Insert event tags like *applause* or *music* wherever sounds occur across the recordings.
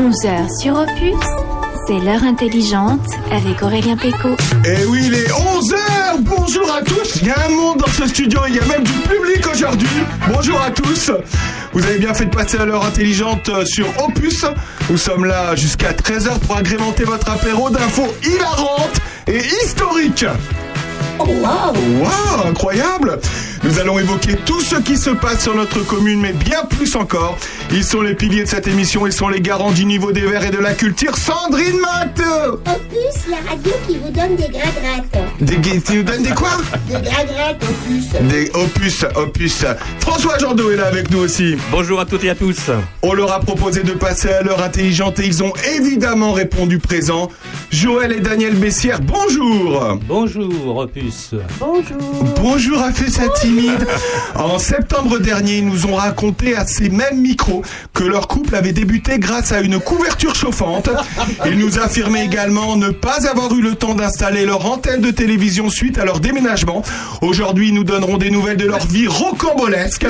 11h sur Opus, c'est l'heure intelligente avec Aurélien Péco. Et oui, il est 11h Bonjour à tous Il y a un monde dans ce studio, il y a même du public aujourd'hui. Bonjour à tous Vous avez bien fait de passer à l'heure intelligente euh, sur Opus. Nous sommes là jusqu'à 13h pour agrémenter votre apéro d'infos hilarantes et historiques. Waouh, incroyable Nous allons évoquer tout ce qui se passe sur notre commune, mais bien plus encore. Ils sont les piliers de cette émission, ils sont les garants du niveau des verts et de la culture. Sandrine Matt Opus, la radio qui vous donne des gragrattes. Des Tu nous donnes des quoi? Des gragrattes, Opus. Des opus, opus. François Jandot est là avec nous aussi. Bonjour à toutes et à tous. On leur a proposé de passer à l'heure intelligente et ils ont évidemment répondu présent. Joël et Daniel Bessière, bonjour Bonjour Opus. Bonjour à fait sa En septembre dernier, ils nous ont raconté à ces mêmes micros que leur couple avait débuté grâce à une couverture chauffante. Ils nous affirmaient également ne pas avoir eu le temps d'installer leur antenne de télévision suite à leur déménagement. Aujourd'hui, nous donneront des nouvelles de leur vie rocambolesque.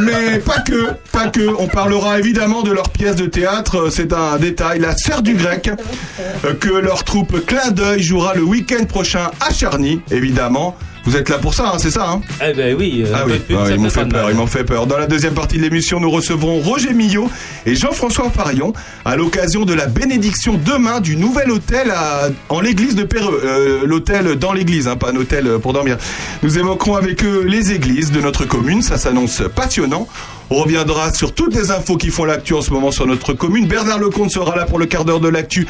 Mais pas que, pas que. On parlera évidemment de leur pièce de théâtre. C'est un détail. La sœur du grec. euh, Que leur troupe Clin d'œil jouera le week-end prochain à Charny, évidemment. Vous êtes là pour ça, hein, c'est ça hein Eh ben oui, euh, ah oui, pub, ah, ils m'ont fait peur, ils m'ont fait peur. Dans la deuxième partie de l'émission, nous recevrons Roger Millot et Jean-François Farion à l'occasion de la bénédiction demain du nouvel hôtel à- en l'église de Péreux. Euh, l'hôtel dans l'église, hein, pas un hôtel pour dormir. Nous évoquerons avec eux les églises de notre commune, ça s'annonce passionnant. On reviendra sur toutes les infos qui font l'actu en ce moment sur notre commune. Bernard Lecomte sera là pour le quart d'heure de l'actu.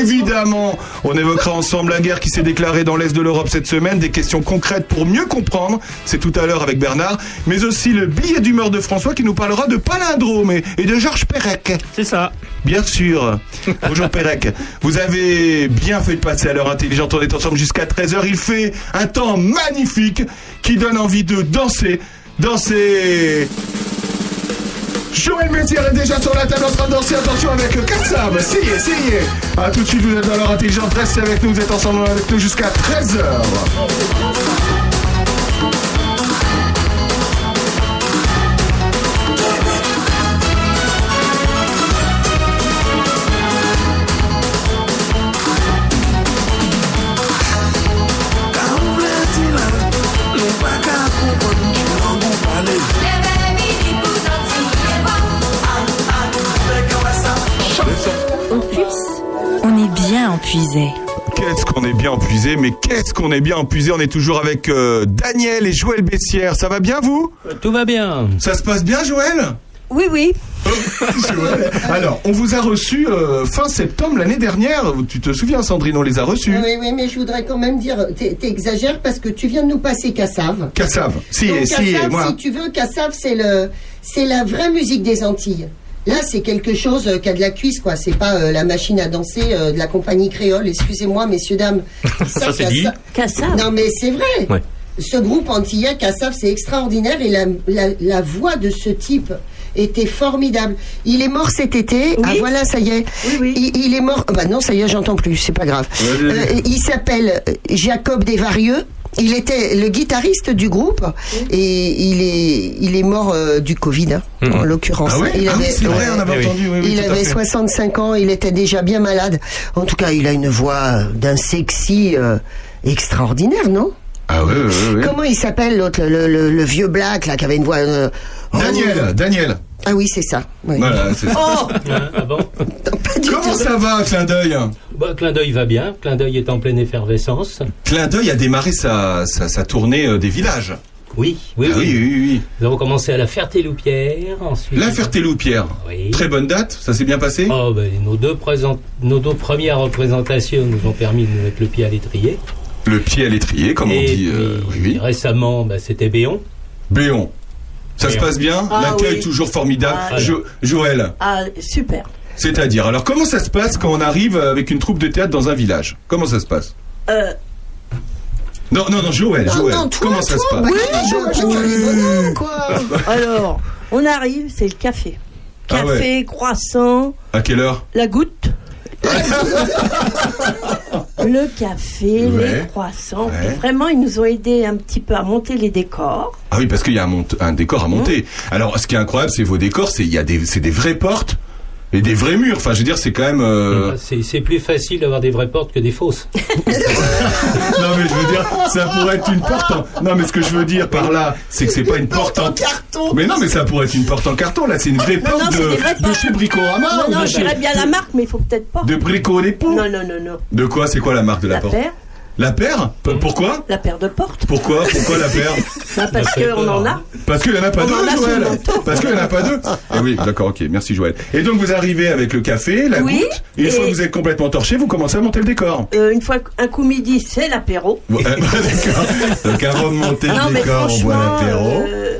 Évidemment, on évoquera ensemble la guerre qui s'est déclarée dans l'Est de l'Europe cette semaine, des questions concrètes pour mieux comprendre. C'est tout à l'heure avec Bernard. Mais aussi le billet d'humeur de François qui nous parlera de palindrome et, et de Georges Perec. C'est ça. Bien sûr. Bonjour Perec. Vous avez bien fait de passer à l'heure intelligente. On est ensemble jusqu'à 13h. Il fait un temps magnifique qui donne envie de danser. Danser. Joël Métier est déjà sur la table en train de danser. Attention avec Kassab. Essayez, essayez. A tout de suite, vous êtes dans l'heure intelligente. Restez avec nous. Vous êtes ensemble avec nous jusqu'à 13h. Empuisé. Qu'est-ce qu'on est bien empuisé, mais qu'est-ce qu'on est bien empuisé. On est toujours avec euh, Daniel et Joël Bessière. Ça va bien, vous? Tout va bien. Ça se passe bien, Joël? Oui, oui. *laughs* Joël. Alors, on vous a reçu euh, fin septembre l'année dernière. Tu te souviens, Sandrine, on les a reçus. Oui, oui, mais je voudrais quand même dire, t'exagères parce que tu viens de nous passer Cassav. Cassav. Si, Donc, si, moi. si tu veux, Cassav, c'est le, c'est la vraie musique des Antilles. Là, c'est quelque chose euh, qui a de la cuisse, quoi. C'est pas euh, la machine à danser euh, de la compagnie créole. Excusez-moi, messieurs, dames. *laughs* Ça, c'est dit. Cassav. Non, mais c'est vrai. Ouais. Ce groupe antillais, Cassav, c'est extraordinaire et la, la, la voix de ce type était formidable. Il est mort cet été. Oui. Ah voilà, ça y est. Oui, oui. Il, il est mort. Bah non, ça y est, j'entends plus. C'est pas grave. Euh, il s'appelle Jacob Desvarieux. Il était le guitariste du groupe et il est il est mort euh, du Covid hein, Mhm. en l'occurrence. Ah oui, il ah oui, c'est vrai, ouais, on avait Eh oui. entendu. Oui, oui, il tout à avait fait. 65 ans, il était déjà bien malade. En tout cas, il a une voix d'un sexy euh, extraordinaire, non? Ah oui, oui, oui. Comment il s'appelle l'autre, le, le- le vieux black là qui avait une voix euh, Daniel, Daniel. Ah oui, c'est ça. oui. Voilà, c'est ça. Oh, Hein, ah bon Comment ça va, Clin d'œil bah, Clin d'œil va bien. Clin d'œil est en pleine effervescence. Clin d'œil a démarré sa, sa, sa tournée euh, des villages. Oui, oui, Ah oui, oui, oui. Nous avons commencé à la Ferté-Loupière. Ensuite. La Ferté-Loupière. Oui. Très bonne date, ça s'est bien passé Oh, ben, nos, deux présent- nos deux premières représentations nous ont permis de nous mettre le pied à l'étrier. Le pied à l'étrier, comme on dit. euh, oui, oui. récemment, bah, c'était Béon. Béon. Ça se passe bien Ah L'accueil oui. toujours formidable. Ah, Jo- Joël, Ah, super. c'est-à-dire, alors comment ça se passe quand on arrive avec une troupe de théâtre dans un village? Comment ça se passe? Euh, Non, non, non, Joël, Non, Joël. non, toi, comment ça toi, se passe? bah, Oui, les bonhommes, quoi. alors, on arrive, c'est le café. Ah Café, croissant, À quelle heure? La goutte. *laughs* le café, Ouais. les croissants. Ouais. Vraiment, ils nous ont aidés un petit peu à monter les décors. Ah oui, parce qu'il y a un, mont- un décor à monter. Mmh. Alors, ce qui est incroyable, c'est vos décors, c'est il y a des, c'est des vraies portes. Et des vrais murs. Enfin, je veux dire, c'est quand même. euh, C'est c'est plus facile d'avoir des vraies portes que des fausses. *laughs* non mais je veux dire, ça pourrait être une porte. En... Non mais ce que je veux dire par là, c'est que c'est pas une porte en carton. Mais non, mais ça pourrait être une porte en carton. Là, c'est une vraie Non, porte non, de, de chez Bricorama Non, non, je chez dirais bien la marque, mais il faut peut-être pas. de Brico Dépôt. Non, non, non, non. De quoi C'est quoi la marque de la, La porte? paire, La paire P- Pourquoi la paire de portes. Pourquoi Pourquoi la paire *laughs* Bah, parce qu'on en a. Parce qu'il y en a pas On deux, en a sous Joël. Parce qu'il y en a pas deux. Ah oui, d'accord, ok. Merci Joël. Et donc vous arrivez avec le café, la Oui, goutte. Et une et- fois que vous êtes complètement torché, vous commencez à monter le décor. Euh, une fois qu'un coup midi, c'est l'apéro. Ouais, *laughs* d'accord. Donc avant de monter Non, le décor, on boit l'apéro. euh,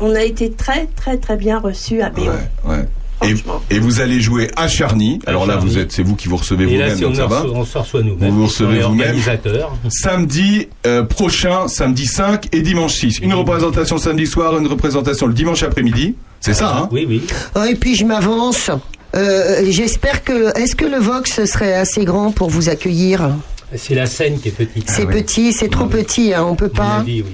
on a été très, très, très bien reçus à Béon. Ouais, ouais. Et, Franchement. et vous allez jouer à Charny. Alors là, Charny. vous êtes, c'est vous qui vous recevez Et là, vous-même, si on, donc ça va. on nous-mêmes. Vous vous recevez vous-même. organisateur. Samedi euh, prochain, samedi 5 et dimanche 6. Une représentation samedi soir, une représentation le dimanche après-midi. C'est ça, hein? Oui, oui. Oh, et puis je m'avance. Euh, J'espère que. Est-ce que le Vox serait assez grand pour vous accueillir? C'est la scène qui est petite. C'est oui. petit, c'est trop petit, hein, on peut pas. avis, oui.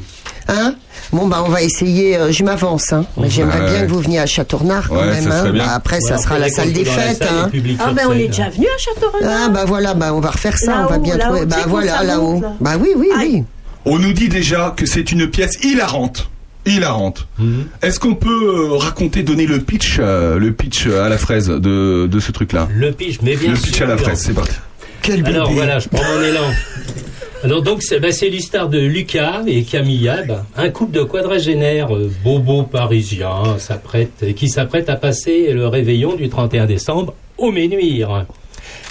Hein Bon bah on va essayer. euh, je m'avance. Hein. Mais J'aimerais Ouais. bien que vous veniez à Châteaurenard quand Ouais, même. ça hein. bien. Bah, après, ça sera la salle des fêtes. salle, hein. le Ah, ben on est déjà venu à Châteaurenard. Ah bah voilà, bah on va refaire ça, on va bien trouver. Bah voilà, là-haut. Bah oui, oui, oui. On nous dit déjà que c'est une pièce hilarante. Hilarante. Mhm. Est-ce qu'on peut euh, raconter, donner le pitch, euh, le pitch à la fraise de, de ce truc-là? Le pitch, mais bien Le sûr. pitch à la fraise, c'est parti. Quel bébé. Alors voilà, je prends mon élan. *laughs* Alors donc c'est bah, c'est l'histoire de Lucas et Camilla, bah, un couple de quadragénaires euh, bobos parisiens s'apprête, qui s'apprêtent à passer le réveillon du 31 décembre au Ménuire.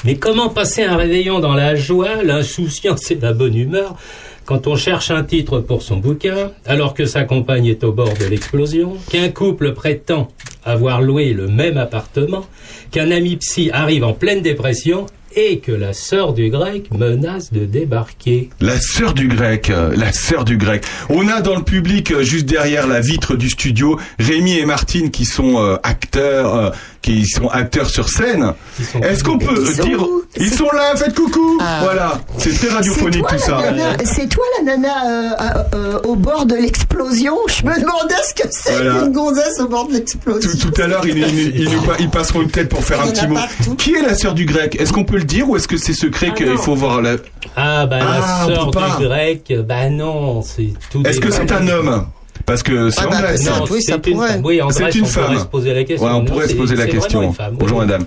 Mais comment passer un réveillon dans la joie, l'insouciance et la bonne humeur quand on cherche un titre pour son bouquin, alors que sa compagne est au bord de l'explosion, qu'un couple prétend avoir loué le même appartement, qu'un ami psy arrive en pleine dépression et que la sœur du grec menace de débarquer. La sœur du grec, la sœur du grec. On a dans le public, euh, juste derrière la vitre du studio, Rémi et Martine qui sont euh, acteurs, euh, qui sont acteurs sur scène. Ils sont- Est-ce qu'on peut Ils sont dire où Ils sont là, faites coucou. Ah. Voilà, c'est très radiophonique toi, tout ça. c'est toi la nana euh, euh, euh, au bord de l'explosion? Je me demandais ce que c'est Voilà. qu'une gonzesse au bord de l'explosion. Tout, tout à l'heure, ils, ils- ils nous pa- ils passeront une tête pour faire un petit mot. partout. Qui est la sœur du grec? Est-ce qu'on peut le dire ou est-ce que c'est secret Ah qu'il faut voir la... Ah bah Ah, la sœur peut pas. du grec, bah non, c'est tout. Est-ce que c'est un homme Parce que c'est Ah bah, oui, ça c'est une pourrait. femme. Oui, en C'est Grèce, une on pourrait femme. se poser la question. Ouais, on Non, pourrait se poser la question. Bonjour Oui. madame.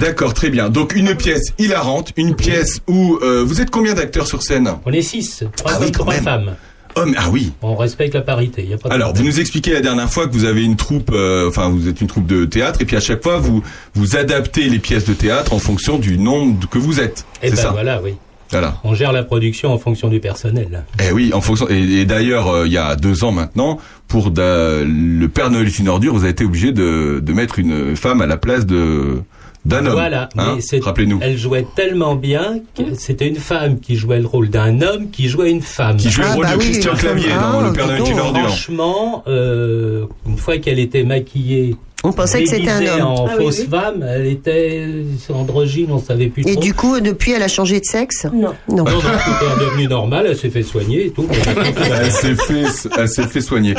D'accord, très bien. Donc une pièce hilarante, une pièce où euh, vous êtes combien d'acteurs sur scène? On est six, trois Ah oui, hommes, quand trois même. femmes. Hommes, ah oui. On respecte la parité. Y a pas de Alors, vous nous expliquez la dernière fois que vous avez une troupe, euh, enfin, vous êtes une troupe de théâtre, et puis à chaque fois, vous vous adaptez les pièces de théâtre en fonction du nombre que vous êtes. Eh C'est ben ça. voilà, oui. Voilà. On gère la production en fonction du personnel. Eh oui, en fonction. Et, et d'ailleurs, euh, il y a deux ans maintenant, pour da- le Père Noël est une ordure, vous avez été obligé de, de mettre une femme à la place de d'un homme. Voilà, Hein mais Rappelez-nous. elle jouait tellement bien que c'était une femme qui jouait le rôle d'un homme qui jouait une femme. Qui jouait Ah, le rôle bah de oui, Christian Clavier dans Ah, Le Père Noël ordure. Franchement, euh, une fois qu'elle était maquillée, On pensait que c'était un homme. en Ah oui, fausse oui. femme, elle était androgyne, on savait plus Et trop. du coup, depuis, elle a changé de sexe? Non. Non. Non, non, tout est redevenu normal, elle s'est fait soigner et tout. *laughs* Elle s'est fait, elle s'est fait soigner.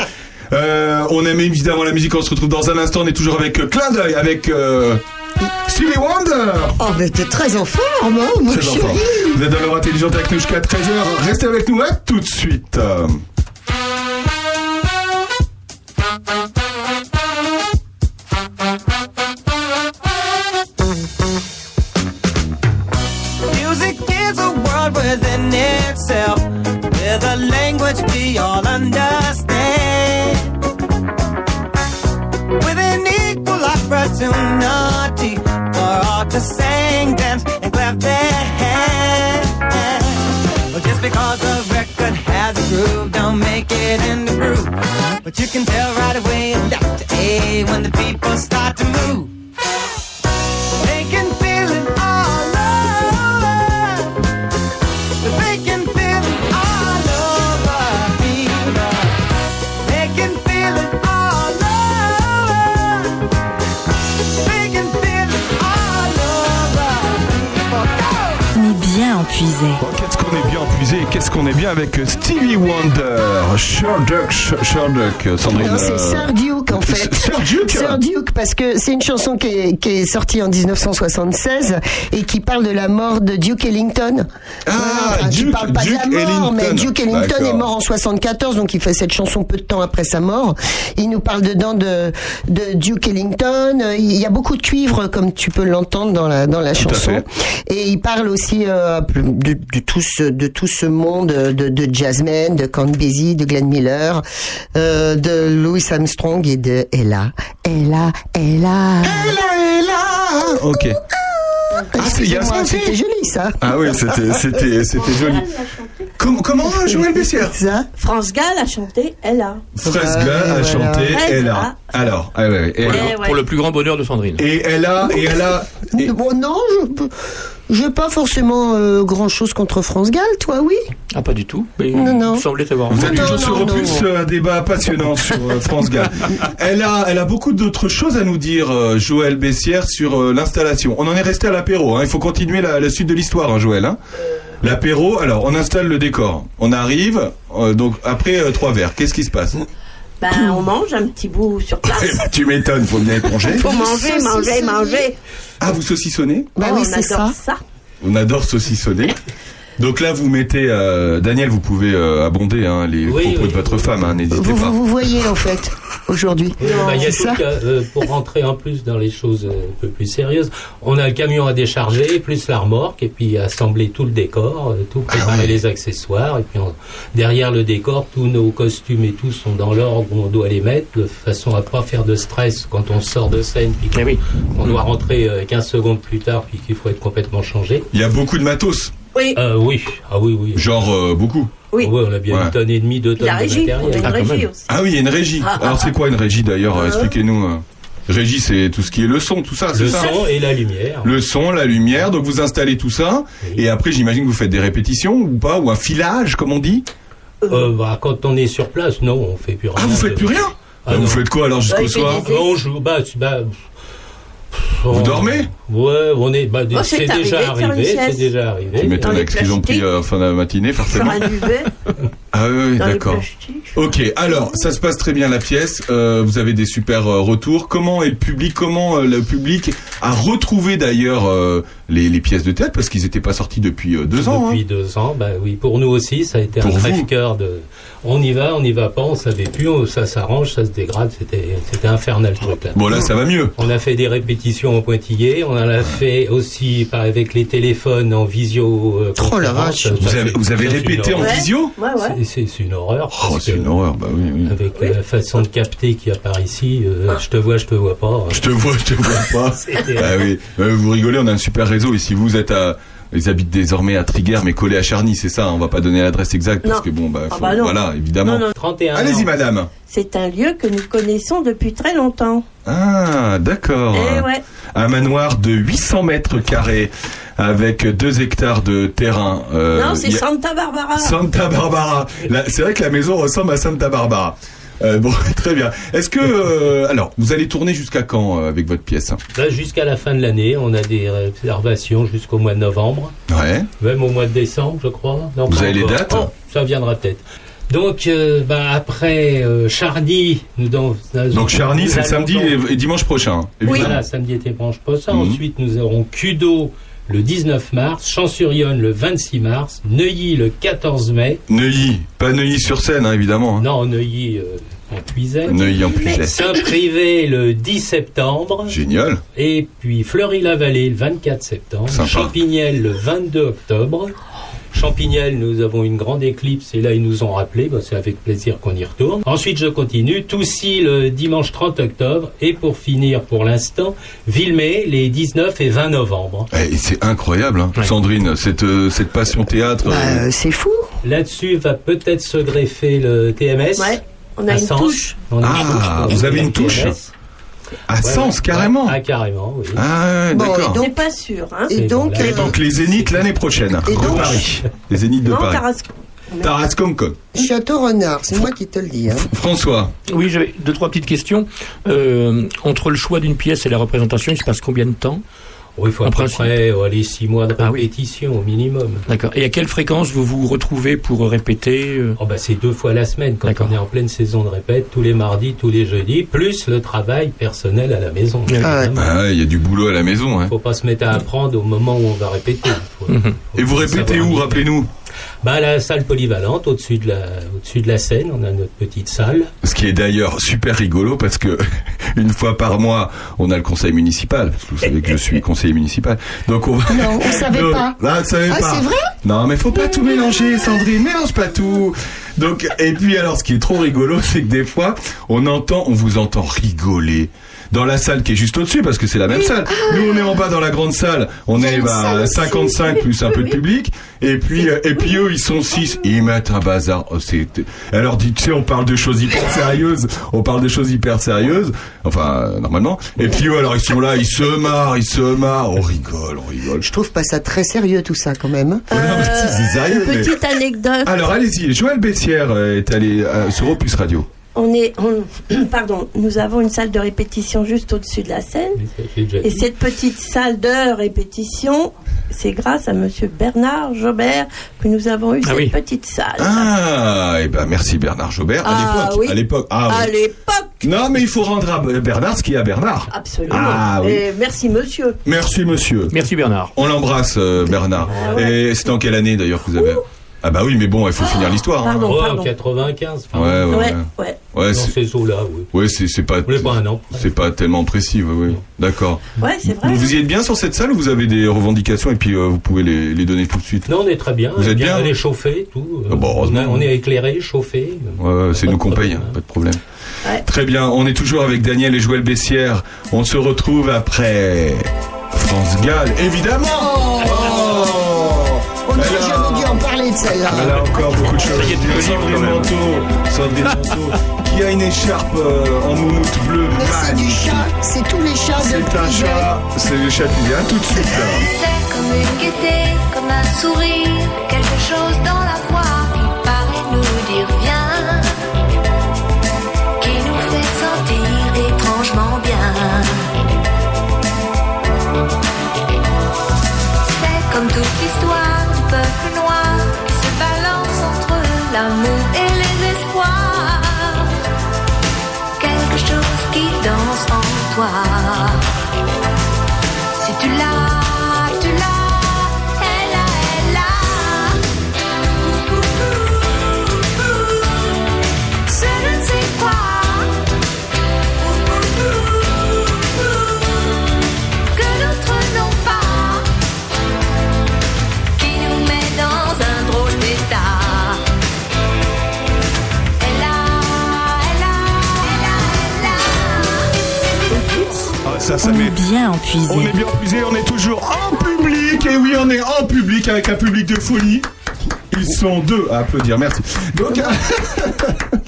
Euh, on aime évidemment la musique. On se retrouve dans un instant. On est toujours avec euh, Clin d'œil, avec euh, Stevie Wonder. Oh, mais t'es très en forme, hein, mon Très chéri. Vous êtes dans l'heure intelligente avec nous jusqu'à 13h. Restez avec nous à tout de suite. Music is a world within itself, with a language we all understand. But you can tell right away left A when the people start to move. Qu'on est bien avec Stevie Wonder, Sherduck, Sherduck, Sandrine. Non, c'est euh, Sir Duke en *laughs* fait. Sir Duke Sir Duke, parce que c'est une chanson qui est, qui est sortie en 1976 et qui parle de la mort de Duke Ellington. Ah, qui Duke- parle pas Duke de la mort, mais Ellington. Duke Ellington D'accord. est mort en 74, donc il fait cette chanson peu de temps après sa mort. Il nous parle dedans de, de Duke Ellington. Il y a beaucoup de cuivre, comme tu peux l'entendre dans la, dans la chanson. Et il parle aussi euh, de, de tout ce, de tout ce monde de, de jazzmen, de Count Basie, de Glenn Miller, euh, de Louis Armstrong et de Ella. Ella, Ella. Ok. Ah, c'est- il y a ça Excusez-moi, aussi C'était joli, ça. Ah oui, c'était, c'était, c'était joli. Comment, comment Joël Bessière Ça. France Gall a chanté Ella. Fresca Ouais, a chanté. Ella. Alors, ah ouais, ouais, Eh Ella. Pour le plus grand bonheur de Sandrine. Et elle a, et elle a, et- Bon, non, je j'ai pas forcément euh, grand chose contre France Gall, toi, oui. Ah, pas du tout. Mais Non, non. Vous semblez savoir. Vous êtes Non, toujours sur non, Opus, non. euh, un débat passionnant sur euh, France Gall. *laughs* Elle a, elle a beaucoup d'autres choses à nous dire, euh, Joël Bessière, sur euh, l'installation. On en est resté à l'apéro. Hein. Il faut continuer la, la suite de l'histoire, hein, Joël. Hein. L'apéro. Alors, on installe le décor. On arrive. euh, donc après euh, trois verres, qu'est-ce qui se passe Ben, on mange un petit bout sur *laughs* Eh place. ben, Tu m'étonnes. Faut bien éponger. Faut manger, manger, manger. Ah, vous saucissonnez Bah Oh, oui, on c'est adore ça. ça. On adore saucissonner. Donc là, vous mettez, euh, Daniel, vous pouvez euh, abonder hein, les Oui, propos oui. de votre femme. Hein, N'hésitez Vous, pas. vous, vous voyez, en fait, aujourd'hui. Oui, bah, il y a c'est tout ça. qu'à- euh, pour rentrer en plus dans les choses euh, un peu plus sérieuses, on a le camion à décharger, plus la remorque, et puis assembler tout le décor, tout préparer les accessoires, et puis on- derrière le décor, tous nos costumes et tout sont dans l'ordre où on doit les mettre, de façon à pas faire de stress quand on sort de scène, puis Eh oui. qu'on doit rentrer euh, 15 secondes plus tard, puis qu'il faut être complètement changé. Il y a beaucoup de matos. Oui, Euh, oui, ah oui, oui. Genre euh, beaucoup. oui. Ah ouais, on a bien Ouais. une tonne et demie, deux tonnes La de régie, on a matériel. une Ah, régie aussi. Ah oui, il y a une régie. Alors c'est quoi une régie d'ailleurs Euh. Expliquez-nous. Régie, c'est tout ce qui est le son, tout ça, c'est Le ça son et la lumière. Le son, la lumière, donc vous installez tout ça, Oui. et après j'imagine que vous faites des répétitions ou pas, ou un filage comme on dit. Euh, bah, quand on est sur place, non, on fait plus rien. Ah, vous faites de- plus rien Ah, Vous non. faites quoi alors jusqu'au soir des- on joue, bah, bah, Vous on- dormez Ouais, on est, bah, Oh, c'est déjà arrivé c'est déjà arrivé. Tu m'étonnes avec ce qu'ils ont pris plastiques. euh, fin de la matinée, Sur forcément. un duvet, *laughs* Ah oui, d'accord. Ok, alors ça se passe très bien la pièce. euh, vous avez des super euh, retours. Comment est le public Comment euh, le public a retrouvé d'ailleurs euh, les, les pièces de théâtre? Parce qu'ils n'étaient pas sortis depuis euh, deux ans. Depuis hein. deux ans, bah oui, pour nous aussi, ça a été Pour un crève-cœur de. On y va, on n'y va pas, on savait plus, on- ça s'arrange, ça se dégrade, c'était, c'était infernal le truc là. Bon là, ça va mieux. On a fait des répétitions en pointillé, on en a fait aussi par- avec les téléphones en visio. euh, Oh la vache. Vous avez, vous avez répété en. Ouais. visio? Ouais, ouais. C'est- une horreur. Oh, c'est une horreur. Bah oui, oui. Avec euh, la façon de capter qu'il y a par ici, euh, je te vois, je te vois pas. Je te vois, je te vois pas. *laughs* C'était- Ah oui, Euh, vous rigolez, on a un super réseau ici. Vous êtes à, ils habitent désormais à Triguères, mais collés à Charny, c'est ça. hein. On va pas donner l'adresse exacte parce Non. que bon, bah, Ah bah voilà, évidemment. Non, non. 31 Allez-y, madame. C'est un lieu que nous connaissons depuis très longtemps. Ah, d'accord. Eh ouais. Un manoir de 800 mètres carrés avec 2 hectares de terrain. Euh, non, c'est a- Santa Barbara. Santa Barbara. C'est vrai que la maison ressemble à Santa Barbara. Euh, bon, *laughs* très bien. Est-ce que euh, alors vous allez tourner jusqu'à quand euh, avec votre pièce? Là, jusqu'à la fin de l'année, on a des réservations jusqu'au mois de novembre, Ouais. même au mois de décembre, je crois. Non, Vous avez les dates? Oh, Ça viendra peut-être. Donc, euh, bah, après euh, Charny, nous dans, Donc Charny, c'est samedi et, et dimanche prochain. évidemment. Voilà, samedi et dimanche prochain. Mhm. Ensuite, nous aurons Cudo le 19 mars, Champs-sur-Yonne le 26 mars, Neuilly le 14 mai. Neuilly, pas Neuilly-sur-Seine, hein, évidemment. hein. Non, Neuilly euh, en Puisaye. Neuilly en plus. Saint-Privé le 10 septembre. Génial. Et puis Fleury-la-Vallée le 24 septembre. Sympa. Champignelles le 22 octobre. Champignelles, nous avons une grande éclipse et là ils nous ont rappelé, bah, c'est avec plaisir qu'on y retourne. Ensuite je continue, Toussy le dimanche 30 octobre et pour finir pour l'instant, Villemay les 19 et 20 novembre. Eh, Et c'est incroyable, hein. Sandrine, cette, euh, cette passion théâtre. euh, Bah, euh, c'est fou. Là-dessus va peut-être se greffer le TMS. Ouais. On a une Sens. touche. On a une Ah, touche. vous avez une touche TMS. À Ouais, Sens, ouais. carrément. Ah, carrément, oui. Ah, Bon, d'accord. et donc- C'est pas sûr, hein. Et donc, Et les Zéniths l'année prochaine, Et de donc- Paris. Les Zéniths de non, Paris. Tarascon. Tarascon. Château Renard, c'est moi qui te le dis. Hein. François, Oui, j'avais deux, trois petites questions. Euh, entre le choix d'une pièce et la représentation, il se passe combien de temps? Oh, il faut à peu près oh, allez, six mois de Ah oui. répétition au minimum. D'accord. Et à quelle fréquence vous vous retrouvez pour répéter euh Oh, bah, c'est deux fois la semaine quand on est en pleine saison de répète, tous les mardis, tous les jeudis, plus le travail personnel à la maison. Ah. Ah, il y a du boulot à la maison. Hein. faut pas se mettre à apprendre au moment où on va répéter. Faut- faut Et vous répétez où, rappelez-nous? Bah, la salle polyvalente, au-dessus de la, au-dessus de la scène, on a notre petite salle. Ce qui est d'ailleurs super rigolo parce que *laughs* une fois par mois, on a le conseil municipal. Vous savez que je suis conseiller municipal. Donc on va... Non, on savait *laughs* Donc- pas. Ah, on savait Ah, pas. c'est vrai? Non, mais faut pas tout mélanger, Sandrine. Mélange pas tout. Donc, et puis alors, ce qui est trop rigolo, *laughs* c'est que des fois, on entend, on vous entend rigoler. Dans la salle qui est juste au-dessus, parce que c'est la même salle. Nous, on est en bas dans la grande salle. On est une bah, salle aussi. 55 plus un peu de public. Et puis, euh, et puis eux, ils sont 6. Ils mettent un bazar. Oh, c'est... Alors, tu sais, on parle de choses hyper sérieuses. On parle de choses hyper sérieuses. Enfin, euh, normalement. Et puis eux, alors, ils sont là, ils se marrent, ils se marrent. On rigole, on rigole. Je trouve pas ça très sérieux tout ça quand même. Oh, non, mais sérieux, mais- Petite anecdote. alors allez-y, Joël Bessière euh, est allé euh, sur Opus Radio. On est, on- *clears throat* pardon, nous avons une salle de répétition juste au-dessus de la scène. Et cette petite salle de répétition, c'est grâce à Monsieur Bernard Jobert que nous avons eu Ah cette oui. petite salle. Ah, et ben merci Bernard Jobert. À Ah, l'époque, oui. à l'époque. Ah, à oui. l'époque, Non, mais il faut rendre à Bernard ce qu'il y a à Bernard. absolument. Ah, oui. Et merci Monsieur. Merci monsieur. Merci Bernard. On l'embrasse euh, Bernard. Ah ouais. Et c'est en quelle année d'ailleurs que vous avez Ah bah oui, mais bon, il faut finir l'histoire. hein. Pardon, Oh, pardon. 95. enfin, Ouais, ouais, Ouais, ouais. ouais. Ouais, Dans c'est ces eaux-là, oui. ouais, c'est c'est pas pas un an? c'est pas tellement précis, oui, oui. D'accord. Ouais, c'est vrai. Vous, vous y êtes bien sur cette salle ou vous avez des revendications et puis euh, vous pouvez les, les donner tout de suite? Non, on est très bien. Vous êtes bien On est chauffé, tout. Ah bon, on, heureusement. a- on est éclairé, chauffé. Ouais, ouais, c'est Pas nous qu'on paye, problème, hein, hein. pas de problème. Ouais. Très bien, on est toujours avec Daniel et Joël Bessière. On se retrouve après France Gall, évidemment celle-là. Elle a encore beaucoup de choses. Sandrine. Manteau, Sandrine *laughs* Manteau, qui a une écharpe euh, en moumoute bleue. Mais c'est du chat, c'est tous les chats de C'est un chat, c'est le chat qui vient tout de suite. là. C'est comme une gaieté, comme un sourire, ça, ça On met- est bien empuisé. On est bien puisé, on est toujours en public. Et oui, on est en public avec un public de folie. Ils sont deux à applaudir, merci. Donc, Euh, *laughs*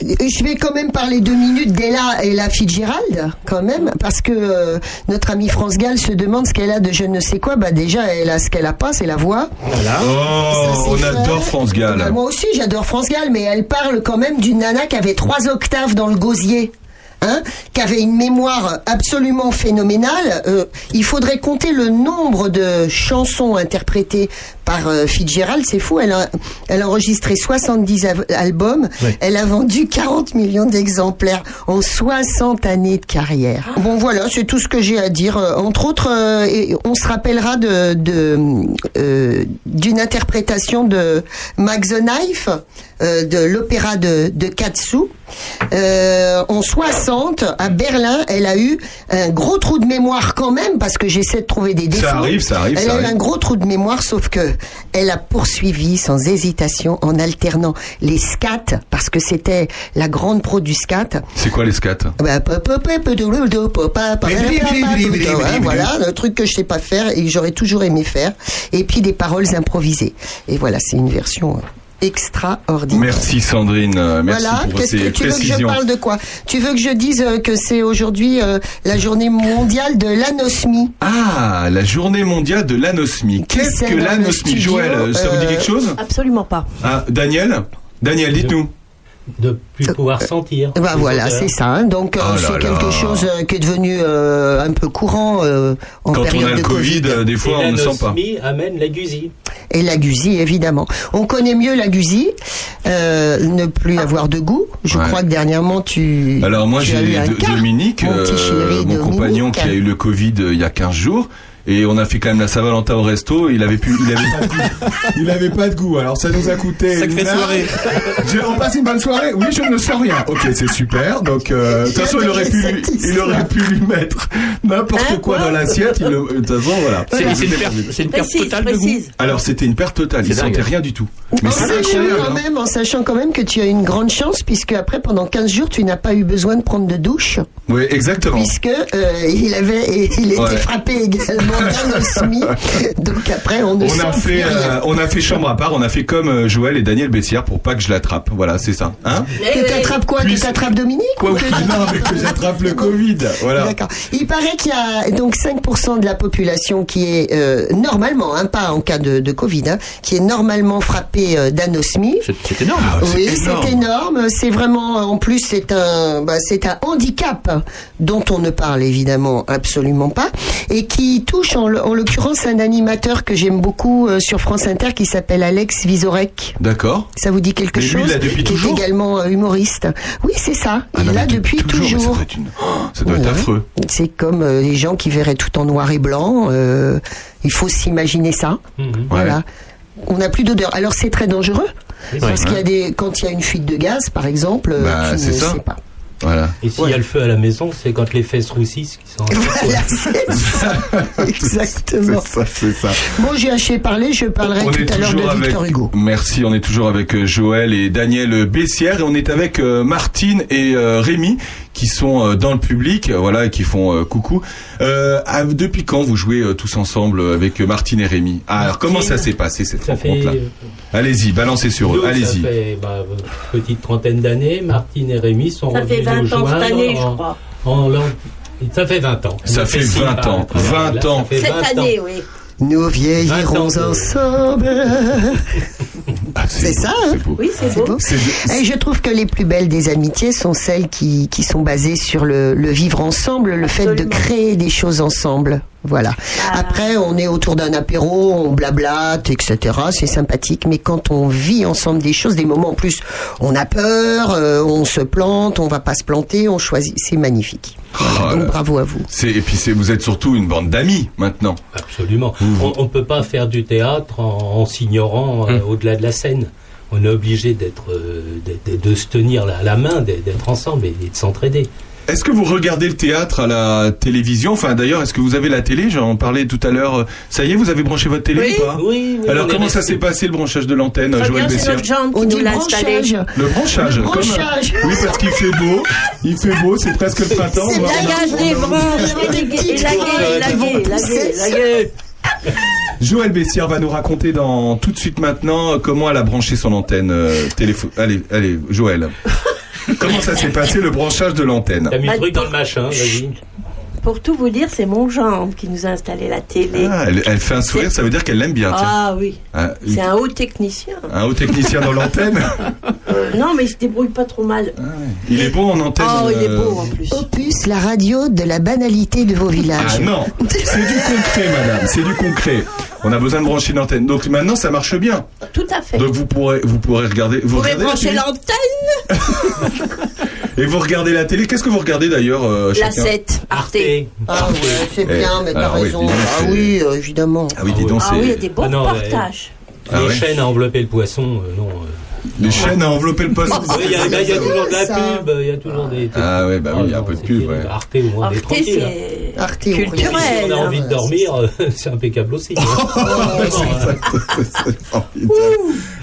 Je vais quand même parler deux minutes d'Ella et la Fitzgerald, quand même, parce que euh, notre amie France Gall se demande ce qu'elle a de je ne sais quoi. Bah déjà, elle a ce qu'elle a pas, c'est la voix. Voilà. Oh, on adore France Gall. Bah, moi aussi, j'adore France Gall, mais elle parle quand même d'une nana qui avait trois octaves dans le gosier. Hein, qui avait une mémoire absolument phénoménale. Euh, il faudrait compter le nombre de chansons interprétées par euh, Fitzgerald, c'est fou. Elle a, elle a enregistré 70 av- albums. Elle a vendu 40 millions d'exemplaires en 60 années de carrière. Bon voilà, c'est tout ce que j'ai à dire. Euh, Entre autres, euh, et on se rappellera de euh, d'une interprétation de Max the Knife euh, de l'opéra de, de Katsu. En 60, à Berlin, elle a eu un gros trou de mémoire quand même, parce que j'essaie de trouver des défauts. arrive, ça arrive, Elle ça a eu un gros trou de mémoire, sauf que elle a poursuivi sans hésitation en alternant les scats, parce que c'était la grande pro du scat. C'est quoi les scats Bah, bli- ouais, bli- Voilà, un truc que je sais pas faire et que j'aurais toujours aimé faire. Et puis des paroles improvisées. Et voilà, c'est une version euh, extraordinaire. Merci Sandrine, euh, merci voilà, pour qu'est-ce que ces tu veux que je parle de quoi? Tu veux que je dise euh, que c'est aujourd'hui euh, la journée mondiale de l'anosmie? Ah, la journée mondiale de l'anosmie. Qu'est-ce que l'anosmie Joël, ça vous dit quelque chose? Absolument pas. ah, Daniel? Daniel, dites-nous. Depuis plus pouvoir sentir. Bah les voilà, c'est ça. hein. Donc euh, Oh c'est quelque là. chose euh, qui est devenu euh, un peu courant euh, en Quand on période a le de Covid, des fois, Et on ne sent pas. l'anosmie amène la gusie. Et la gusie, évidemment. On connaît mieux la gusie, euh, ne plus avoir de goût. Je Ouais. crois que dernièrement tu. Alors moi j'ai Dominique, mon euh, Dominique. compagnon qui a eu le Covid il y a 15 jours. Et on a fait quand même la Saint-Valentin au resto. Il avait plus, il avait pas de goût. *laughs* Il avait pas de goût. Alors ça nous a coûté. Sacrée soirée. J'ai on passe une bonne soirée. Oui, je ne sens rien. Ok, c'est super. Donc euh, de toute façon, il aurait pu, il aurait pu lui mettre n'importe quoi quoi dans l'assiette. Il le- De toute façon, voilà. C'est une perte, c'est une perte Précise, totale de goût. Alors c'était une perte totale. Il sentait rien du tout. Mais En sachant, quand même, en sachant quand même que tu as une grande chance, puisque après, pendant 15 jours, tu n'as pas eu besoin de prendre de douche, Oui, exactement. puisque euh, il avait, il était Ouais. frappé également *laughs* Donc après, on ne On a plus fait, rien. euh, on a fait chambre à part. On a fait comme euh, Joël et Daniel Bessière pour pas que je l'attrape. Voilà, c'est ça. Hein Que t'attrapes quoi Que t'attrapes Dominique Quoi ou que- Non, mais que j'attrape le Covid. Voilà. D'accord. Il paraît qu'il y a donc 5% de la population qui est euh, normalement, hein, pas en cas de, de Covid, hein, qui est normalement frappée euh, d'anosmie. C'est énorme. Ah, Oui, c'est énorme. C'est vraiment, en plus, c'est un, bah, c'est un handicap dont on ne parle évidemment absolument pas et qui touche en, l'occurrence un animateur que j'aime beaucoup euh, sur France Inter qui s'appelle Alex Vizorek. D'accord. Ça vous dit quelque Mais lui, chose il l'a depuis Qui est toujours également euh, humoriste. Oui, c'est ça. Ah il non, l'a mais depuis mais toujours. *gasps* Ça doit être, une- oh, ça doit être affreux. C'est comme euh, les gens qui verraient tout en noir et blanc. euh, il faut s'imaginer ça. Mhm. Voilà. On n'a plus d'odeur. Alors c'est très dangereux parce Ouais. qu'il y a des quand il y a une fuite de gaz, par exemple, Bah, tu c'est ne ça. sais pas. Voilà. Et s'il y a le feu à la maison, c'est quand les fesses roussissent qui sont. Voilà, c'est ça. *laughs* Exactement. C'est ça, c'est ça. Bon, j'ai assez parlé. Je parlerai On tout à l'heure de avec. Victor Hugo. Merci. On est toujours avec euh, Joël et Daniel Bessière et on est avec euh, Martine et euh, Rémi qui sont euh, dans le public, euh, voilà, et qui font euh, coucou. Depuis quand vous jouez euh, tous ensemble avec euh, Martine et Rémi? Ah, alors comment ça s'est passé cette rencontre-là? Allez-y, balancez sur eux. Nous, ça Allez-y. fait bah, une petite trentaine d'années. Martine et Rémi sont Ça revenus fait 20 nous ans cette année, je crois. en Ça fait 20 ans. Ça fait six 20 par- ans. par- 20 là, ça ans. Cette 20 ans. année, oui. Nous vieillirons 20 ans. ensemble. *laughs* Ah, C'est ça, hein beau. Oui, c'est beau. Et je trouve que les plus belles des amitiés sont celles qui, qui sont basées sur le, le vivre ensemble, le fait de créer des choses ensemble. Voilà. Ah. Après, on est autour d'un apéro, on blablate, etc. C'est sympathique. Mais quand on vit ensemble des choses, des moments en plus, on a peur, euh, on se plante, on va pas se planter, on choisit. C'est magnifique. Voilà. Oh là Donc bravo à vous. Et puis vous êtes surtout une bande d'amis maintenant. Absolument. Mmh. On ne peut pas faire du théâtre en, en s'ignorant euh, au-delà de la scène. On est obligé d'être, euh, d'être- de se tenir la, la main, d'être ensemble et, et de s'entraider. Est-ce que vous regardez le théâtre à la télévision? Enfin d'ailleurs, est-ce que vous avez la télé? J'en parlais tout à l'heure. Ça y est, vous avez branché votre télé Oui. ou pas? Oui, oui, Alors comment ça s'est passé le branchage de l'antenne, Joël Bessière On qui dit nous l'a installé. branchage. Le branchage. Le comme- branchage. Oui, parce qu'il fait beau. Il fait beau, c'est presque le printemps. C'est bien. Langage des branches, *laughs* la gueule, la la gueule, la gueule. Joël Bessière va nous raconter dans tout de suite maintenant comment elle a branché son antenne euh, téléphone. Allez, allez, Joël. *laughs* comment ça s'est passé le branchage de l'antenne? T'as mis le Bah, truc dans le machin, vas-y. Pour tout vous dire, c'est mon genre qui nous a installé la télé. Ah, elle, elle fait un sourire, ça veut dire qu'elle l'aime bien. tiens. Ah oui, Ah, c'est un haut technicien. un haut technicien dans l'antenne? Euh, *laughs* non, mais il se débrouille pas trop mal. Il est bon en antenne. Oh, il est euh, beau en plus. Opus, la radio de la banalité de vos villages. Ah non, *laughs* c'est du concret, madame, c'est du concret. On a besoin de brancher une antenne. Donc maintenant, ça marche bien. Tout à fait. Donc vous pourrez, vous pourrez regarder. Vous, Vous pouvez brancher l'antenne, *laughs* Et vous regardez la télé. Qu'est-ce que vous regardez d'ailleurs euh, la chacun 7, Arte. Ah ouais, c'est Eh, bien, mais t'as alors oui, raison. ah c'est- oui, euh, évidemment. Ah oui, dis donc, Ah c'est oui, il y a des beaux Ah non, reportages. Ah les ouais. chaînes à envelopper le poisson, euh, non. Les chaînes à envelopper le poste. *laughs* Il y, a- toujours de la pub, il y a toujours des. Ah ouais, bah oui, il y a un peu de pub. Arte, au moins, on est Arte, tranquille. hein. c'est Arte rien. Si culturel. on a envie de hein, dormir, *laughs* *laughs* c'est impeccable aussi. hein. C'est formidable.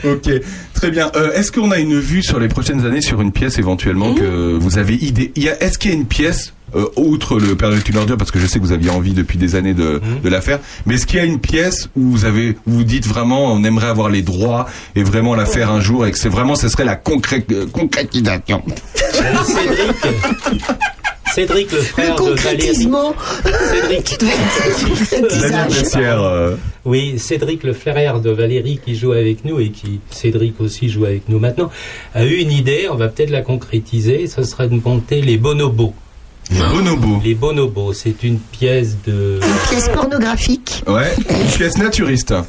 ok, très bien. Euh, Est-ce qu'on a une vue sur les prochaines années sur une pièce éventuellement que vous avez idée? Il y a- Est-ce qu'il y a une pièce euh, outre le Père Noël est une ordure parce que je sais que vous aviez envie depuis des années de, de la faire, mais est-ce qu'il y a une pièce où vous avez, où vous dites vraiment, on aimerait avoir les droits et vraiment la faire un jour et que c'est vraiment, ce serait la concré- concrétisation? Cédric, Cédric, le Le frère de Valérie. Cédric. *laughs* Daniel euh, Oui, Cédric, le frère de Valérie qui joue avec nous et qui, Cédric aussi joue avec nous maintenant, a eu une idée, on va peut-être la concrétiser, ce serait de monter les bonobos. Les bonobos. Les bonobos, c'est une pièce de... Une pièce pornographique. Ouais, une pièce naturiste. *laughs*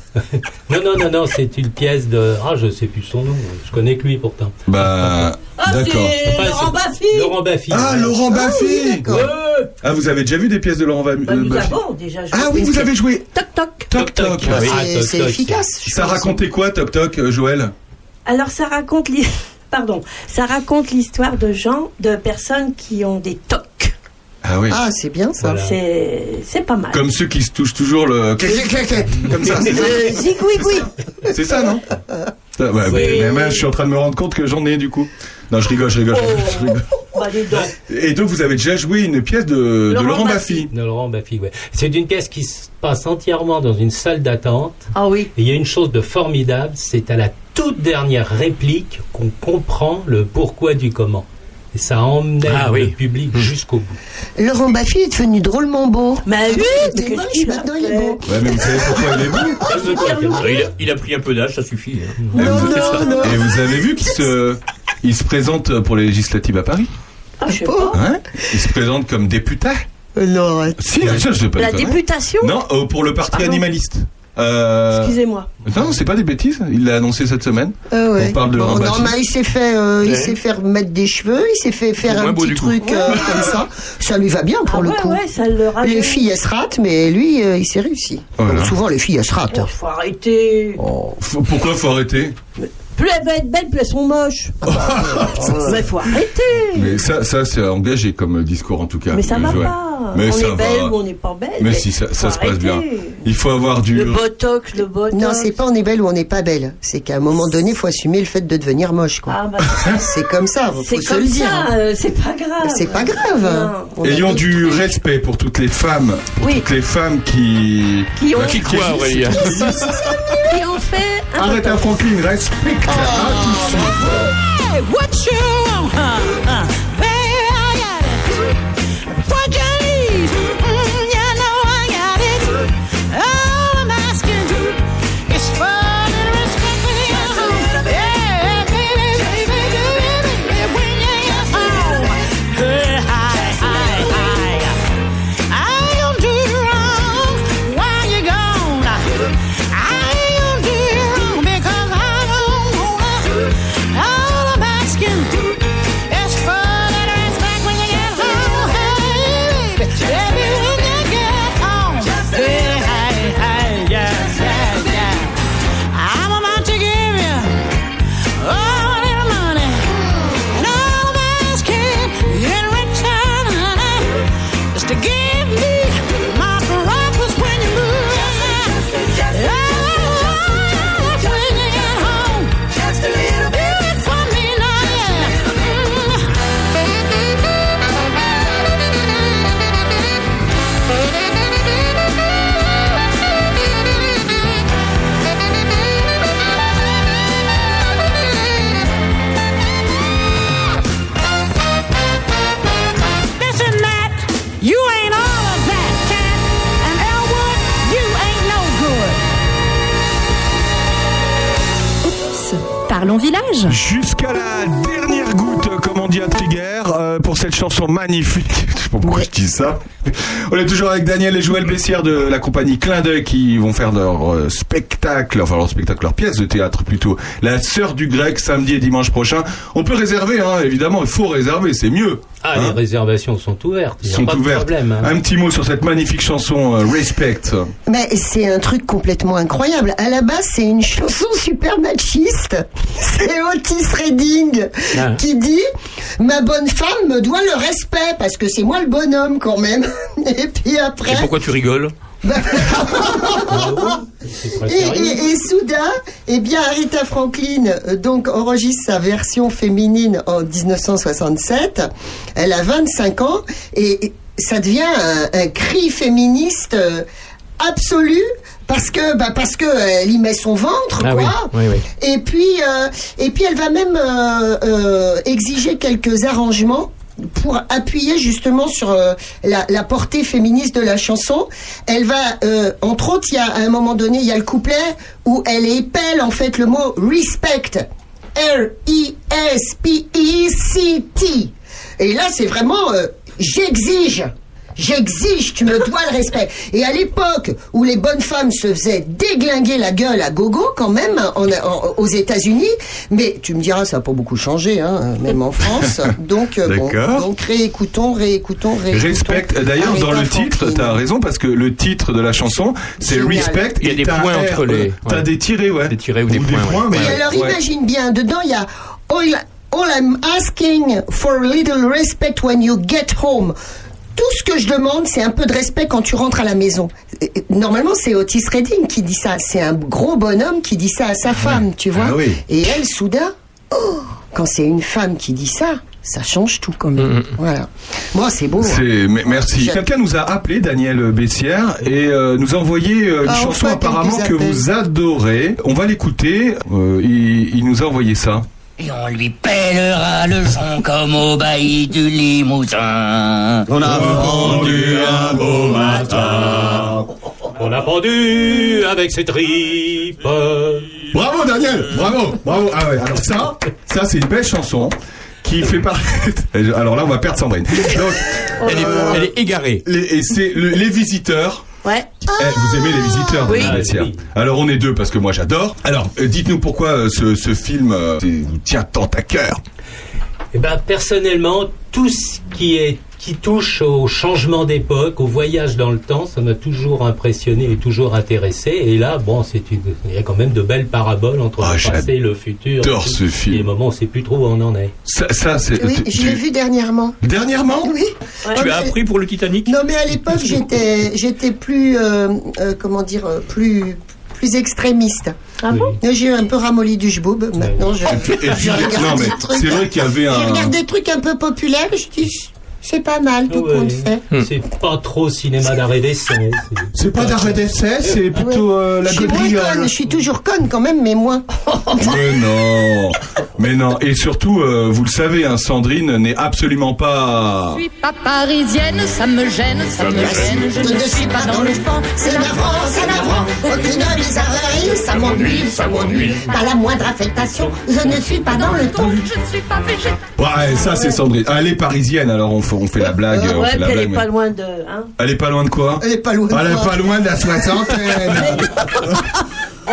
Non, non, non, non, c'est une pièce de... Ah, je sais plus son nom, je connais que lui pourtant. Bah, Ah, d'accord. Enfin, Laurent Baffy Laurent Baffy. Ah. Laurent Baffy d'accord. Ouais. Ah, vous avez déjà vu des pièces de Laurent Va- Bah, euh, Nous Baffy avons déjà joué. Ah oui, vous avez joué Toc toc. Toc Toc. Ah oui. Ah, C'est efficace. Ça racontait quoi, Toc Toc, euh, Joël? Alors ça raconte *laughs* pardon, ça raconte l'histoire de gens, de personnes qui ont des tocs. Ah oui. Ah, c'est bien ça. Voilà. C'est c'est pas mal. Comme ceux qui se touchent toujours le... *laughs* Comme ça, c'est ça zigouigoui. C'est ça, non Ça, ouais, Oui. mais- mais moi, je suis en train de me rendre compte que j'en ai du coup. Non, je rigole, je rigole. je rigole, je rigole. *laughs* Bah. Et donc, vous avez déjà joué une pièce de, de Laurent Laurent Baffy. Baffy. De Laurent Baffy, ouais. C'est une pièce qui se passe entièrement dans une salle d'attente. Ah oui. Et il y a une chose de formidable, c'est à la toute dernière réplique qu'on comprend le pourquoi du comment. Et ça emmenait Ah le oui. public jusqu'au bout. Laurent Baffy est devenu drôlement beau. Mais oui, Il mais moche, maintenant il est beau. Ouais, mais vous savez pourquoi il est *laughs* beau Il a, il a pris un peu d'âge, ça suffit. hein. Et Non, vous- non, non. Et vous avez vu qu'il se, il se présente pour les législatives à Paris Ah, je sais Pas. hein Il se présente comme député Euh, Non. Si, ça, *laughs* je sais pas La députation Non, euh, pour le parti Pardon animaliste. Euh, Excusez-moi. non, c'est pas des bêtises. Il l'a annoncé cette semaine. Ouais. On parle de Bon, non, mais il s'est fait, euh, il s'est fait remettre des cheveux, il s'est fait faire un petit truc euh, comme ça. Ça lui va bien pour ah le ouais, coup. ouais, ça le. Les filles elles se ratent, mais lui euh, il s'est réussi. Voilà. Souvent les filles elles se ratent. Oh, faut arrêter. Faut- pourquoi faut arrêter? Plus elles vont être belles, plus elles sont moches. *laughs* mais faut arrêter. Mais ça, ça c'est engagé comme discours en tout cas. Mais ça va pas. Mais on ça est belle va. ou on n'est pas belle. Mais si, ça- se passe bien. Il faut avoir du. Le botox, le botox. Non, c'est pas on est belle ou on n'est pas belle. C'est qu'à un moment donné, il faut assumer le fait de devenir moche, quoi. Ah, bah, C'est comme ça, faut c'est se comme le dire. ça, hein. euh, c'est pas grave. C'est pas grave. Ayons du trucs. respect pour toutes les femmes, pour Oui. toutes les femmes qui. Qui ont, Qui croit, Aurélien *laughs* qui ont fait un Arrête botox. Franklin, respecte. Hey, what you want? Uh, uh, baby, I got it. What you Jusqu'à la dernière goutte, comme on dit à Trigger, euh, pour cette chanson magnifique. *laughs* Je sais pas pourquoi je dis ça. On est toujours avec Daniel et Joël Bessière de la compagnie Clin d'œil qui vont faire leur euh, spectacle, enfin leur spectacle, leur pièce de théâtre plutôt. La sœur du grec, samedi et dimanche prochain. On peut réserver, hein, évidemment, il faut réserver, c'est mieux. Ah, Hein les réservations sont ouvertes. Il a sont pas ouvertes. de problème. hein. Un petit mot sur cette magnifique chanson euh, Respect. Mais c'est un truc complètement incroyable. À la base, c'est une chanson *laughs* super machiste. C'est Otis Redding Ah. qui dit Ma bonne femme me doit le respect parce que c'est moi le bonhomme quand même. *laughs* Et puis après. Et pourquoi tu rigoles *laughs* Et, et- et soudain, eh bien, Aretha Franklin euh, donc enregistre sa version féminine en 1967. Elle a 25 ans et et ça devient un, un cri féministe euh, absolu parce que bah parce que elle y met son ventre Ah quoi. oui, oui, oui. Et puis euh, et puis elle va même euh, euh, exiger quelques arrangements pour appuyer justement sur euh, la, portée féministe de la chanson, elle va, euh, entre autres, il y a à un moment donné, il y a le couplet où elle épelle en fait le mot respect, R-I-S-P-E-C-T. Et là, c'est vraiment, euh, j'exige. J'exige, tu me dois le respect. Et à l'époque où les bonnes femmes se faisaient déglinguer la gueule à gogo, quand même, en- en- aux États-Unis, mais tu me diras, ça n'a pas beaucoup changé, hein, même en France. Donc, euh, bon, donc réécoutons, réécoutons, réécoutons. Respect. D'ailleurs, dans le titre, t'as raison parce que le titre de la chanson, c'est. Respect. Il y a des t'as points entre les- T'as ouais. des tirés, ouais. Des tirés ou des points, ouais. mais- alors ouais. imagine bien, dedans il y a all, all I'm asking for a little respect when you get home. Tout ce que je demande, c'est un peu de respect quand tu rentres à la maison. Normalement, c'est Otis Redding qui dit ça. C'est un gros bonhomme qui dit ça à sa femme, tu vois. Ah oui. Et elle, soudain, oh, quand c'est une femme qui dit ça, ça change tout quand même. Voilà. Moi, c'est beau. hein. Merci. Quelqu'un nous a appelé, Daniel Bessière, et euh, nous a envoyé euh, une Ah, chanson apparemment que vous adorez. On va l'écouter. Euh, il, il nous a envoyé ça. Et on lui pèlera le son comme au bailli du Limousin. On a vendu un beau matin. On a pendu avec ses tripes. Bravo Daniel, bravo, bravo. Ah ouais, alors ça, Ça, c'est une belle chanson qui fait partie. *laughs* Alors là, on va perdre Sandrine. Donc, Elle est, elle est égarée. les, et c'est le- les visiteurs. Ouais. Eh, vous aimez les visiteurs, Oui. Bessière Oui. Alors on est deux parce que moi j'adore. Alors euh, dites-nous pourquoi euh, ce, ce film euh, vous tient tant à cœur. Eh ben, personnellement, tout ce qui est qui touche au changement d'époque, au voyage dans le temps, ça m'a toujours impressionné et toujours intéressé. Et là, bon, c'est une, il y a quand même de belles paraboles entre Ah, le passé et le futur. j'adore ce film. Des moments, on sait plus trop où on en est. Ça, ça c'est. Oui, tu- je l'ai vu dernièrement. Dernièrement Oui. Tu Ouais, as appris pour le Titanic Non, mais à l'époque, j'étais, j'étais plus, euh, euh, comment dire, euh, plus, plus extrémiste. Ah bon J'ai un peu ramolli du jboub. Maintenant, je, Et je regarde non mais des trucs. c'est vrai qu'il y avait Je un. regarde des trucs un peu populaires. Je dis, c'est pas mal tout Ouais. compte fait. C'est pas trop cinéma d'arrêt d'essai. C'est pas d'arrêt d'essai, c'est plutôt euh, la Je suis moins gaudriole. conne. Je suis toujours conne quand même, mais moins. *laughs* Mais non, mais non. Et surtout, euh, vous le savez, hein, Sandrine n'est absolument pas. Je suis pas parisienne, ça me gêne, ça me gêne, je ne suis pas dans le fond. C'est navrant, c'est navrant. Aucune bizarrerie, ça m'ennuie, ça m'ennuie. Pas la moindre affectation, je ne suis pas dans le ton. Je ne suis pas végétarienne. Ouais, ça c'est Sandrine. Elle est parisienne, alors on fait, on fait la blague. on Ouais, fait puis la elle est pas loin de. Hein. Elle est pas loin de quoi Elle est pas loin. de Elle est pas loin de la soixantaine. *laughs*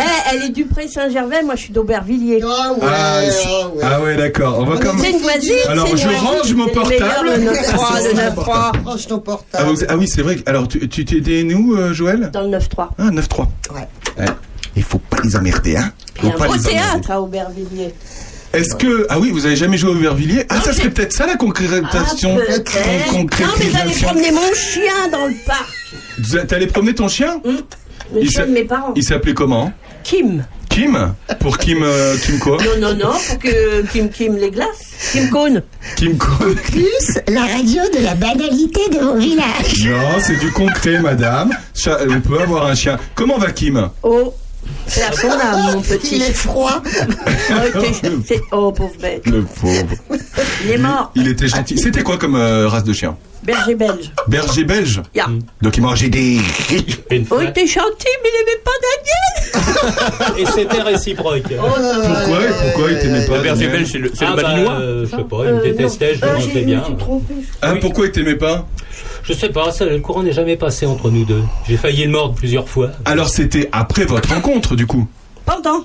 Eh, elle est du Pré-Saint-Gervais, moi je suis d'Aubervilliers. Ah ouais, Ah, ah ouais. ah ouais, d'accord. On va On comme. C'est une voisine. Alors, je voisine, range mon portable. Le 9-3, C'est le ça, 9-3. Range ton Ah, portable. vous- ah oui, c'est vrai. que- Alors, tu, tu t'es nous, euh, Joël Dans le 9-3. Ah, 9-3. Ouais. Ouais. Il faut pas les emmerder, hein. Il y a un beau théâtre à Aubervilliers. Est-ce que ah oui, vous avez jamais joué au Vervilliers? Ah, ça serait peut-être ça la concrétisation. Ah, peut-être. con- Non, mais j'allais concrétisation. promener mon chien dans le parc. T'allais promener ton chien? Le Il chien de mes parents. Il s'appelait comment? Kim. Kim? Pour Kim euh, Kim quoi? Non, non, non, pour que Kim Kim les glaces. Kim Cone. Kim quoi Plus la radio de la banalité de vos villages. Non, c'est du concret, madame. Cha- on peut avoir un chien. Comment va Kim? Oh, c'est à son âme, mon petit. Il est froid. *laughs* Oh, oh, pauvre bête. Le pauvre. Il est mort. Il était gentil. C'était quoi comme euh, race de chien? Berger belge. Berger belge? Ya. Donc il mangeait des. Oh, il était gentil, mais il aimait pas Daniel. Et c'était réciproque. Pourquoi? Pourquoi il t'aimait pas Le berger Daniel? belge, c'est le, c'est Ah le bah, malinois. euh, je sais pas, il Euh, me détestait, je le montais j'ai- bien. Je me suis trompée. Ah, pourquoi il t'aimait pas? Je sais pas, ça, le courant n'est jamais passé entre nous deux. J'ai failli le mordre plusieurs fois. Alors c'était après votre rencontre, du coup? Pendant.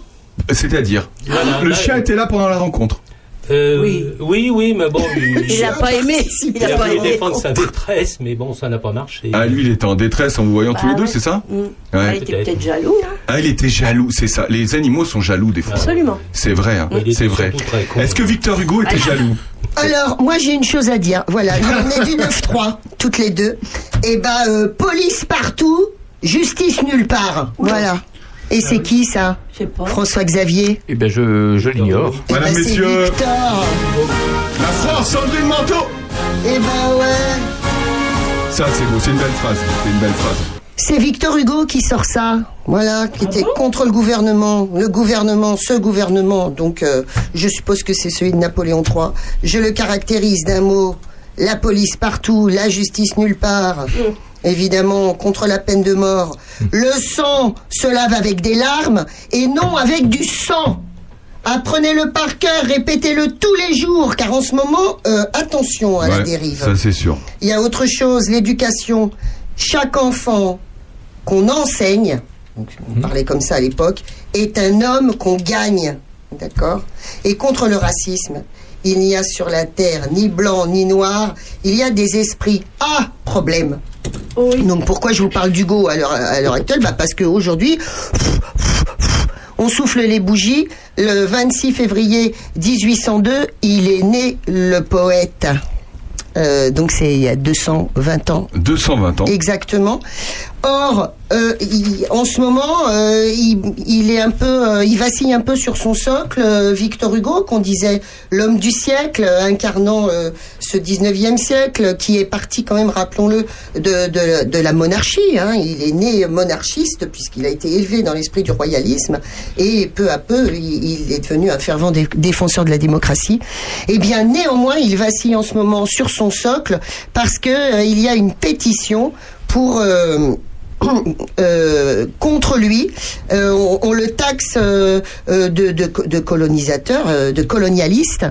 C'est-à-dire? Voilà, Le là, chien était là pendant la rencontre. Euh, Oui. oui, oui, mais bon, il, *laughs* Il a pas aimé. Il il a a pas voulu aimé. défendre sa détresse, mais bon, ça n'a pas marché. Ah, lui, il était en détresse en vous voyant tous Bah les deux, c'est ça Mm. Ouais. Ah, il était Peut-être. jaloux. Hein. Ah, il était jaloux, c'est ça. Les animaux sont jaloux des fois. Absolument. C'est vrai, hein. C'est vrai. Est-ce que Victor Hugo était jaloux Alors, moi j'ai une chose à dire. Voilà, on est du *laughs* 9-3, toutes les deux. Et ben, euh, police partout, justice nulle part. Voilà. Et c'est qui ça Je sais pas. François Xavier Eh ben, je, je l'ignore. Eh Madame, ben, c'est messieurs. Victor. La France, Sandrine Manteau Eh ben ouais. Ça, c'est beau, c'est une belle phrase. C'est une belle phrase. C'est Victor Hugo qui sort ça, voilà, qui était contre le gouvernement, le gouvernement, ce gouvernement. Donc, euh, je suppose que c'est celui de Napoléon III. Je le caractérise d'un mot la police partout, la justice nulle part. Évidemment, contre la peine de mort. Le sang se lave avec des larmes et non avec du sang. Apprenez-le par cœur, répétez-le tous les jours, car en ce moment, euh, attention à la dérive. Ça, c'est sûr. Il y a autre chose, l'éducation. Chaque enfant qu'on enseigne, donc on parlait comme ça à l'époque, est un homme qu'on gagne. D'accord? Et contre le racisme, il n'y a sur la terre ni blanc ni noir, il y a des esprits. Ah, problème. Donc pourquoi je vous parle d'Hugo à l'heure à l'heure actuelle? Bah Parce qu'aujourd'hui, on souffle les bougies. Le 26 février 1802, il est né le poète. Euh, donc c'est il y a 220 ans. 220 ans. Exactement. Or, euh, il- en ce moment, euh, il, il est un peu, euh, il vacille un peu sur son socle. euh, Victor Hugo, qu'on disait l'homme du siècle, incarnant euh, ce 19e siècle, qui est parti quand même, rappelons-le, de, de, de la monarchie. hein. Il est né monarchiste puisqu'il a été élevé dans l'esprit du royalisme et peu à peu, il, est devenu un fervent dé- défenseur de la démocratie. Eh bien, néanmoins, il vacille en ce moment sur son socle parce que euh, il y a une pétition pour *coughs* euh, contre lui. Euh, on, on le taxe euh, de, de, de colonisateur, de colonialiste.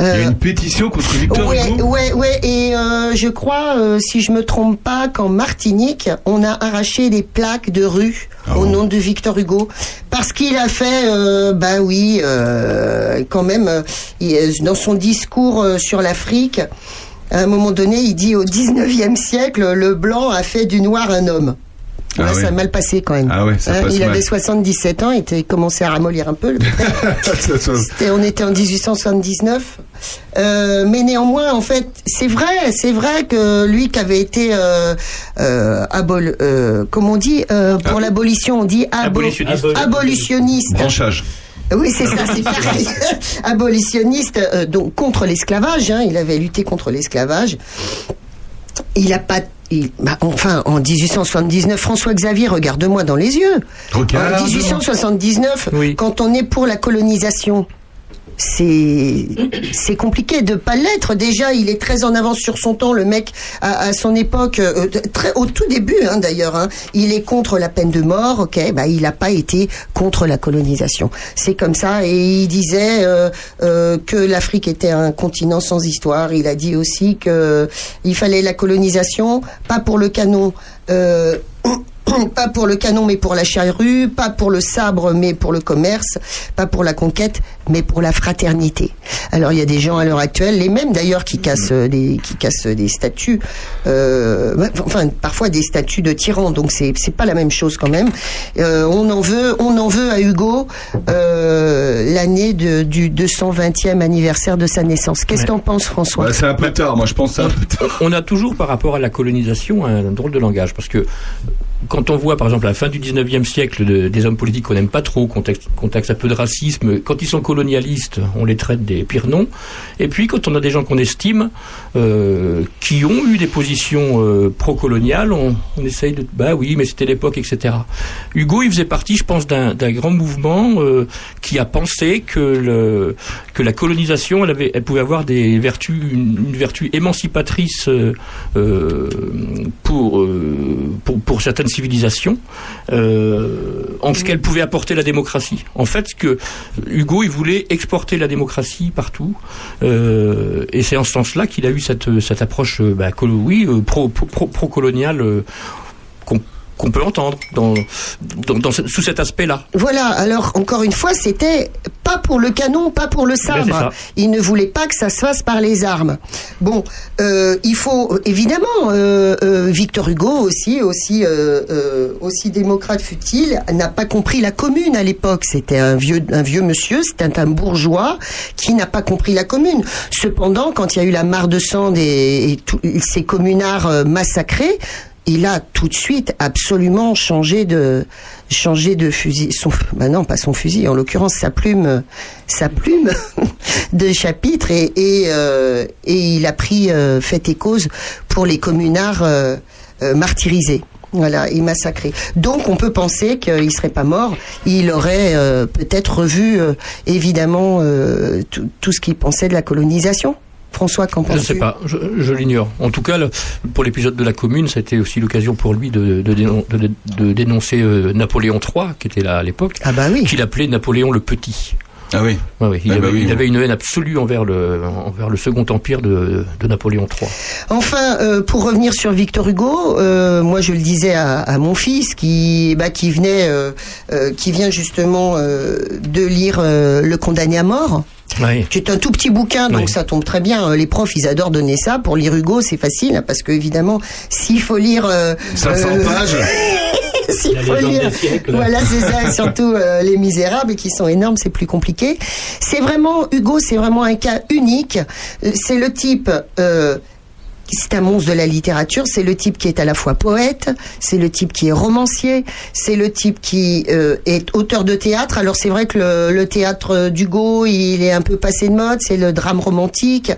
Il y a une pétition contre Victor Ouais, Hugo? ouais, ouais, et je crois, si je me trompe pas, qu'en Martinique, on a arraché des plaques de rue au nom de Victor Hugo, parce qu'il a fait, ben oui, quand même, dans son discours sur l'Afrique, à un moment donné, il dit au 19e siècle, le blanc a fait du noir un homme. Ah ouais. ça a mal passé quand même. Ah ouais, ça Hein, passe il mal. avait 77 ans, il était commencé à ramollir un peu. le *laughs* on était en 1879. Euh, mais néanmoins, en fait, c'est vrai, c'est vrai que lui qui avait été euh, euh, abol, euh, comme on dit, euh, pour l'abolition, on dit abo- Abolitionniste. abolitionniste. Branchage. Oui, c'est ça, c'est pareil. *laughs* Abolitionniste, euh, donc contre l'esclavage. hein, il avait lutté contre l'esclavage. Il a pas. Il- bah, enfin, en 1879, François Xavier, regarde-moi dans les yeux. En 1879, quand on est pour la colonisation, c'est compliqué de pas l'être. Déjà, il est très en avance sur son temps. Le mec, à, son époque, euh, très au tout début hein, d'ailleurs, hein, il est contre la peine de mort. Ok, bah il n'a pas été contre la colonisation. C'est comme ça. Et il disait euh, euh, que l'Afrique était un continent sans histoire. Il a dit aussi que il fallait la colonisation, pas pour le canon. Pas pour le canon mais pour la charrue, pas pour le sabre mais pour le commerce, pas pour la conquête mais pour la fraternité. Alors il y a des gens à l'heure actuelle, les mêmes d'ailleurs qui cassent euh, des qui cassent des statues, euh, enfin parfois des statues de tyrans, donc c'est c'est pas la même chose quand même. Euh, on en veut on en veut à Hugo euh, l'année du 220e anniversaire de sa naissance. Qu'est-ce que t'en penses François Ouais, c'est un peu tard, moi je pense que c'est un peu tard. On a toujours par rapport à la colonisation un drôle de langage parce que quand on voit par exemple à la fin du 19e siècle de- des hommes politiques qu'on n'aime pas trop, qu'on taxe, un peu de racisme, quand ils sont colonialistes, on les traite des pires noms. Et puis quand on a des gens qu'on estime, euh, qui ont eu des positions euh, pro-coloniales, on, essaye de... Bah oui, mais c'était l'époque, etc. Hugo, il faisait partie, je pense, d'un grand mouvement euh, qui a pensé que, que la colonisation, elle, avait, elle pouvait avoir des vertus, une, vertu émancipatrice pour, pour, pour certaines civilisations, euh, en ce qu'elle pouvait apporter la démocratie. En fait, que Hugo, il voulait exporter la démocratie partout, euh, et c'est en ce sens-là qu'il a eu cette, cette approche, euh, bah, oui, pro, pro, pro- pro-coloniale euh, qu'on peut entendre dans, dans, dans ce- sous cet aspect-là. Voilà, alors encore une fois, c'était pas pour le canon, pas pour le sabre. Il ne voulait pas que ça se fasse par les armes. Bon, euh, il faut évidemment euh, euh, Victor Hugo aussi, aussi, euh, euh, aussi démocrate fut-il, n'a pas compris la commune à l'époque. C'était un vieux, un vieux monsieur, c'était un bourgeois qui n'a pas compris la commune. Cependant, quand il y a eu la mare de sang des, et tous ces communards massacrés, il a tout de suite absolument changé de fusil bah non pas son fusil en l'occurrence sa plume sa plume *laughs* de chapitre euh, et il a pris euh, fait et cause pour les communards euh, euh, martyrisés voilà, et massacrés. Donc on peut penser qu'il serait pas mort, il aurait peut-être revu évidemment tout ce qu'il pensait de la colonisation. François, qu'en Je ne sais pas, je, je l'ignore. En tout cas, le- pour l'épisode de la Commune, c'était aussi l'occasion pour lui de, de, dénon- de- de dénoncer euh, Napoléon III, qui était là à l'époque, Ah bah oui. qu'il appelait Napoléon le Petit. Ah oui. Il, Ah avait, bah oui, il avait une haine absolue envers le, envers le Second Empire de, de Napoléon III. Enfin, euh, pour revenir sur Victor Hugo, euh, moi je le disais à, à mon fils qui, bah, qui venait, euh, euh, qui vient justement euh, de lire euh, Le Condamné à mort. C'est un tout petit bouquin, donc Oui. ça tombe très bien. Les profs, ils adorent donner ça. Pour lire Hugo, c'est facile, hein, parce que évidemment, s'il faut lire... euh, 500 euh, *laughs* pages. S'il faut lire, siècles. voilà, c'est ça, et *laughs* surtout euh, les Misérables qui sont énormes, c'est plus compliqué. C'est vraiment Hugo, c'est vraiment un cas unique. Euh, C'est le type. Euh, c'est un monstre de la littérature, c'est le type qui est à la fois poète, c'est le type qui est romancier, c'est le type qui euh, est auteur de théâtre. Alors c'est vrai que le, le théâtre d'Hugo, il est un peu passé de mode, c'est le drame romantique.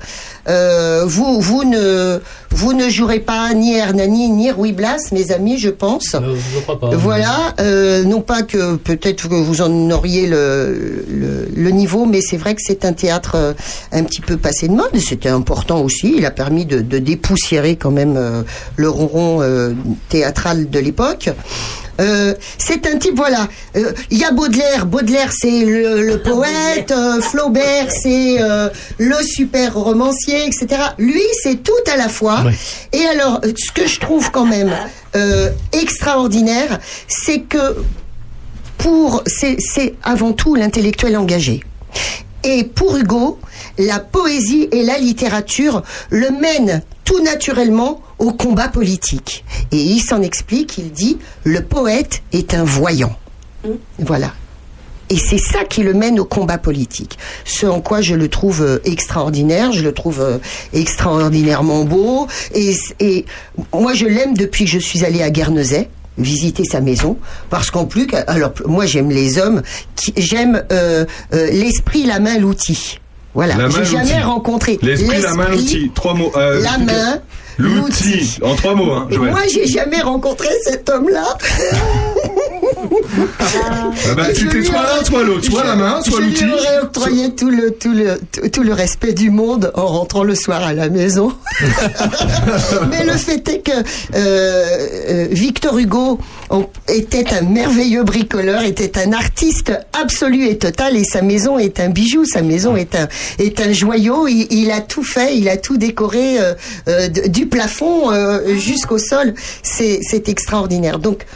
Euh, vous, vous ne, vous ne jouerez pas ni Hernani ni Ruy Blas, mes amis, je pense. Je crois pas. Voilà, euh, non pas que peut-être que vous en auriez le, le, le niveau, mais c'est vrai que c'est un théâtre un petit peu passé de mode. C'était important aussi. Il a permis de, de dépoussiérer quand même euh, le ronron euh, théâtral de l'époque. Euh, c'est un type, voilà. Euh, Il y a Baudelaire. Baudelaire, c'est le, le *laughs* poète. euh, Flaubert, c'est euh, le super romancier, etc. Lui, c'est tout à la fois. Et alors, ce que je trouve quand même *laughs* euh, extraordinaire, c'est que pour, c'est c'est avant tout l'intellectuel engagé. Et pour Hugo, la poésie et la littérature le mènent tout naturellement au combat politique. Et il s'en explique, il dit, le poète est un voyant. Voilà. Et c'est ça qui le mène au combat politique. Ce en quoi je le trouve euh, extraordinaire, je le trouve euh, extraordinairement beau. Et, et moi, je l'aime depuis que je suis allée à Guernesey visiter sa maison parce qu'en plus alors moi j'aime les hommes qui j'aime euh, euh, l'esprit la main l'outil voilà j'ai jamais rencontré L'esprit, la main, l'outil. Trois mots. euh, la main L'outil. En trois mots, hein, Joël. moi j'ai jamais rencontré cet homme là Ah bah, c'était soit l'un, soit l'autre. Soit la main, soit je l'outil. lui aurais octroyé tout le, tout, le, tout, tout le respect du monde en rentrant le soir à la maison. *laughs* Mais le fait est que euh, euh, Victor Hugo était un merveilleux bricoleur, était un artiste absolu et total, et sa maison est un bijou, sa maison est un, est un joyau. Il, il a tout fait, il a tout décoré euh, euh, du plafond euh, jusqu'au sol. C'est extraordinaire. Donc,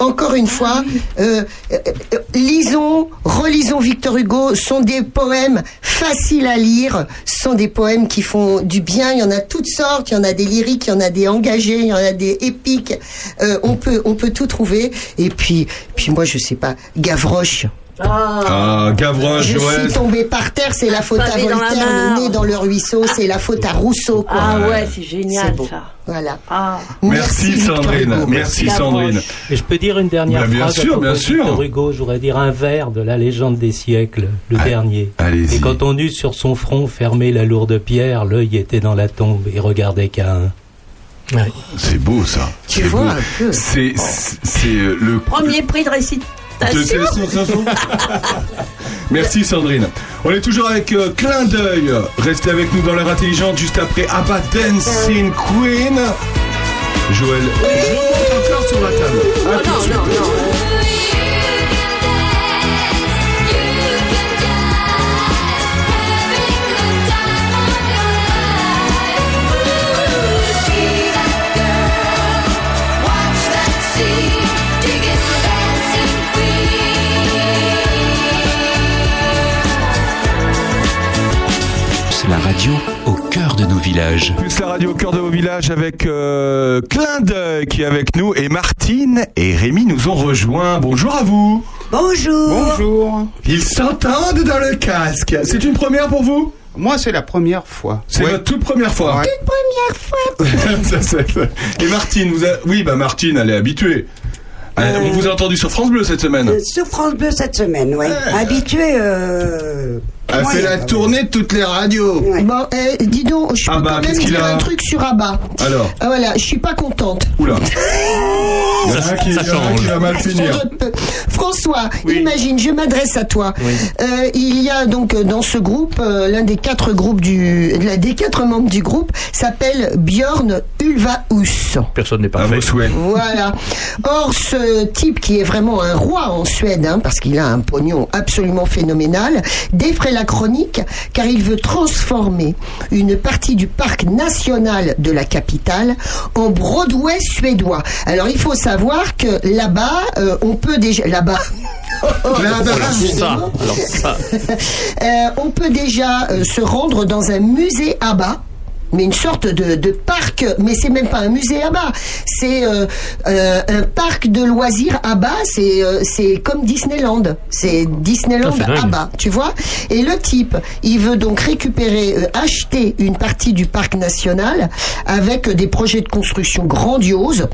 encore une fois, euh, euh, euh, lisons, relisons Victor Hugo. Sont des poèmes faciles à lire, sont des poèmes qui font du bien. Il y en a toutes sortes. Il y en a des lyriques, il y en a des engagés, il y en a des épiques. Euh, on peut, on peut tout trouver. Et puis, puis moi, je sais pas, Gavroche. Ah, Gavroche, Je Joël. suis tombée par terre, c'est la faute à Voltaire, le nez dans le ruisseau, c'est la faute à Rousseau. Quoi. Ah ouais, c'est génial beau. ça. Voilà. Ah. Merci, Sandrine. Merci Gavroche. Sandrine. Et je peux dire une dernière Bah, bien phrase à sûr, propos bien de sûr. Victor Hugo, je voudrais dire un vers de la légende des siècles, le dernier. allez-y. Et quand on eut sur son front fermé la lourde pierre, l'œil était dans la tombe et regardait Cain. C'est beau, ça. Tu C'est vois beau. un peu. C'est, euh, le Premier prix de récitation. *laughs* Merci Sandrine. On est toujours avec euh, clin d'œil. Restez avec nous dans l'heure intelligente juste après Abba Dancing Queen. Joël, je monte encore sur la table. À tout de suite. Villages. Plus la radio au cœur de vos villages avec euh, Clin d'œil qui est avec nous et Martine et Rémi nous ont rejoints. Bonjour à vous. Bonjour. Bonjour. Ils s'entendent dans le casque. C'est une première pour vous? Moi, c'est la première fois. C'est votre toute première fois. Ouais. première fois. *laughs* Ça, et Martine, vous a- oui, bah Martine, elle est habituée. Elle- On vous a entendu sur France Bleu cette semaine. Euh, Sur France Bleu cette semaine, ouais. Habitué. Euh, Elle fait la tournée de toutes les radios. Bon, eh, dis donc, je peux Ah bah, quand même qu'est-ce qu'il dire a un truc sur Abba. Alors Ah voilà, je suis pas contente. Oula. *laughs* Il y en a un qui, il y en a un qui va mal finir. François François, imagine, je m'adresse à toi. Euh, il y a donc euh, dans ce groupe, euh, l'un des quatre groupes du, l'un des quatre membres du groupe s'appelle Björn Ulvaeus. Personne n'est À parfait. vos souhaits. Voilà. Or, ce type qui est vraiment un roi en Suède, hein, parce qu'il a un pognon absolument phénoménal, défraie la chronique car il veut transformer une partie du parc national de la capitale en Broadway suédois. Alors, il faut savoir que là-bas, euh, on peut déjà... Là-bas... *laughs* Ça. Euh, on peut déjà euh, se rendre dans un musée à bas. Mais une sorte de, de parc, mais c'est même pas un musée à bas, c'est euh, euh, un parc de loisirs à bas, c'est euh, c'est comme Disneyland, c'est Disneyland Ah, à bas, tu vois. Et le type, il veut donc récupérer, acheter une partie du parc national avec des projets de construction grandioses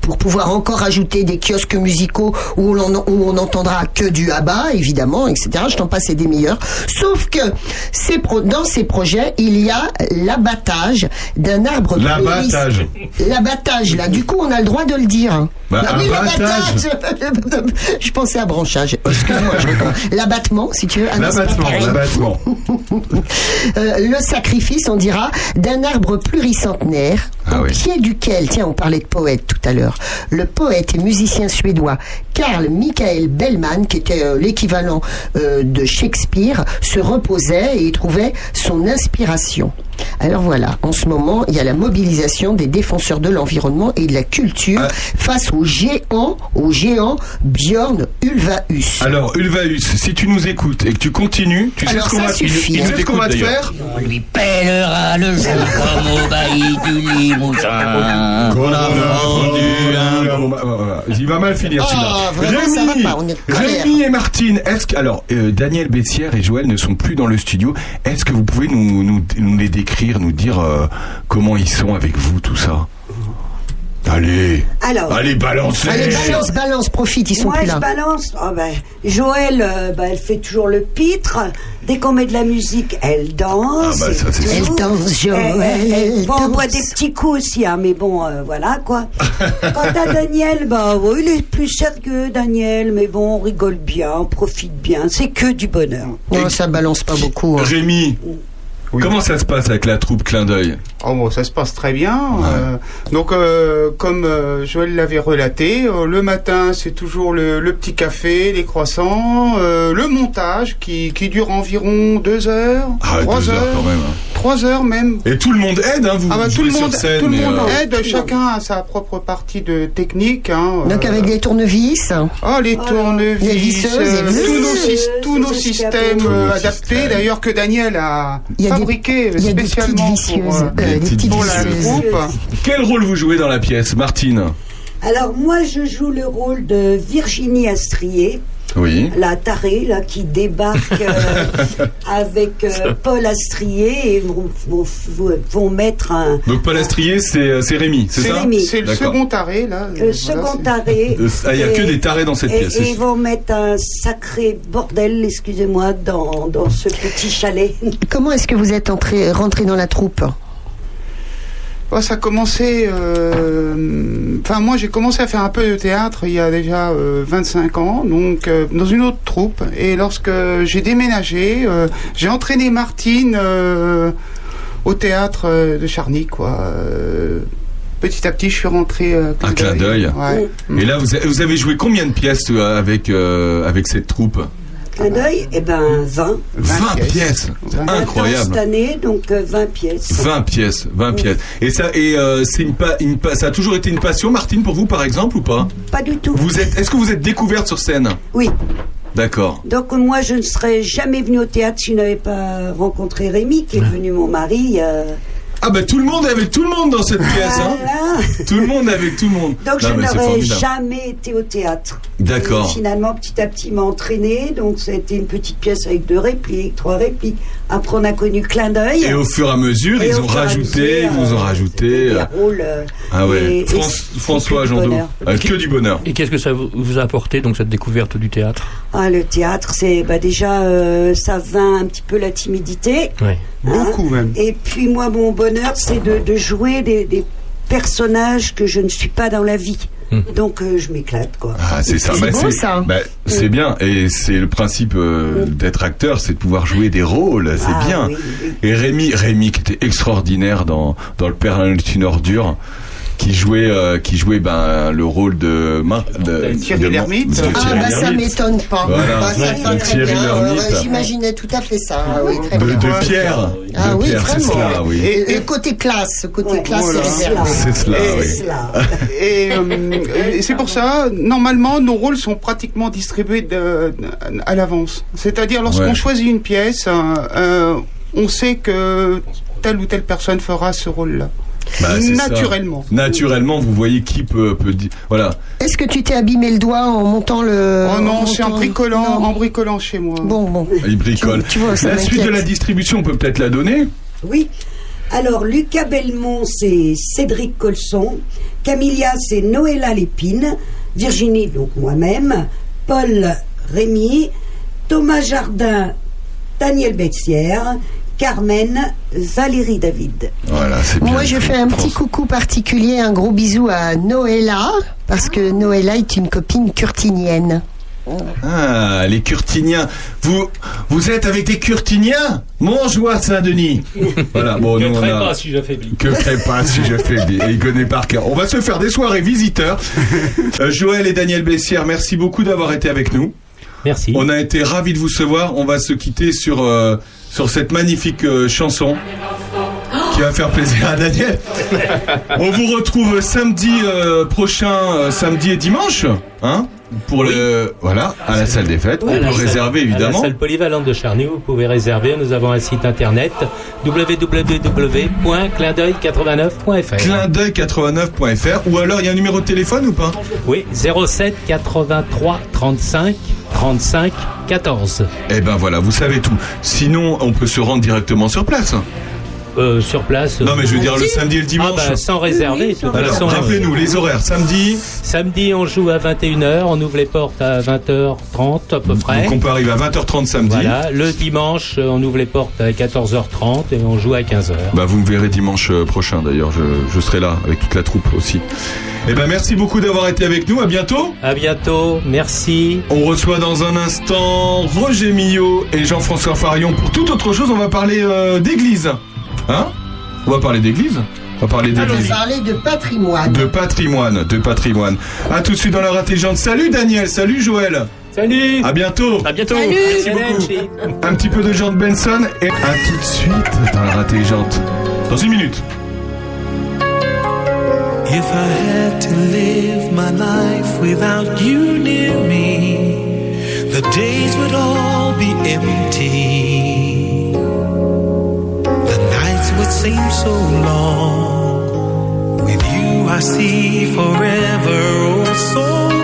pour pouvoir encore ajouter des kiosques musicaux où on, où on entendra que du ABBA, évidemment, etc. Je t'en passe et des meilleurs. Sauf que ces pro- dans ces projets, il y a l'abattage d'un arbre. L'abattage. L'abattage, là. Du coup, on a le droit de le dire. Bah, Ah oui, abattage. l'abattage. *laughs* Je pensais à branchage. Excuse-moi, je. L'abattement, si tu veux. Ah L'abattement, l'abattement. *laughs* Euh, le sacrifice, on dira, d'un arbre pluricentenaire, Ah au oui. pied duquel, tiens, on parlait de poète tout à l'heure, le poète et musicien suédois Carl Michael Bellman, qui était euh, l'équivalent euh, de Shakespeare, se reposait et trouvait son inspiration. Alors voilà, en ce moment, il y a la mobilisation des défenseurs de l'environnement et de la culture Ah. face au géant, au géant Björn Ulvaeus. Alors, Ulvaeus, si tu nous écoutes et que tu continues, tu sais Alors, ce qu'on ça va, suffit, tu hein. sais ce qu'on va te faire On lui pèlera le *laughs* jour comme au bailli du Limousin. Qu'on a vendu un- Il va mal finir Ah, celui-là. ça Rémi, va pas, on est en colère. Rémi et Martine, est-ce que alors euh, Daniel Bessière et Joël ne sont plus dans le studio Est-ce que vous pouvez nous, nous, nous les décrire, nous dire euh, comment ils sont avec vous, tout ça Allez, Alors, allez balancez. Allez, balance, balance, profite, ils sont moi plus je là. balance. Oh, ben, Joël, euh, ben, elle fait toujours le pitre. Dès qu'on met de la musique, elle danse. Ah, bah, et ça, tout. Elle danse, Joël, Elle- elle- elle bon, on boit des petits coups aussi, hein, mais bon, euh, voilà quoi. *laughs* Quant à Daniel, bah, ouais, il est plus sérieux, Daniel, mais bon, on rigole bien, on profite bien. C'est que du bonheur. Non, ça balance pas beaucoup. hein. Rémi, comment ça se passe avec la troupe Clin d'œil? Oh bon, ça se passe très bien. euh, donc, euh, comme euh, Joël l'avait relaté, euh, le matin, c'est toujours le, le petit café, les croissants, euh, le montage qui, qui dure environ deux heures, Ah, trois deux heures heures, quand même. hein. trois heures même. Et tout le monde aide, hein, vous, Ah bah, vous tout le monde, sur scène, tout le monde euh, aide, chacun a sa propre partie de technique. Hein, Donc euh, avec des tournevis? Ah, les tournevis, les visseuses, euh, les tous nos, visseuses, tous nos les systèmes adaptés, d'ailleurs que Daniel a Il y a des- fabriqué il y a des petites spécialement pour, euh, des petites pour la groupe. Quel rôle vous jouez dans la pièce, Martine? Alors, moi, je joue le rôle de Virginie Astrier. Oui. la tarée là qui débarque euh, *laughs* avec euh, Paul Astrier et vont, vont, mettre un Donc Palastrier, c'est euh, c'est Rémi, c'est C'est ça Rémi. C'est le second arrêt, là. le second taré. *laughs* Euh, ah, il y a Et- que des tarés dans cette et, pièce, Et ils vont mettre un sacré bordel, excusez-moi, dans, dans ce petit chalet. Comment est-ce que vous êtes entré, rentré dans la troupe? Ouais, ça a commencé. euh, Enfin, moi, j'ai commencé à faire un peu de théâtre il y a déjà euh, 25 ans, donc euh, dans une autre troupe. Et lorsque j'ai déménagé, euh, j'ai entraîné Martine euh, au théâtre euh, de Charny, quoi. Euh, petit à petit, je suis rentré. euh, Un clin d'œil. Ouais. Et là, vous avez, joué combien de pièces euh, avec, euh, avec cette troupe? Clin d'œil, eh ben 20. 20 pièces, C'est 20 ans incroyable. cette année, donc euh, 20 pièces. 20 pièces, 20 pièces. Et ça, et euh, c'est une, pa- une pa- ça a toujours été une passion, Martine, pour vous, par exemple, ou pas? Pas du tout. Vous êtes, est-ce que vous êtes découverte sur scène? Oui. D'accord. Donc moi, je ne serais jamais venue au théâtre si je n'avais pas rencontré Rémi, qui est devenu mon mari. euh, Ah bah tout le monde est avec tout le monde dans cette pièce, hein voilà. Tout le monde est avec tout le monde. Donc Non, je n'aurais jamais été au théâtre. D'accord. Finalement, petit à petit, m'a entraîné. Donc ça a été une petite pièce avec deux répliques, trois répliques. Après, on a connu clin d'œil. Et au fur et à mesure, Et ils ont rajouté, mesure, ils vous ont euh, rajouté. des euh, rôles, euh, Ah ouais. et- François que du Jandot. bonheur. Euh, que du bonheur. Et qu'est-ce que ça vous vous a apporté, donc, cette découverte du théâtre? Ah, le théâtre, c'est bah, déjà, euh, ça vainc un petit peu la timidité. Oui. Beaucoup même. Et puis moi, mon bonheur, c'est de, de jouer des, des personnages que je ne suis pas dans la vie. Donc euh, je m'éclate, quoi. Ah, c'est ça. Bah, bah, c'est bien. Et c'est le principe euh, d'être acteur, c'est de pouvoir jouer des rôles. C'est Ah, bien. oui, oui. Et Rémi, Rémi qui était extraordinaire dans, dans Le Père Noël est une ordure. Qui jouait, euh, qui jouait ben, le rôle de, de Thierry de- Lhermitte. de Ah Thierry bah ça Lhermitte. m'étonne pas. Voilà. Bah, ça Ouais, de très Thierry bien. Lhermitte. Ouais, J'imaginais tout à fait ça. Ah oui, très de, bien. de Pierre. Ah de oui, Pierre, c'est vraiment. cela, oui. Et, le côté classe, côté classe, voilà. c'est cela, Et- oui. *laughs* Et, euh, et c'est pour ça, normalement, nos rôles sont pratiquement distribués de- à l'avance. C'est-à-dire, lorsqu'on Ouais. choisit une pièce, euh, euh, on sait que telle ou telle personne fera ce rôle-là. Bah, ça. Naturellement. Naturellement, vous voyez qui peut, peut dire. Voilà. Est-ce que tu t'es abîmé le doigt en montant le. Oh non, c'est en bricolant, en bricolant chez moi. Bon, bon. Il bricole. Tu vois, ça la suite de la distribution, on peut peut-être la donner Oui. Alors, Lucas Belmont, c'est Cédric Colson. Camilla, c'est Noëlla Lépine. Virginie, donc moi-même. Paul Rémy. Thomas Jardin, Daniel Bexière. Carmen, Valérie David. Voilà, c'est bien. Moi, je fais un petit coucou particulier, un gros bisou à Noëlla, parce que Noëlla est une copine curtinienne. Ah, les Curtiniens. Vous, vous êtes avec des Curtiniens? Mon joie Saint-Denis. Voilà, bon, Ne nous on a... pas si j'affaiblis. Que ferait pas si je fais bien Et il connaît par cœur. On va se faire des soirées visiteurs. *laughs* Euh, Joël et Daniel Bessière, merci beaucoup d'avoir été avec nous. Merci. On a été ravis de vous recevoir. On va se quitter sur, euh, sur cette magnifique euh, chanson qui va faire plaisir à Daniel. *laughs* On vous retrouve samedi euh, prochain, euh, samedi et dimanche, hein, pour le voilà à la salle des fêtes. On peut salle- réserver À la évidemment. salle polyvalente de Charny, vous pouvez réserver. Nous avons un site internet www.clindeuil89.fr. Clin d'œil 89.fr ou alors il y a un numéro de téléphone ou pas? Oui, 07 83 35 35 14. Eh ben voilà, vous savez tout. Sinon, on peut se rendre directement sur place. Euh, sur place. Non, mais je veux dire le samedi et le dimanche. Ah bah, sans réserver. Alors, rappelez-nous les horaires. Samedi, Samedi, on joue à 21h, on ouvre les portes à 20h30 à peu près. donc on peut arriver à 20h30 samedi. Voilà, le dimanche, euh, on ouvre les portes à 14h30 et on joue à 15h. Bah, vous me verrez dimanche euh, prochain d'ailleurs. Je, je serai là avec toute la troupe aussi. Eh ben, merci beaucoup d'avoir été avec nous. À bientôt. À bientôt. Merci. On reçoit dans un instant Roger Millot et Jean-François Farion pour toute autre chose. On va parler euh, d'église. Hein On va parler d'église. On va parler On va d'église. parler de patrimoine. De patrimoine, de patrimoine. À tout de suite dans l'heure intelligente. Salut Daniel, salut Joël. Salut. À biento. À bientôt. Merci beaucoup. Un petit peu de Jean Benson et à tout de suite dans l'heure intelligente. Dans une minute. If I had to live my life without you near me, the days would all be empty. Would seem so long. With you, I see forever oh so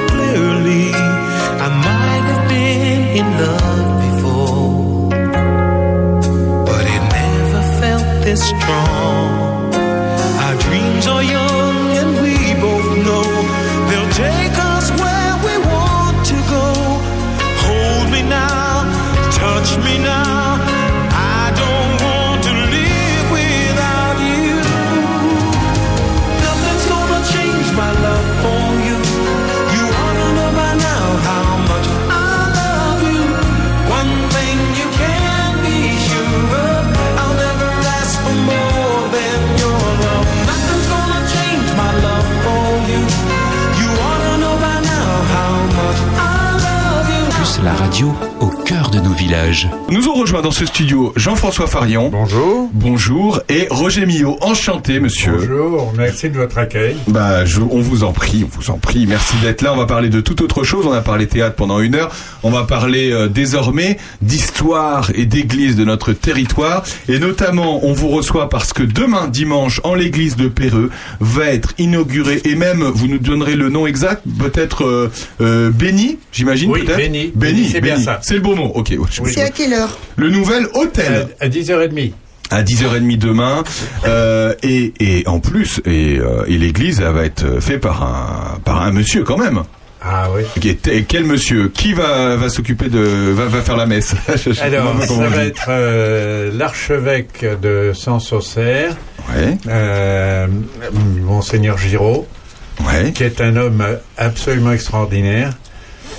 Nous ont rejoint dans ce studio Jean-François Farion. Bonjour. Bonjour. Et Roger Millot. Enchanté, monsieur. Bonjour, merci de votre accueil. Bah, je- on vous en prie, on vous en prie. Merci d'être là. On va parler de toute autre chose. On a parlé théâtre pendant une heure. On va parler euh, désormais d'histoire et d'église de notre territoire. Et notamment, on vous reçoit parce que demain, dimanche, en l'église de Péreux, va être inauguré et même, vous nous donnerez le nom exact, peut-être euh, euh, béni, j'imagine Oui, peut-être béni. Béni, Béni, c'est bien ça. C'est le bon mot. Ok. ouais, C'est à quelle heure? Le nouvel hôtel. À 10h30. À 10h30 demain. Euh, et, et en plus, et, euh, et l'église va être faite par un, par un monsieur quand même. Ah oui. Et quel monsieur? Qui va, va s'occuper de. Va, va faire la messe? *laughs* Alors, ça va dit. être euh, l'archevêque de Ouais. euh, Monseigneur Giraud, qui est un homme absolument extraordinaire.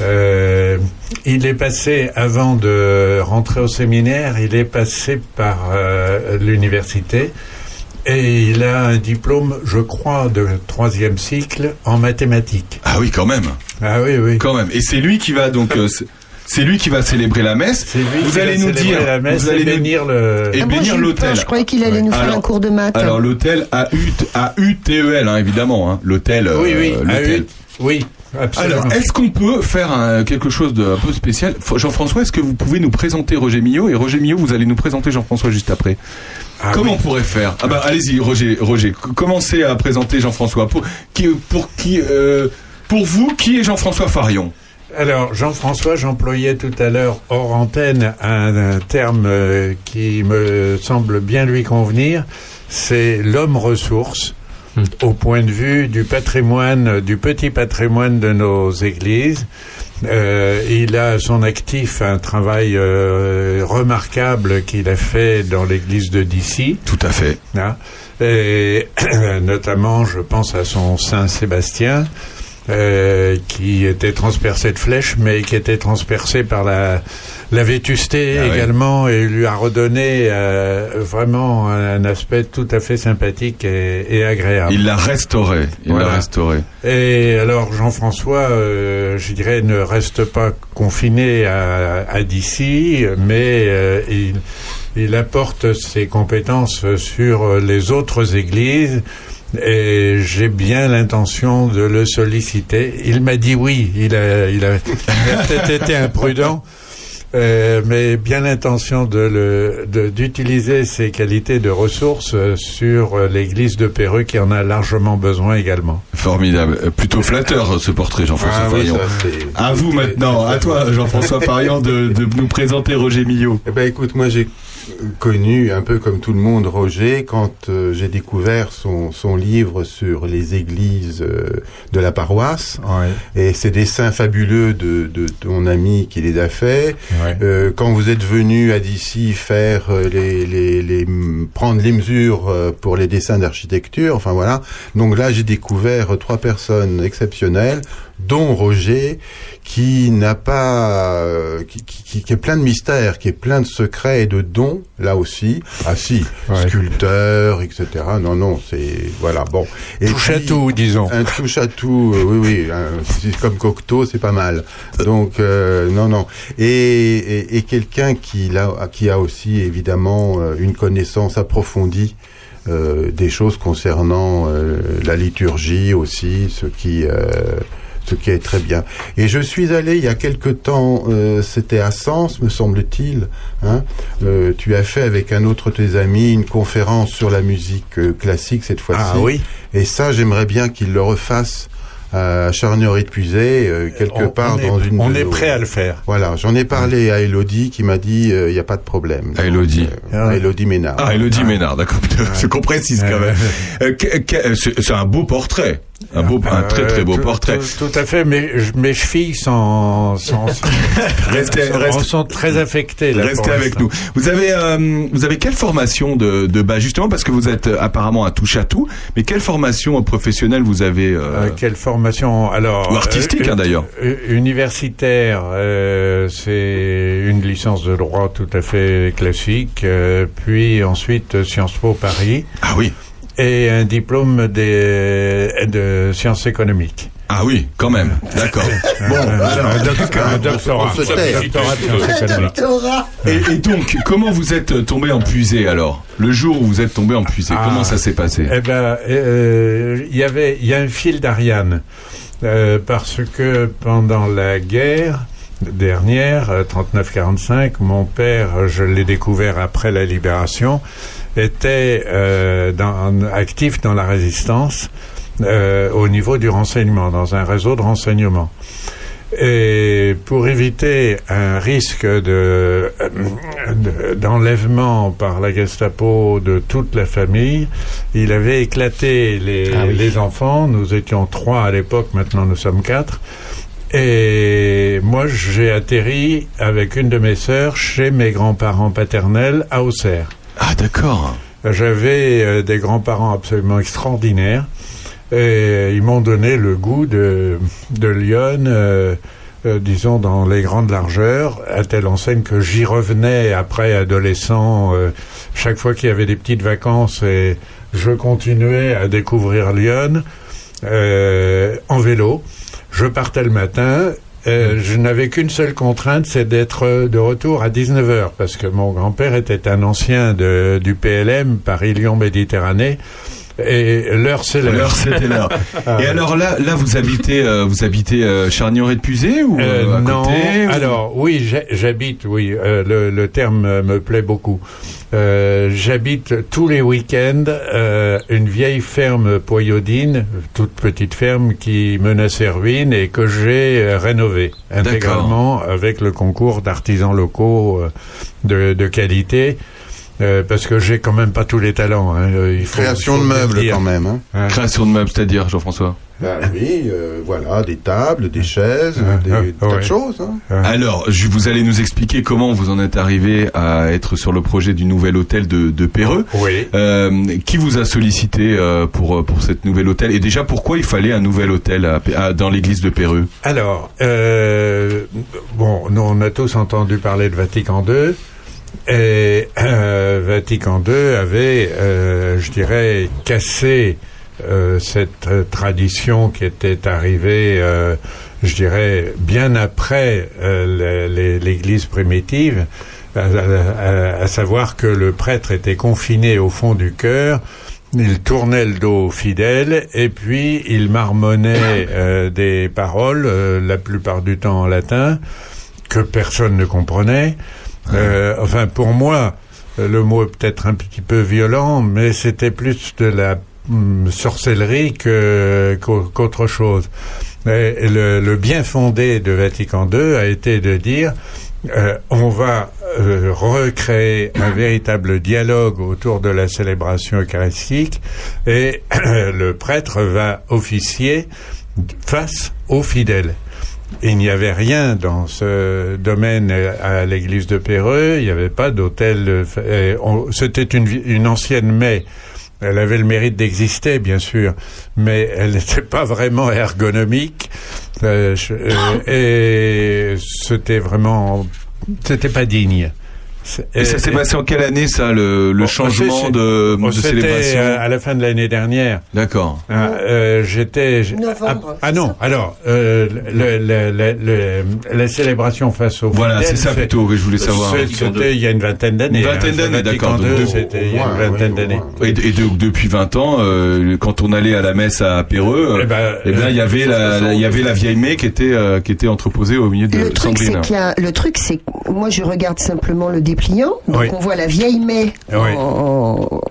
Euh, il est passé, avant de rentrer au séminaire, il est passé par euh, l'université et il a un diplôme, je crois, de troisième cycle en mathématiques. Ah oui, quand même. Ah oui, oui. Quand même. Et c'est lui qui va donc. euh, c'est- lui qui va célébrer la messe. lui vous qui allez va nous dire, la messe vous allez et nous- bénir le- et Ah, bénir l'hôtel. je croyais qu'il allait nous faire Alors- un cours de maths. Alors l'hôtel a U T E L hein, évidemment hein. l'hôtel. euh, Oui, oui, l'hôtel. AUT, oui, absolument. Alors, est-ce qu'on peut faire un- quelque chose de un peu spécial Jean-François, est-ce que vous pouvez nous présenter Roger Millot Et Roger Millot, vous allez nous présenter Jean-François juste après. Comment on pourrait faire? Ah bah allez-y, Roger, Roger, commencez à présenter Jean-François. Pour qui, pour qui, euh, pour vous, qui est Jean-François Farion? Alors, Jean-François, j'employais tout à l'heure hors antenne un, un terme euh, qui me semble bien lui convenir, c'est l'homme ressource au point de vue du patrimoine, du petit patrimoine de nos églises. Euh, il a à son actif un travail euh, remarquable qu'il a fait dans l'église de Dissy. Tout à fait. Hein. Et *clears throat* notamment, je pense à son Saint Sébastien, euh, qui était transpercé de flèches, mais qui était transpercé par la, la vétusté Ah également, et lui a redonné euh, vraiment un aspect tout à fait sympathique et, et agréable. Il l'a restauré. Il l'a restauré. Et alors Jean-François, euh, je dirais, ne reste pas confiné à, à d'ici, mais euh, il, il apporte ses compétences sur les autres églises. Et j'ai bien l'intention de le solliciter. Il m'a dit oui. Il a, il a, il a peut-être été imprudent. Euh, mais bien l'intention de le- de- d'utiliser ses qualités de ressources euh, sur euh, l'église de Péreux qui en a largement besoin également. Formidable. Plutôt flatteur ce portrait, Jean-François Ah oui, Farion. c'est- à vous maintenant, à toi, Jean-François Farion, de, de nous présenter Roger Millot. Eh ben, écoute, moi j'ai connu un peu comme tout le monde Roger quand euh, j'ai découvert son, son livre sur les églises euh, de la paroisse et ces dessins fabuleux de, de ton ami qui les a fait. Euh, quand vous êtes venu à d'ici faire euh, les, les, les prendre les mesures pour les dessins d'architecture, enfin voilà. Donc là j'ai découvert trois personnes exceptionnelles dont Roger, qui n'a pas, euh, qui, qui, qui- est plein de mystères, qui est plein de secrets et de dons, là aussi. Ah si, sculpteur, etc. Non, non, c'est voilà. Bon. Et Touche à tout, disons. Un touche à tout, euh, oui, oui. un- c'est comme Cocteau, c'est pas mal. Donc euh, non, non. Et, et, et quelqu'un qui, l'a- qui a aussi évidemment euh, une connaissance approfondie. euh, des choses concernant euh, la liturgie aussi, ce qui euh, ce qui est très bien. Et je suis allé il y a quelque temps, euh, c'était à Sens, me semble-t-il. Hein, euh, tu as fait avec un autre de tes amis une conférence sur la musique euh, classique cette fois-ci. Ah oui. Et ça, j'aimerais bien qu'il le refasse à Charnier épuisé quelque On- part on est- dans une. on est prêt à le faire. Voilà, j'en ai parlé à Elodie qui m'a dit il n'y a pas de problème. À Elodie. Euh, à Elodie Ménard. Ah, Elodie Ménard, d'accord. *laughs* C'est qu'on précise quand même. Euh, c'est un beau portrait. Un beau, un très très beau Euh, portrait. Tout, tout à fait, mais je- mes chevilles sont, sont, *laughs* Restez- sont, restez- sont très affectées. Là, Restez avec nous. Vous avez, euh, vous avez quelle formation de, de base justement parce que vous êtes euh, apparemment un touche à tout, mais quelle formation professionnelle vous avez euh, quelle formation alors Ou artistique, hein, d'ailleurs. Universitaire, c'est une licence de droit tout à fait classique, puis ensuite Sciences Po Paris. Ah oui. Et un diplôme des, de sciences économiques. Ah oui, quand même. D'accord. *laughs* Bon, alors, un, doc- un doctorat. on se tait. Un doctorat de sciences économiques. Et, et donc, comment vous êtes tombé en puisée alors? Le jour où vous êtes tombé en puisée, comment ça s'est passé? Eh ben, euh, il y avait, il y a un fil d'Ariane euh, parce que pendant la guerre dernière, euh, 39-45, mon père, je l'ai découvert après la libération, était euh, dans- actif dans la résistance euh, au niveau du renseignement, dans un réseau de renseignement. Et pour éviter un risque de de- d'enlèvement par la Gestapo de toute la famille, il avait éclaté les, Ah oui. les enfants. Nous étions trois à l'époque, maintenant nous sommes quatre. Et moi, j'ai atterri avec une de mes sœurs chez mes grands-parents paternels à Auxerre. Ah d'accord. J'avais euh, des grands-parents absolument extraordinaires. Et ils m'ont donné le goût de, de Lyon, euh, euh, disons, dans les grandes largeurs, à telle enseigne que j'y revenais après adolescent, chaque fois qu'il y avait des petites vacances, et je continuais à découvrir Lyon en vélo. Je partais le matin. Euh, je n'avais qu'une seule contrainte, c'est d'être euh, de retour à 19h, parce que mon grand-père était un ancien du PLM, Paris-Lyon-Méditerranée, et l'heure c'est l'heure. L'heure, c'était *laughs* l'heure. Ah. Et alors là, là, vous habitez, euh, vous habitez euh, Charnier et de Pusée ou Euh, euh, à non, côté ou- alors oui, j'habite, oui, euh, le, le terme me plaît beaucoup. Euh, j'habite tous les week-ends euh, une vieille ferme poyodine, toute petite ferme qui menaçait ruine et que j'ai rénovée intégralement avec le concours d'artisans locaux de, de qualité. Euh, parce que j'ai quand même pas tous les talents. hein, euh, il faut, Création faut de le meubles dire. quand même. Hein. Création de meubles, c'est-à-dire, Jean-François Ben oui, euh, voilà, des tables, des chaises, des, tas de choses. Hein. Alors, je, vous allez nous expliquer comment vous en êtes arrivé à être sur le projet du nouvel hôtel de, de Perreux. Oui. Euh, qui vous a sollicité euh, pour pour cette nouvelle hôtel? Et déjà pourquoi il fallait un nouvel hôtel à- à- dans l'église de Perreux Alors, euh, bon, nous on a tous entendu parler de Vatican II. Et euh, Vatican II avait, euh, je dirais, cassé euh, cette euh, tradition qui était arrivée, euh, je dirais, bien après euh, l'Église primitive, à, à- savoir que le prêtre était confiné au fond du cœur, il tournait le dos aux fidèles et puis il marmonnait des paroles, la plupart du temps en latin, que personne ne comprenait. Euh, enfin, pour moi, euh, le mot est peut-être un petit peu violent, mais c'était plus de la hum, sorcellerie que qu'au- qu'autre chose. Le, bien fondé de Vatican II a été de dire euh, on va recréer un véritable dialogue autour de la célébration eucharistique et *clears throat* le prêtre va officier face aux fidèles. Il n'y avait rien dans ce domaine à l'église de Perreux, il n'y avait pas d'hôtel. euh, C'était une, ancienne mais. Elle avait le mérite d'exister, bien sûr, mais elle n'était pas vraiment ergonomique. Euh, euh, et c'était vraiment. C'était pas digne. Et ça s'est passé en quelle année ça le, le changement c'est- de, oh, de c'était, célébration à la fin de l'année dernière. D'accord. Ah, euh, j'étais. Ah, ah non, alors euh, le, le- le- le- la célébration face au. Voilà, fidèles, c'est ça plutôt que je voulais savoir. c'est- C'était il y a une vingtaine d'années. Une vingtaine hein, d'années, Vatican d'accord. C'était il y a une vingtaine d'années. Et, depuis 20 ans, euh, quand on allait à la messe à Perreux, euh, Eh ben, eh ben, il y euh, avait la, la- il y avait la vieille mai qui était qui était entreposée au milieu de Le truc, c'est Sandrine. qu'il y a- le truc, c'est que moi, je regarde simplement le dépliant. Donc, Oui. on voit la vieille mai. Oui. en- en-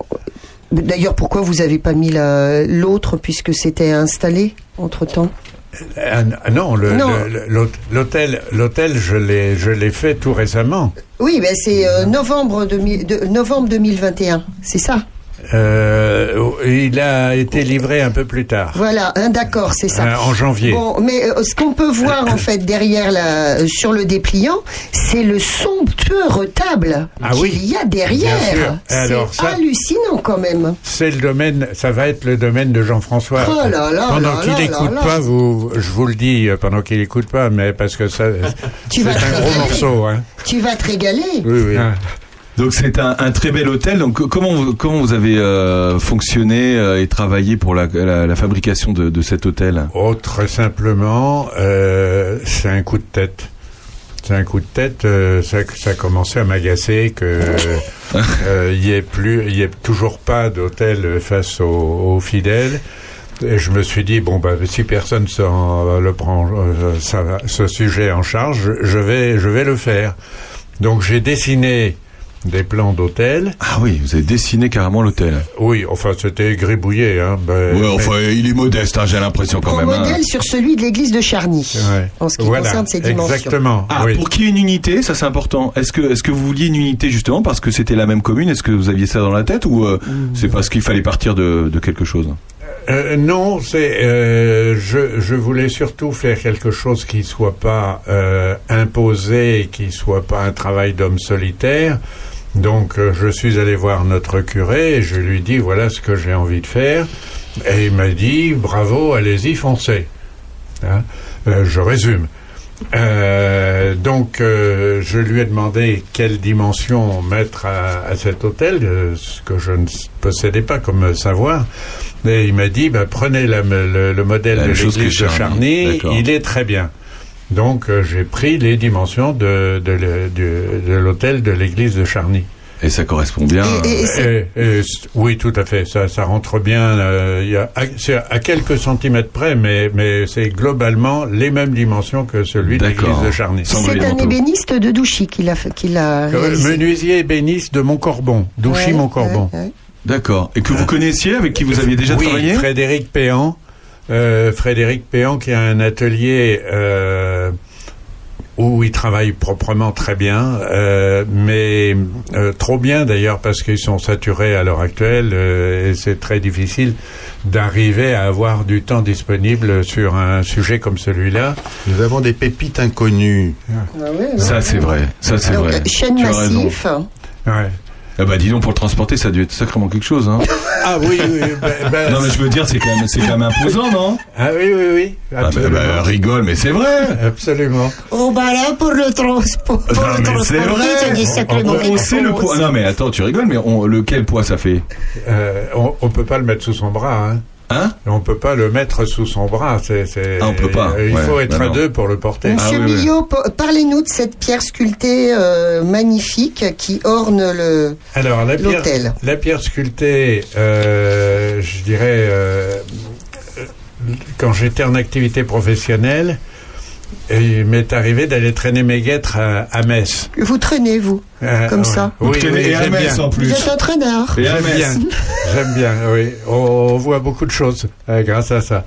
D'ailleurs, pourquoi vous avez pas mis la- l'autre puisque c'était installé entre temps Ah, ah non, l'hôtel, l'hôtel, je l'ai, je l'ai fait tout récemment. Oui, ben c'est euh, novembre, 2000 de- novembre 2021. C'est ça. Euh, il a été livré un peu plus tard. Voilà, hein, d'accord, c'est ça. Euh, en janvier. Bon, mais euh, ce qu'on peut voir en fait derrière la, sur le dépliant, c'est le somptueux retable Ah qu'il oui, y a bien sûr. derrière. Alors C'est ça- hallucinant quand même. C'est le domaine, ça va être le domaine de Jean-François. Oh là là pendant qu'il là écoute là là. pas, vous, je vous le dis, pendant qu'il écoute pas, mais parce que ça, Tu c'est vas te un gros régaler. morceau, hein. Tu vas te régaler. Oui, oui. Donc c'est un, un très bel hôtel. Donc co- comment comment vous avez euh, fonctionné euh, et travaillé pour la, la, la fabrication de, de cet hôtel? Oh, très simplement, euh, c'est un coup de tête. C'est un coup de tête. euh, ça, ça a commencé à m'agacer que *laughs* euh, il y ait plus, il y ait toujours pas d'hôtel face aux, aux fidèles. Et je me suis dit bon bah si personne s'en le prend euh, ça ce sujet en charge, je- je vais je vais le faire. Donc j'ai dessiné des plans d'hôtel. Ah oui, vous avez dessiné carrément l'hôtel. Oui, enfin c'était gribouillé. Hein, ben, mais- enfin il est modeste, hein, j'ai l'impression quand même. hein. modèle sur celui de l'église de Charny. Ouais. En ce qui Voilà, concerne ses dimensions. Exactement. Ah, oui. pour qu'il y ait une unité, ça c'est important. Est-ce que, est-ce que vous vouliez une unité justement parce que c'était la même commune? Est-ce que vous aviez ça dans la tête ou euh, c'est parce qu'il fallait partir de, de quelque chose? Euh, non, c'est euh, je, je voulais surtout faire quelque chose qui soit pas euh, imposé, qui soit pas un travail d'homme solitaire. Donc euh, je suis allé voir notre curé et je lui dis voilà ce que j'ai envie de faire. Et il m'a dit bravo, allez-y, foncez. Hein, euh, je résume. Euh, donc, euh, je lui ai demandé quelle dimension mettre à, à cet hôtel, ce que je ne possédais pas comme savoir. Et il m'a dit, bah, prenez la- le, le modèle La de l'église de Charny, il est très bien. Donc, euh, j'ai pris les dimensions de, de, le- de- de l'hôtel de l'église de Charny. Et ça correspond bien. Et- oui, tout à fait. Ça, ça rentre bien. euh, il y a, à, c'est à quelques centimètres près, mais, mais c'est globalement les mêmes dimensions que celui de l'église de Charny. C'est un ébéniste de Douchy qui l'a fait- qui l'a Euh. Menuisier ébéniste de Montcorbon, Douchy Ouais, Montcorbon. ouais, ouais. D'accord. Et que vous connaissiez, avec qui vous aviez déjà oui, travaillé? Frédéric Péan. Euh, Frédéric Péan qui a un atelier euh, où il travaille proprement très bien, euh, mais euh, trop bien d'ailleurs parce qu'ils sont saturés à l'heure actuelle euh, et c'est très difficile d'arriver à avoir du temps disponible sur un sujet comme celui-là. Nous avons des pépites inconnues. Ça, c'est vrai. Ça, c'est vrai. chaîne Tu as raison. massif. Ouais. Ah bah dis donc pour le transporter ça a dû être sacrément quelque chose hein. Ah oui, oui, ben- ben- *laughs* non mais je veux dire c'est quand même c'est quand même imposant non? Ah oui oui oui. Ah bah, rigole mais c'est vrai. Absolument. Oh bah là pour le transport. Pour Non le mais c'est transporter, vrai. ça dit sacrément on, sait le chose. poids. Non mais attends tu rigoles mais on, le quel poids ça fait? Euh, on, on peut pas le mettre sous son bras. Hein. Hein On peut pas le mettre sous son bras. C'est, c'est- Ah, on peut pas. euh, Il Ouais, faut être non, à non. deux pour le porter. Monsieur Millot, pa- parlez-nous de cette pierre sculptée euh, magnifique qui orne le Alors la pierre, l'hôtel. la pierre sculptée, euh, je dirais, euh, quand j'étais en activité professionnelle, il m'est arrivé d'aller traîner mes guêtres à, à Metz. Vous traînez, vous, Euh, comme ouais. ça. Oui, oui, traînez à j'aime Metz, bien. en plus. Vous êtes un traîneur. J'aime bien, *laughs* j'aime bien, oui. On, on voit beaucoup de choses euh, grâce à ça.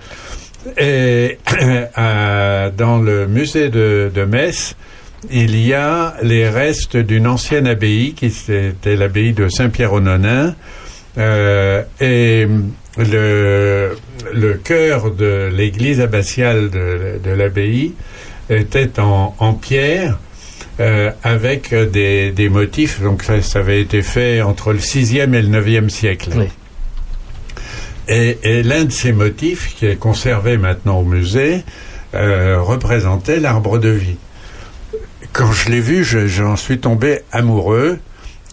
Et *clears throat* euh, dans le musée de, de Metz, il y a les restes d'une ancienne abbaye qui était l'abbaye de Saint-Pierre-aux-Nonains. Euh, et le, le cœur de l'église abbatiale de, de l'abbaye était en, en pierre euh, avec des, des motifs. Donc ça, ça avait été fait entre le 6e et le 9e siècle. Et, et l'un de ces motifs, qui est conservé maintenant au musée, euh, représentait l'arbre de vie. Quand je l'ai vu, je- j'en suis tombé amoureux,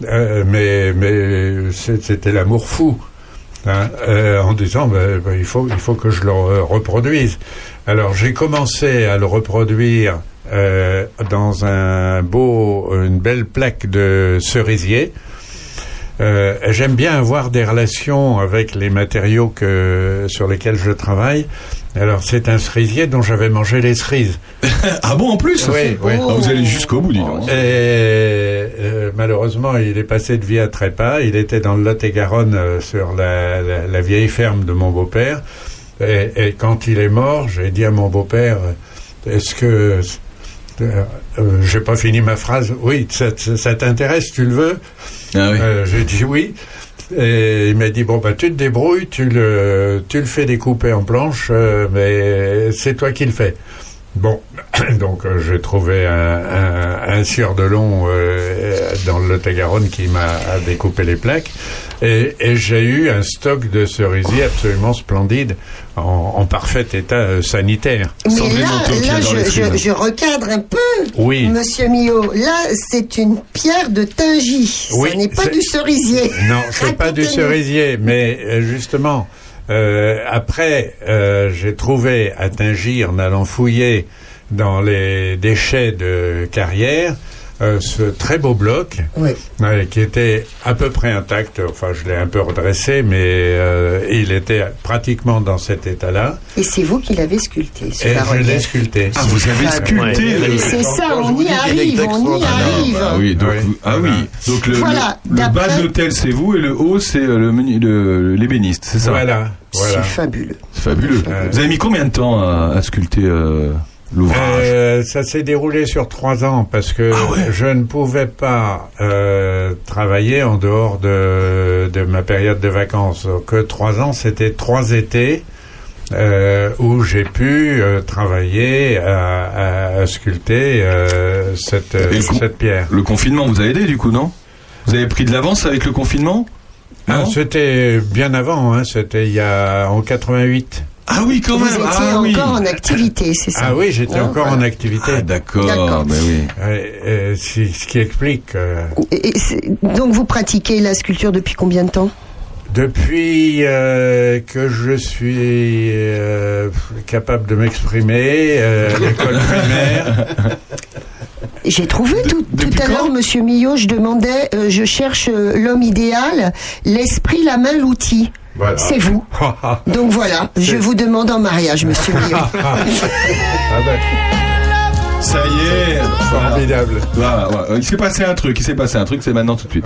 euh, mais, c'était l'amour fou. Hein, euh, en disant ben, ben, il faut il faut que je le re- reproduise. Alors j'ai commencé à le reproduire euh, dans un beau une belle plaque de cerisier. Euh, J'aime bien avoir des relations avec les matériaux que sur lesquels je travaille. Alors c'est un cerisier dont j'avais mangé les cerises. *laughs* ah bon en plus Oui, oui. Ah, vous allez jusqu'au bout dis donc. Et euh, malheureusement, il est passé de vie à trépas. Il était dans le Lot-et-Garonne euh, sur la, la- la vieille ferme de mon beau-père. Et, et quand il est mort, j'ai dit à mon beau-père Est-ce que. euh, euh, j'ai pas fini ma phrase? Oui, ça, ça- ça t'intéresse, tu le veux? Ah oui. Euh, J'ai dit oui. Et il m'a dit bon bah tu te débrouilles, tu le tu le fais découper en planches, euh, mais c'est toi qui le fais. Bon, *coughs* donc euh, j'ai trouvé un, un, un sieur de long euh, dans le Lot-et-Garonne qui m'a découpé les plaques et, et j'ai eu un stock de cerisiers absolument splendide en, en parfait état euh, sanitaire. Mais là, là je, je, je recadre un peu, Oui. Monsieur Millot. Là, c'est une pierre de Tingy. Oui, Ce n'est pas du cerisier. Non, c'est pas du cerisier, mais euh, justement, euh, après, euh, j'ai trouvé à Tingy, en allant fouiller dans les déchets de carrière, euh, ce très beau bloc Oui. euh, qui était à peu près intact. Enfin, je l'ai un peu redressé, mais euh, il était pratiquement dans cet état-là. Et c'est vous qui l'avez sculpté sur Et je l'ai sculpté. Ah, vous avez sculpté le- C'est ça, on y arrive, on y arrive. Ah oui, donc, vous- ah oui. Donc le, Voilà, le, le bas de l'hôtel c'est vous et le haut c'est euh, le menu- le- l'ébéniste, c'est ça? Voilà, voilà. C'est fabuleux. C'est fabuleux. Vous avez mis combien de temps à, à sculpter euh, l'ouvrage Euh, ça s'est déroulé sur trois ans parce que je ne pouvais pas euh, travailler en dehors de, de ma période de vacances. Donc euh, trois ans, c'était trois étés euh, où j'ai pu euh, travailler à, à- à sculpter euh, cette, cette pierre. Le confinement vous a aidé du coup, non? Vous avez pris de l'avance avec le confinement? Ah, c'était bien avant, hein, c'était il y a en 88. Ah oui, quand Vous même. étiez ah, oui. encore en activité, c'est ça Ah oui, j'étais encore en activité. Ah, d'accord, D'accord. mais oui. Euh, c'est ce qui explique. euh, Et- et c'est- donc vous pratiquez la sculpture depuis combien de temps? Depuis euh, que je suis euh, capable de m'exprimer, euh, à l'école primaire, *laughs* J'ai trouvé tout, tout à l'heure, Monsieur Millot, je demandais, euh, je cherche euh, l'homme idéal, l'esprit, la main, l'outil. Voilà. C'est vous. *laughs* Donc voilà, je vous demande en mariage, Monsieur *laughs* Millot. Ah ben, Ça y est. Formidable. Voilà, voilà. Il s'est passé un truc, il s'est passé un truc, c'est maintenant tout de suite.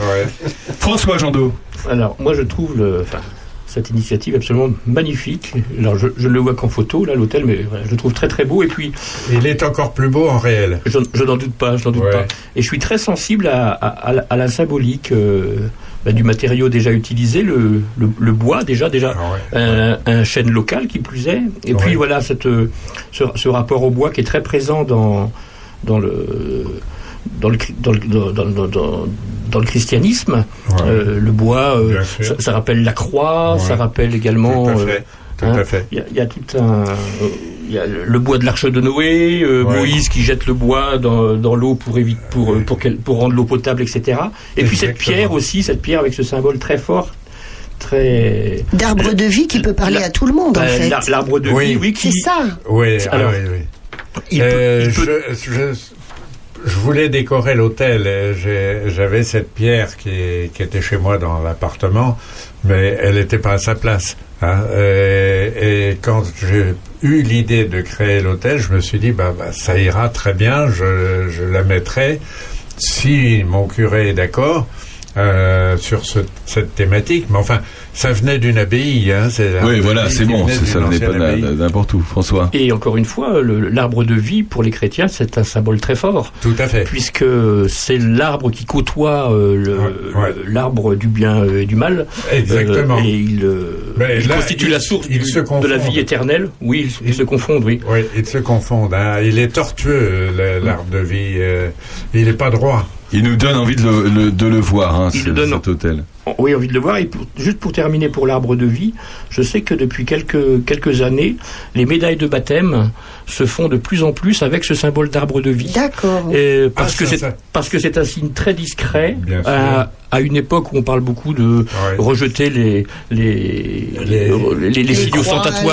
François Jandot. Alors, moi, je trouve le, enfin, cette initiative absolument magnifique. Alors, je, je ne le vois qu'en photo, là, l'hôtel, mais voilà, je le trouve très très beau. Et puis, il est encore plus beau en réel. je, je n'en doute pas, je n'en doute Ouais. pas. Et je suis très sensible à, à- à la- à la symbolique euh, bah, du matériau déjà utilisé, le, le- le bois déjà, déjà un, un chêne local qui plus est. Et puis voilà, cette, euh, ce, ce rapport au bois qui est très présent dans, dans le dans le, dans le, dans, dans- dans- le christianisme, Euh, le bois, euh, ça, ça rappelle la croix, Ouais. ça rappelle également. Euh, tout hein, à fait. Il y, a- il y a tout un, euh, il y a le bois de l'arche de Noé, euh, Ouais. Moïse qui jette le bois dans, dans l'eau pour éviter, pour euh, pour, qu'elle- pour rendre l'eau potable, etc. Et puis cette pierre aussi, cette pierre avec ce symbole très fort, très D'arbre de vie qui peut parler à tout le monde, en euh, fait. l'ar- l'arbre de vie, oui, qui C'est ça. Oui, ah Alors, oui, oui. il Euh, peut- il peut- je, je- je voulais décorer l'hôtel. et j'ai- J'avais cette pierre qui, qui était chez moi dans l'appartement, mais elle n'était pas à sa place. Hein. Et, et quand j'ai eu l'idée de créer l'hôtel, je me suis dit, bah, bah, ça ira très bien, je, je la mettrai si mon curé est d'accord. Euh, sur ce- cette thématique, mais enfin, ça venait d'une abbaye. Hein, Oui, voilà, c'est bon, ça n'est pas n'importe où. François. Et encore une fois, l'arbre de vie pour les chrétiens, c'est un symbole très fort. Tout à fait. Puisque c'est l'arbre qui côtoie euh, l'arbre du bien et du mal. Exactement. Euh, et il, euh, Mais il là, constitue il- la source il du- se de la vie éternelle. Oui, ils, se confondent, oui. Oui, ils se confondent. hein. Il est tortueux, l'arbre de vie. euh, il n'est pas droit. Il nous donne envie de le, le- de le voir, hein, ce- le donne- cet hôtel. Oui, envie de le voir. Et pour- juste pour terminer pour l'arbre de vie, je sais que depuis quelques, quelques années, les médailles de baptême se font de plus en plus avec ce symbole d'arbre de vie. D'accord. Et parce, Ah, que ça, c'est, ça. parce que c'est un signe très discret Bien sûr. à, à une époque où on parle beaucoup de rejeter les, les, les, les- les Les signaux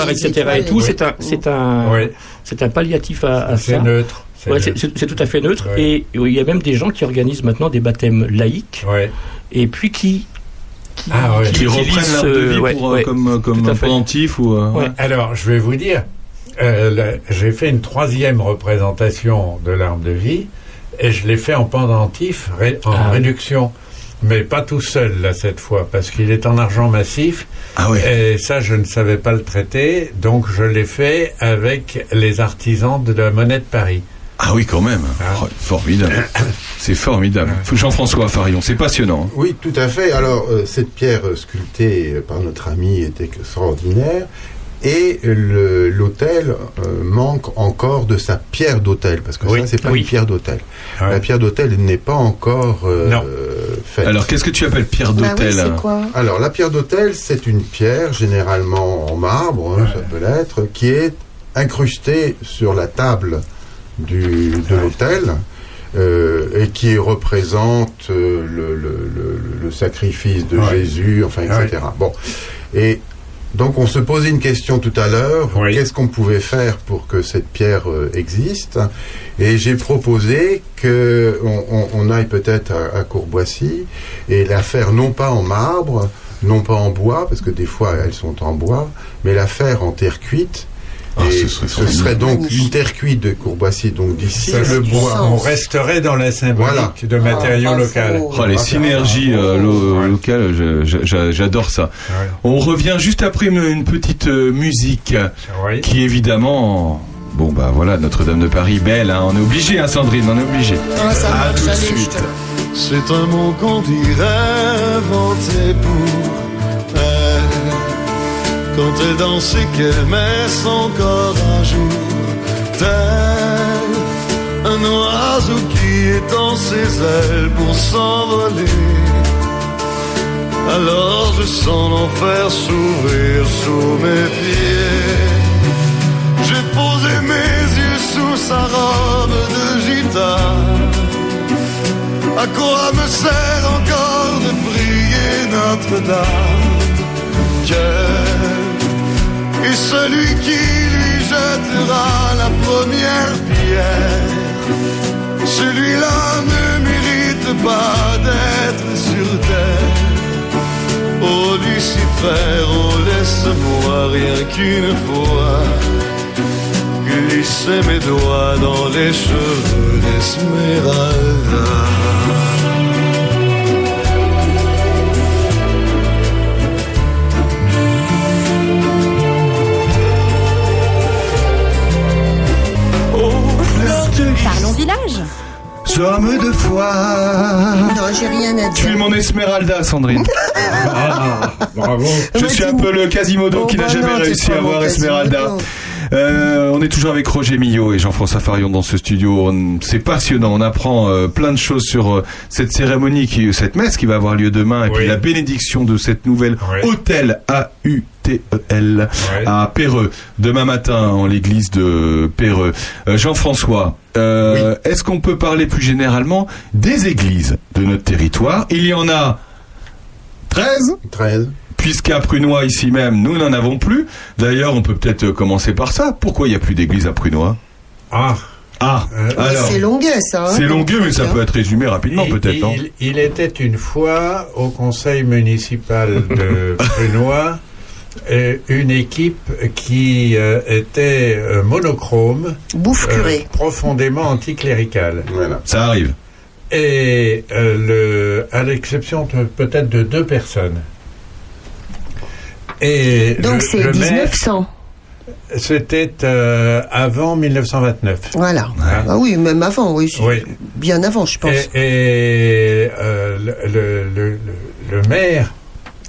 les etc. et tout. oui. C'est un, c'est un, Oui. c'est un palliatif à, à C'est ça. C'est Ouais, neutre. C'est, c'est- c'est tout à fait neutre. Et il y a même des gens qui organisent maintenant des baptêmes laïques. Et puis qui, qui, Ah, ouais. Qui utilisent, reprennent de euh, vie ouais, pour, euh, ouais, comme, comme à fait. pendentif ou. euh, ouais. Alors, je vais vous dire, euh, là, j'ai fait une troisième représentation de l'arbre de vie et je l'ai fait en pendentif, ré- en Ah. réduction. Mais pas tout seul, là, cette fois, parce qu'il est en argent massif. Ah Et ça, je ne savais pas le traiter, donc je l'ai fait avec les artisans de la monnaie de Paris. Ah oui, quand même. Oh, formidable. *coughs* C'est formidable. Jean-François Farion, c'est passionnant. hein. Oui, tout à fait. Alors, euh, cette pierre euh, sculptée euh, par notre ami était extraordinaire. Et l'hôtel euh, manque encore de sa pierre d'hôtel, parce que ça, c'est pas Oui. une pierre d'hôtel. La pierre d'hôtel n'est pas encore euh, faite. Alors, qu'est-ce que tu appelles pierre d'hôtel hein Alors, la pierre d'hôtel, c'est une pierre, généralement en marbre, hein, ça peut l'être, qui est incrustée sur la table du, de l'hôtel. euh, et qui représente euh, le, le- le- le sacrifice de Ouais. Jésus, enfin, etc. Bon. Et donc, on se posait une question tout à l'heure. Qu'est-ce qu'on pouvait faire pour que cette pierre euh, existe? Et j'ai proposé que on, on- on aille peut-être à, à Courboissy et la faire non pas en marbre, non pas en bois, parce que des fois elles sont en bois, mais la faire en terre cuite. Ah, et ce serait serait donc une terre cuite de Courboissy, donc d'ici le bois. On resterait dans la symbolique Voilà. de matériaux Ah, locaux. Oh, les synergies euh, lo- locales, j'adore ça. On revient juste après une, une petite euh, musique qui évidemment... Bon bah voilà, Notre-Dame de Paris, belle, hein, on est obligé, hein, Sandrine, on est obligé. Ah, ça à tout de suite. C'est un mot qu'on dirait inventé pour elle. Quand elle danse et qu'elle met son corps à jour, tel un oiseau qui étend ses ailes pour s'envoler. Alors je sens l'enfer s'ouvrir sous mes pieds. J'ai posé mes yeux sous sa robe de gitane. À quoi me sert encore de prier Notre-Dame? Cœur et celui qui lui jettera la première pierre, celui-là ne mérite pas d'être sur terre. Oh Lucifer, oh laisse-moi rien qu'une fois glisser mes doigts dans les cheveux d'Esmeralda. Village. Somme de foi. Non, j'ai rien à Tu es dire. mon Esmeralda, Sandrine. *laughs* Ah, bravo. Je suis un peu le Quasimodo Bon, qui n'a bah jamais non, réussi à voir Esmeralda. Quasimodo. Euh, on est toujours avec Roger Millot et Jean-François Farion dans ce studio. C'est passionnant. On apprend euh, plein de choses sur euh, cette cérémonie, qui, cette messe qui va avoir lieu demain, et puis la bénédiction de cette nouvelle hôtel A-U-T-E-L E à Péreux demain matin en l'église de Péreux. Euh, Jean-François, euh, est-ce qu'on peut parler plus généralement des églises de notre territoire? Il y en a 13 13. Puisqu'à Prunois, ici même, nous n'en avons plus. D'ailleurs, on peut peut-être euh, commencer par ça. Pourquoi il n'y a plus d'église à Prunois? Ah Ah Alors, C'est longuet, ça. hein, c'est longueux, mais ça hein. peut être résumé rapidement, peut-être, non? il, il était une fois au conseil municipal de *laughs* Prunois euh, une équipe qui euh, était euh, monochrome, Bouffe profondément anticléricale. Ça arrive. Et euh, le, à l'exception peut-être de deux personnes. Et Donc c'est le maire- 1900. C'était euh, avant 1929. Voilà. Ah oui, même avant, oui. Bien avant, je pense. Et, et, euh, le maire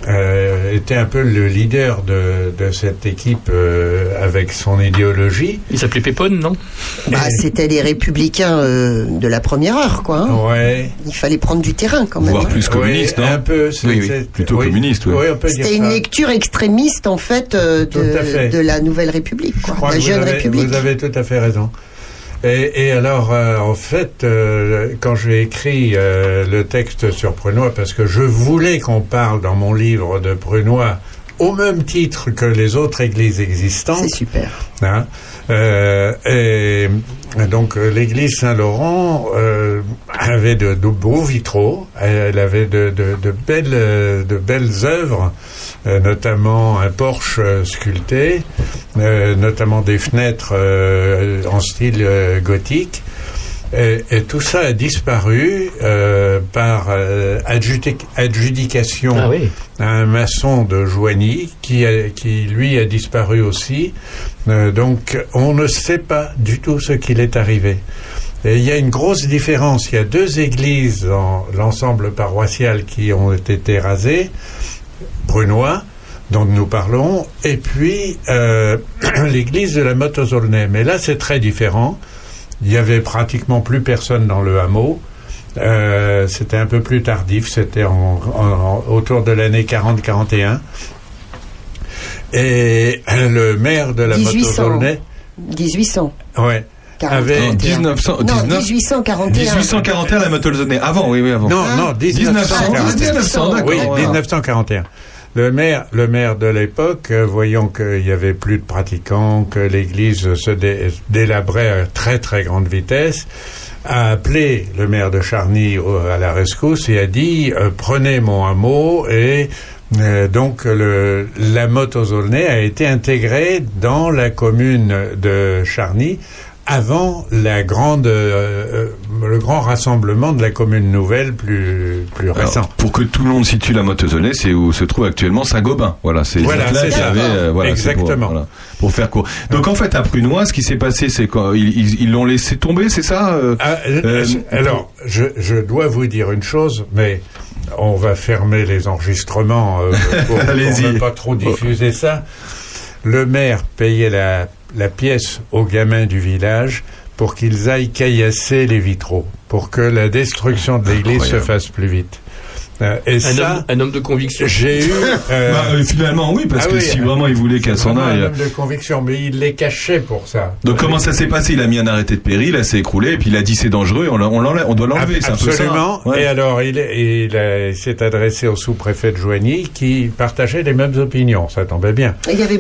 euh, était un peu le leader de, de cette équipe euh, avec son idéologie. Il s'appelait Pépone, non? Bah, c'était les républicains euh, de la première heure, quoi. hein. Ouais. Il fallait prendre du terrain, quand même. Voire hein. plus communiste, Oui, non? un peu, c'est- Oui, plutôt oui. communiste, oui. C'était une ça. lecture extrémiste, en fait, euh, de, la Nouvelle République, quoi. La jeune avez, République. Vous avez tout à fait raison. Et, et alors, euh, en fait, euh, quand j'ai écrit euh, le texte sur Prunois, parce que je voulais qu'on parle dans mon livre de Prunois au même titre que les autres églises existantes. C'est super. Hein, euh, et donc euh, l'église Saint-Laurent euh, avait de, beaux vitraux, elle avait de, belles, de belles œuvres, euh, notamment un porche euh, sculpté, notamment des fenêtres en style gothique. Et, et tout ça a disparu euh, par euh, adjudic- adjudication Ah oui. à un maçon de Joigny qui, a- qui lui a disparu aussi. Euh, donc on ne sait pas du tout ce qu'il est arrivé. Et il y a une grosse différence. Il y a deux églises dans l'ensemble paroissial qui ont été rasées. Brunois, dont nous parlons, et puis *clears throat* l'église de la Motte aux Aulnay. Mais là, c'est très différent. Il y avait pratiquement plus personne dans le hameau. Euh, c'était un peu plus tardif, c'était en- en- autour de l'année 40-41. Et *clears throat* le maire de la Motte aux 1800. Aulnay, 1800. ouais, avait Non, 1900, Non, 19 1841. 1841, la Mottolzonais. Avant, oui, oui, avant. Non, non, 1941. 1900, d'accord. Oui, voilà. 1941. Le maire, de l'époque, euh, voyant qu'il y avait plus de pratiquants, que l'église se dé- délabrait à très très grande vitesse, a appelé le maire de Charny à la rescousse et a dit euh, prenez mon hameau et euh, donc la motte aux a été intégrée dans la commune de Charny avant la grande, euh, euh, le grand rassemblement de la commune nouvelle plus, plus Alors, récent. pour que tout le monde situe la Mottozonais, c'est où se trouve actuellement Saint-Gobain. Voilà, c'est Voilà, là c'est qu'il y ça. avait, euh, voilà, pour- Exactement. voilà, pour faire court. Donc en fait, à Prunois, ce qui s'est passé, c'est qu'ils ils ils l'ont laissé tomber, c'est ça euh, Ah, alors, je, je dois vous dire une chose, mais on va fermer les enregistrements pour, *laughs* ne pas trop diffuser ça. Le maire payait la, la pièce aux gamins du village pour qu'ils aillent caillasser les vitraux, pour que la destruction de l'église se fasse plus vite. Euh, et Un ça, homme, un homme de conviction. j'ai eu. *laughs* euh, Bah, euh, finalement, oui, parce ah que oui, si euh, vraiment il voulait qu'elle s'en aille. Un homme de conviction, mais il les cachait pour ça. Donc comment ça s'est passé? Il a mis un arrêté de péril, elle s'est écroulée, et puis il a dit c'est dangereux, on, doit l'enlever, c'est un peu ça. Absolument. Ouais. Et alors, il, est- il, a- il s'est adressé au sous-préfet de Joigny qui partageait les mêmes opinions. Ça tombait bien. Il y avait,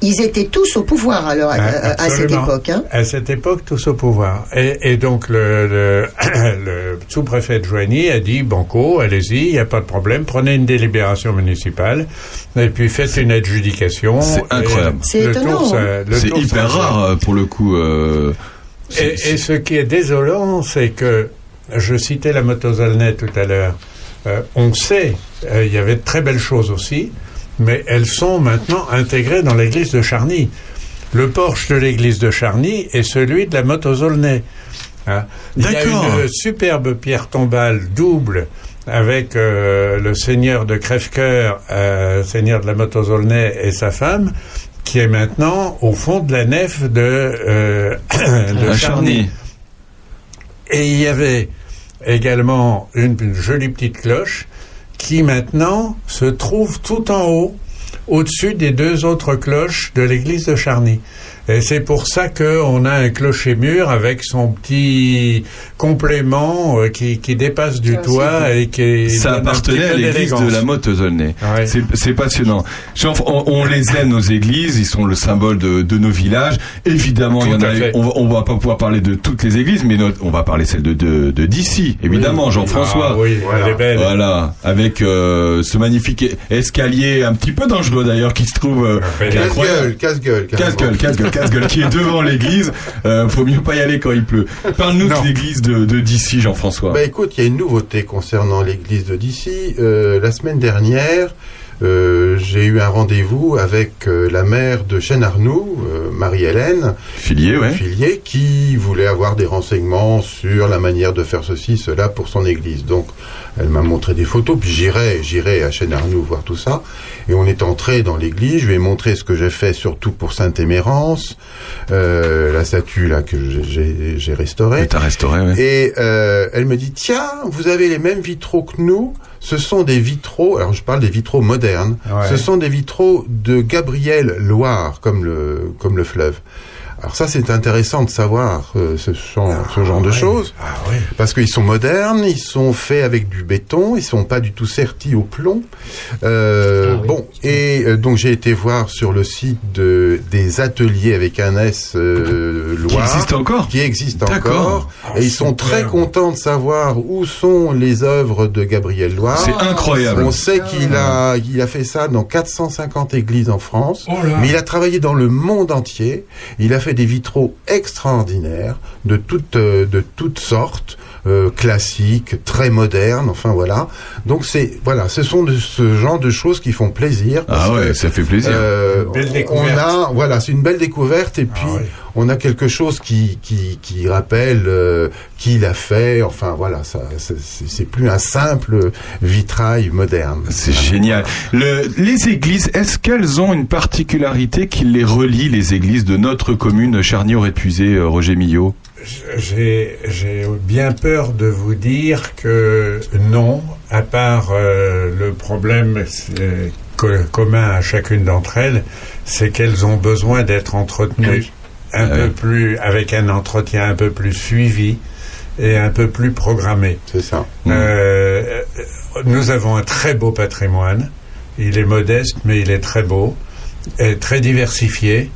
ils étaient tous au pouvoir alors à, à- à cette absolument. époque. Hein. À cette époque, tous au pouvoir. Et, et donc, le, le, *clears throat* le sous-préfet de Joigny a dit Banco, allez-y, il n'y a pas de problème, prenez une délibération municipale, et puis faites une adjudication. C'est incroyable. C'est étonnant, tour, ça- hein. C'est tour hyper rare pour le coup. euh, Et, ce qui est désolant, c'est que je citais la motozolnet tout à l'heure. Euh, on sait, euh, il y avait de très belles choses aussi, mais elles sont maintenant intégrées dans l'église de Charny. Le porche de l'église de Charny est celui de la motozolnet. Hein. Il y a D'accord. une superbe pierre tombale double avec euh, le seigneur de Crèvecoeur, euh, seigneur de la Motozolnay et sa femme, qui est maintenant au fond de la nef de, euh, *coughs* de Charny. Charny. Et il y avait également une, une jolie petite cloche qui maintenant se trouve tout en haut, au-dessus des deux autres cloches de l'église de Charny. Et c'est pour ça qu'on a un clocher-mur avec son petit complément euh, qui, qui dépasse du toit et qui Ça donne un appartenait à l'église de la Motte-Auzolnay. Ouais. C'est- C'est passionnant. Jean, on, on les aime nos églises, ils sont le symbole de, de nos villages. Évidemment, il y en Tout à a. fait. On, va- on va pas pouvoir parler de toutes les églises, mais notre- on va parler celle de de, de d'ici, évidemment, Oui. Jean-François. Ah oui, elle est belle. Voilà, avec euh, ce magnifique escalier un petit peu dangereux d'ailleurs qui se trouve euh, est. Casse-gueule, casse-gueule. Casse-gueule, casse-gueule, casse-gueule, qui est devant l'église. Euh, faut mieux pas y aller quand il pleut. Parle-nous de l'église de de d'ici, Jean-François. Bah écoute, il y a une nouveauté concernant l'église de d'ici. Euh, la semaine dernière, euh, j'ai eu un rendez-vous avec euh, la mère de Chêne-Arnoux, euh, Marie-Hélène. Filier, ouais. Filier, qui voulait avoir des renseignements sur la manière de faire ceci, cela pour son église. Donc, elle m'a montré des photos, puis j'irai, j'irai à Chêne-Arnoux voir tout ça. Et on est entré dans l'église, je lui ai montré ce que j'ai fait surtout pour Sainte-Émérance, euh, la statue là que j'ai- j'ai j'ai restaurée. T'as restauré, ouais. Et euh, elle me dit tiens, vous avez les mêmes vitraux que nous. Ce sont des vitraux. Alors je parle des vitraux modernes. Ouais. Ce sont des vitraux de Gabriel Loire, comme le comme le fleuve. Alors ça c'est intéressant de savoir euh, ce, genre- ce genre de choses. Parce qu'ils sont modernes, ils sont faits avec du béton, ils sont pas du tout sertis au plomb. Euh, Bon et euh, donc j'ai été voir sur le site de des ateliers avec un S euh, Qui Loire existe encore qui existe encore. Ah, et ils sont très contents de savoir où sont les œuvres de Gabriel Loire. C'est incroyable. On sait qu'il a il a fait ça dans 450 églises en France, Oh mais il a travaillé dans le monde entier. Il a fait des vitraux extraordinaires de toutes euh, de toutes sortes. Euh, classiques, très modernes, enfin voilà. Donc c'est voilà, ce sont de ce genre de choses qui font plaisir. Ah ouais, que, ça fait plaisir. euh, belle on découverte. a voilà, c'est une belle découverte et puis on a quelque chose qui qui, qui rappelle euh, qui l'a fait. Enfin voilà, ça c'est- plus un simple vitrail moderne. C'est génial. Le, les églises, est-ce qu'elles ont une particularité qui les relie, les églises de notre commune Charny-Aurait-Puisé, euh, Roger Millot? J'ai j'ai bien peur de vous dire que non, à part euh, le problème euh, co- commun à chacune d'entre elles, c'est qu'elles ont besoin d'être entretenues un Ah peu oui. plus, avec un entretien un peu plus suivi et un peu plus programmé. C'est ça. Euh, nous avons un très beau patrimoine. Il est modeste, mais il est très beau et très diversifié.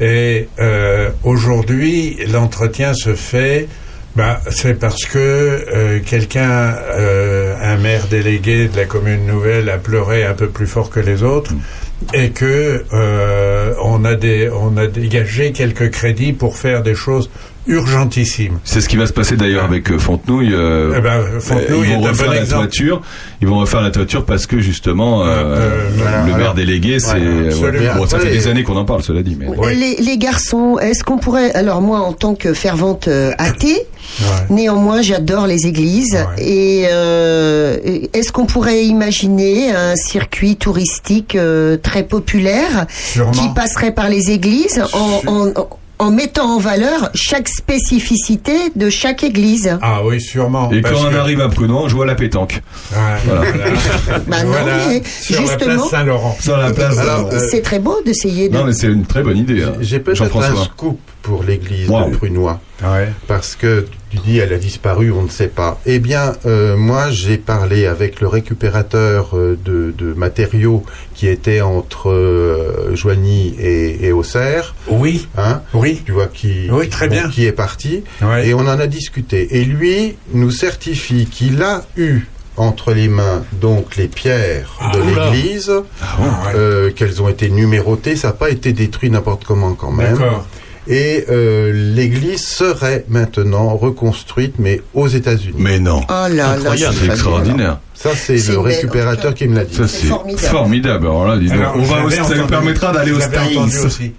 Et euh, aujourd'hui, l'entretien se fait. Bah, c'est parce que euh, quelqu'un, euh, un maire délégué de la commune nouvelle, a pleuré un peu plus fort que les autres, et que euh, on a des, on a dégagé quelques crédits pour faire des choses urgentissimes. C'est ce qui va se passer d'ailleurs avec euh, Fontenouille. euh, Eh ben, Fontenouille ils vont est un refaire bon la exemple. toiture. Ils vont refaire la toiture parce que justement, euh, euh, voilà, le maire délégué, c'est bon, ça fait des années qu'on en parle, cela dit. Mais Les, les garçons, est-ce qu'on pourrait, alors moi en tant que fervente euh, athée, néanmoins j'adore les églises, et euh, est-ce qu'on pourrait imaginer un circuit touristique euh, très populaire Sûrement. qui passerait par les églises en, en- en- en mettant en valeur chaque spécificité de chaque église. Ah oui, sûrement. Et quand on que- arrive à Prenant, on joue à la pétanque. Voilà. *laughs* Bah non, Voilà. mais Sur la justement- place Saint-Laurent. Sur la place. Euh, C'est très beau d'essayer de. Non, mais c'est une très bonne idée, hein, J'ai peut-être un scoop pour l'église Wow. de Prunois. Ouais. Parce que tu dis elle a disparu, on ne sait pas. Eh bien, euh, moi j'ai parlé avec le récupérateur euh, de, de matériaux qui était entre euh, Joigny et, et Auxerre. Oui. Hein? Oui. Tu vois qui, Oui, très bien. qui est parti. Ouais. Et on en a discuté. Et lui nous certifie qu'il a eu entre les mains donc les pierres de oula. l'église, ouais. euh, qu'elles ont été numérotées, ça n'a pas été détruit n'importe comment quand même. D'accord. Et euh, l'église serait maintenant reconstruite, mais aux États-Unis. Mais non. Oh là Incroyable, c'est c'est extraordinaire. Ça, c'est le récupérateur qui me l'a dit. Ça, c'est formidable. formidable. Alors là, dis donc, Alors, on va aussi- ça nous permettra d'aller aux.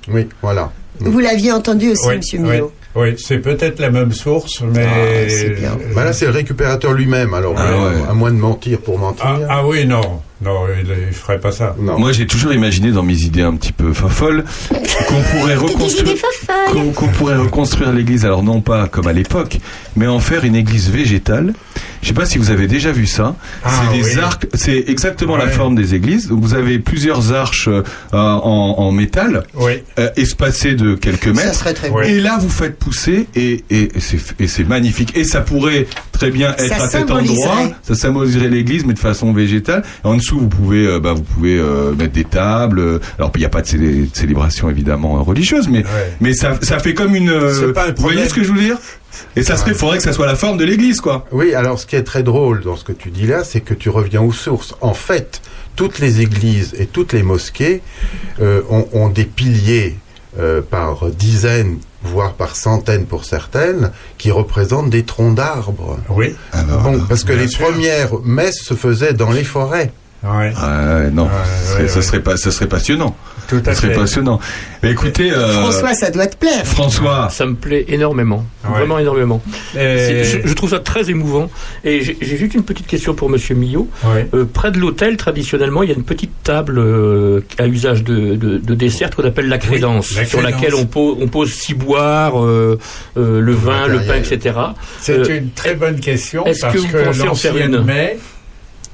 Oui, voilà. Vous l'aviez entendu aussi, Oui, Monsieur oui, Millot. oui, c'est peut-être la même source, mais. Ah, c'est bien. Bah là, c'est le récupérateur lui-même, alors, Ah euh, ouais. à moins de mentir pour mentir. Ah, ah oui, non. Non, il, il ferait pas ça. Non. Moi, j'ai toujours imaginé dans mes idées un petit peu folles qu'on pourrait reconstruire, qu'on pourrait reconstruire l'église. Alors non pas comme à l'époque, mais en faire une église végétale. Je sais pas si vous avez déjà vu ça. Ah, c'est des oui. arcs, c'est exactement la forme des églises. Donc vous avez plusieurs arches euh, en, en métal, Oui. euh, espacées de quelques Ça mètres. serait très. Oui. Et là, vous faites pousser et, et, et c'est magnifique. Et ça pourrait très bien être Ça à cet endroit. Ça symboliserait l'église, mais de façon végétale. En dessous, vous pouvez, euh, bah, vous pouvez euh, mettre des tables. Alors, il n'y a pas de célé- de célébration évidemment religieuse, mais Ouais. mais ça, ça fait comme une. euh, C'est pas un vous voyez ce que je veux dire? Et ça serait, faudrait que ça soit la forme de l'église, quoi. Oui, alors ce qui est très drôle dans ce que tu dis là, c'est que tu reviens aux sources. En fait, toutes les églises et toutes les mosquées euh, ont, ont des piliers euh, par dizaines, voire par centaines pour certaines, qui représentent des troncs d'arbres. Oui. Ah, bah, Bon, parce que les sûr. premières messes se faisaient dans les forêts. Ouais. Ah, ouais, non, Ouais, ce serait, ouais, ce ouais. serait pas, ce serait passionnant. Tout à Ce serait fait. passionnant. Mais écoutez, euh, François, ça doit te plaire. François, Ça me plaît énormément, Ouais. vraiment énormément. Et- Je, je trouve ça très émouvant. Et j'ai juste une petite question pour Monsieur Millot. Ouais. Euh, près de l'hôtel, traditionnellement, il y a une petite table euh, à usage de, de, de dessert qu'on appelle la crédence, la sur laquelle on pose, on pose ciboire, euh, euh, le vin, le pain, etc. C'est Euh, une très bonne question est-ce parce que que, vous pensez en faire une? mai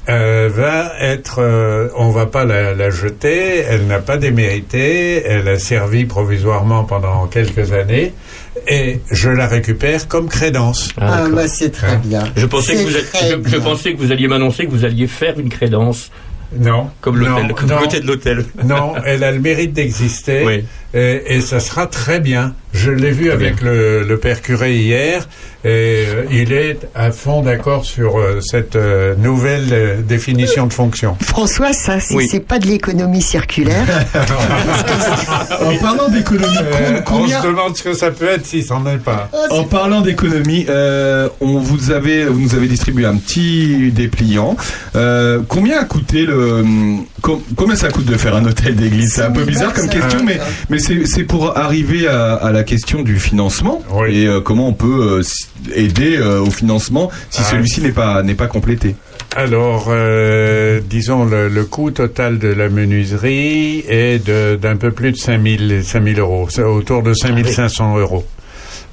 euh, va être, euh, on va pas la, la jeter, elle n'a pas démérité, elle a servi provisoirement pendant quelques années et je la récupère comme crédence. Ah, Ah, bah, c'est très bien. je pensais que vous, très je, je bien. pensais que vous alliez m'annoncer que vous alliez faire une crédence Non, comme l'hôtel, non, comme non, côté de l'hôtel. non, elle a le mérite d'exister Oui. et, et ça sera très bien. Je l'ai vu avec le, le père curé hier et euh, il est à fond d'accord sur euh, cette euh, nouvelle euh, définition de fonction. François, ça, c'est Oui. c'est pas de l'économie circulaire. *laughs* en parlant d'économie, Euh, com- on combien, se demande ce que ça peut être si c'en est pas. En parlant d'économie, euh, on vous avait, vous nous avez distribué un petit dépliant. Euh, combien a coûté le, com- combien ça coûte de faire un hôtel d'église? C'est un peu bizarre comme question, mais mais c'est c'est pour arriver à, à la question du financement Oui. et euh, comment on peut euh, aider euh, au financement si Ah. celui-ci n'est pas n'est pas complété. Alors, euh, disons, le, le coût total de la menuiserie est de- d'un peu plus de 5000 5000 euros, autour de 5500 euros.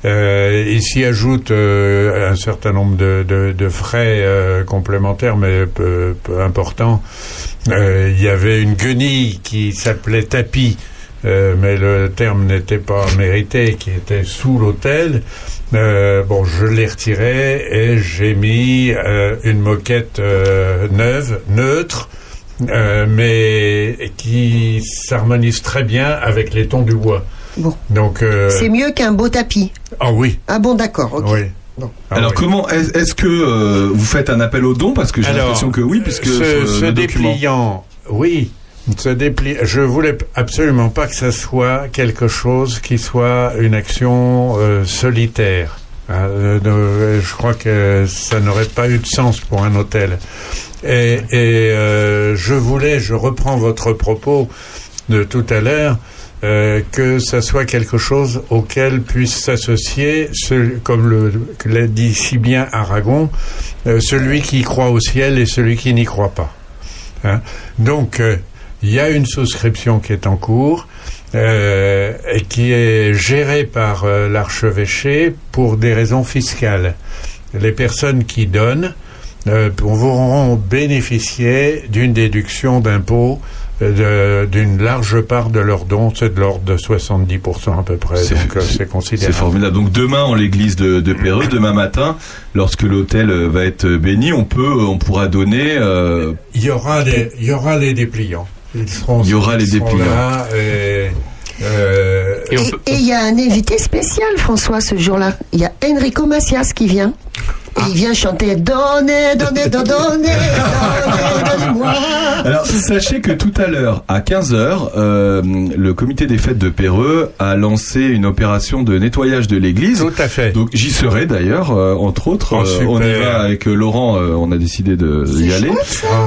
Euh, il s'y ajoute euh, un certain nombre de, de- de frais euh, complémentaires, mais peu, peu importants. Il y avait une guenille qui s'appelait tapis, euh, mais le terme n'était pas mérité, qui était sous l'hôtel. Euh, bon, je l'ai retiré et j'ai mis euh, une moquette euh, neuve, neutre, euh, mais qui s'harmonise très bien avec les tons du bois. Bon. Donc, euh, C'est mieux qu'un beau tapis. ah oui, Ah bon, d'accord. ok. oui. Bon. Ah Alors oui. comment est- est-ce que euh, vous faites un appel aux dons parce que j'ai l'impression que oui puisque ce, document. dépliant, oui, ce dépli, je voulais absolument pas que ça soit quelque chose qui soit une action euh, solitaire. Hein, euh, je crois que ça n'aurait pas eu de sens pour un hôtel. Et, euh, je voulais, je reprends votre propos de tout à l'heure, que ça soit quelque chose auquel puisse s'associer, comme l'a dit si bien Aragon, celui qui croit au ciel et celui qui n'y croit pas. Hein. Donc, il y a une souscription qui est en cours. euh, et qui est géré par euh, l'archevêché pour des raisons fiscales. Les personnes qui donnent euh, pourront bénéficier d'une déduction d'impôt euh, d'une large part de leurs dons, c'est de l'ordre de 70% à peu près, donc euh, c'est C'est considérable. formidable. Donc demain en l'église de, de Péreux, demain matin, lorsque l'hôtel va être béni, on peut, on pourra donner. euh, Il y aura les, il y aura les dépliants. Ils seront, Il y aura les dépliants. euh, Et et il y a un invité spécial, François, ce jour-là. Il y a Enrico Macias qui vient. Et il vient chanter Donnez, donnez, donnez, donnez, donnez-moi. Alors, sachez que tout à l'heure, à 15h, le comité des fêtes de Péreux a lancé une opération de nettoyage de l'église. Tout à fait. Donc, j'y serai d'ailleurs, euh, entre autres. Oh, Euh, super. on y va avec euh, Laurent, euh, on a décidé de y aller.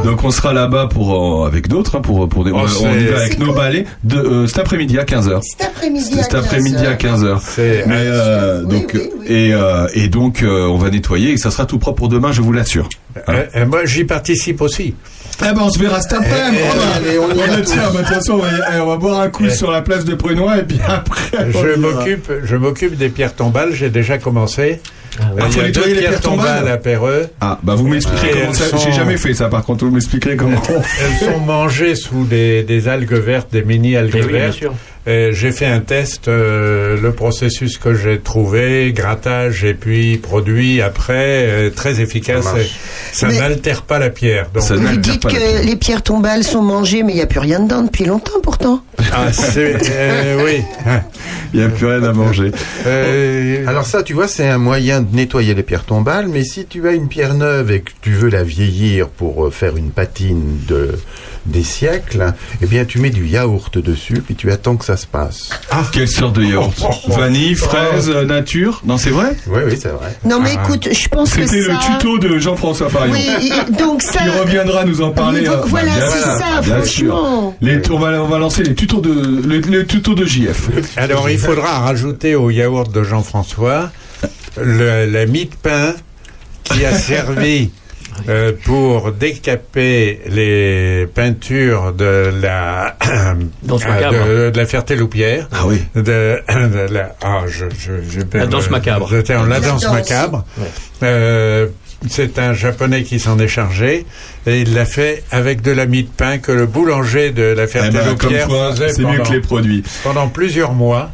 Donc, on sera là-bas pour, euh, avec d'autres, hein, pour, pour des, Oh, on, y va avec nos cool. balais de, euh, cet après-midi à 15h. Cet après-midi à Cet après-midi 15 à 15h. Mais, euh, donc, Et, euh, et donc, euh, on va nettoyer et ça sera tout propre pour demain, je vous l'assure. Euh, euh, moi, j'y participe aussi. Eh ben, on se verra cet après-midi. Eh, allez, on va tous. tiens, de toute façon, on va, y- eh, on va boire un coup sur la place de Prunois et puis après. on Je m'occupe, je m'occupe des pierres tombales. J'ai déjà commencé. Ah, il y faut a deux nettoyer les pierres pierres tombales tombales à Péreux. Ah, bah vous m'expliquerez Et comment ça. sont- J'ai jamais fait ça, par contre, vous m'expliquerez *laughs* comment. Elles sont mangées sous des, des algues vertes, des mini algues Eh oui, vertes. J'ai fait un test, euh, le processus que j'ai trouvé, grattage et puis produit après, euh, très efficace. Ça Mais- n'altère pas la pierre. Donc, Vous dites que les pierres tombales sont mangées, mais il n'y a plus rien dedans depuis longtemps pourtant. Ah, c'est, euh, oui. *laughs* Il n'y a plus rien à manger. Euh, Alors ça, tu vois, c'est un moyen de nettoyer les pierres tombales, mais si tu as une pierre neuve et que tu veux la vieillir pour euh, faire une patine de des siècles, eh bien tu mets du yaourt dessus, puis tu attends que ça se passe. Ah, quelle sorte de yaourt Vanille, fraise, nature Non, c'est vrai Oui, oui, c'est vrai. Non mais écoute, je pense que. C'était ça... le tuto de Jean-François Farion. Oui, donc ça... Qui reviendra nous en parler. Euh, voilà, bien c'est ça, bien sûr. franchement. Les, on, va, on va lancer les tutos de, les, les tutos de JF. Alors, il faudra rajouter au yaourt de Jean-François le- la mie de pain qui a *laughs* servi euh, pour décaper les peintures de la *clears throat* Danse euh, macabre. de, de la Ferté-Loupière. Ah oui. De, *clears throat* de la ah je je, je perds La danse macabre. le terme, la La danse danse. macabre. Euh, c'est un japonais qui s'en est chargé et il l'a fait avec de la mie de pain que le boulanger de la Eh ben, Ferté-Loupière comme quoi, faisait c'est mieux pendant- que les produits. pendant plusieurs mois.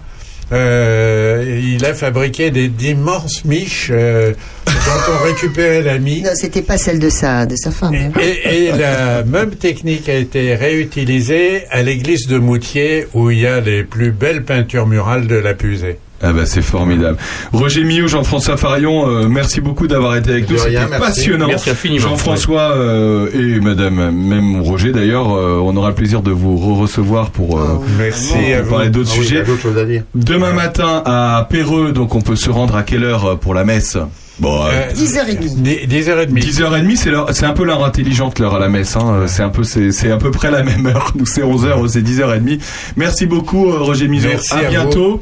Euh, il a fabriqué des d'immenses miches euh, dont on récupérait la mie. Non, c'était pas celle de sa, de sa femme. hein. Et, et la même technique a été réutilisée à l'église de Moutier où il y a les plus belles peintures murales de la Pusée. Ah bah c'est formidable. Roger Millot, Jean-François Farion, euh, merci beaucoup d'avoir été avec De nous. C'était passionnant. Merci infiniment. Jean-François euh, et Madame, même Roger d'ailleurs, euh, on aura le plaisir de vous re-recevoir pour, euh, Merci pour parler d'autres oui, y sujets. choses à dire. Demain matin à Péreux, donc on peut se rendre à quelle heure euh, pour la messe? Bon, euh, 10h30. 10h30. 10h30, c'est l'heure- c'est un peu l'heure intelligente l'heure à la messe. Hein. C'est un peu, c'est c'est à peu près la même heure. Nous c'est 11h, eux, c'est 10h30. Merci beaucoup euh, Roger Mizo. Merci à, à vous.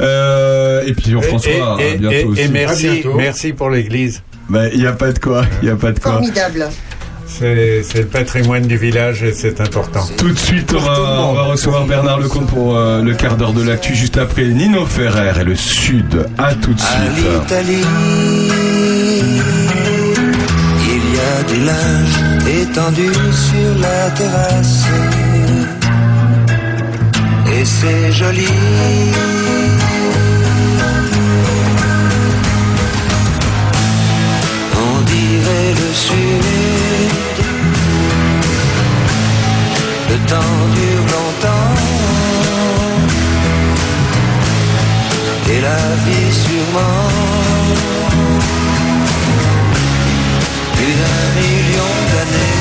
Euh, et puis Jean-François, et, à et- bientôt et- aussi. et merci, bientôt. merci pour l'église. Ben, il n'y a pas de quoi, il n'y a pas de quoi. Formidable. C'est c'est le patrimoine du village et c'est important. Tout de suite, on va, on va recevoir Bernard Lecomte pour euh, le quart d'heure de l'actu, juste après Nino Ferrer et le Sud. À tout de À suite. l'Italie, il y a du linge étendu sur la terrasse. Et c'est joli. Le sud. Le temps dure longtemps. Et la vie sûrement plus d'un million d'années.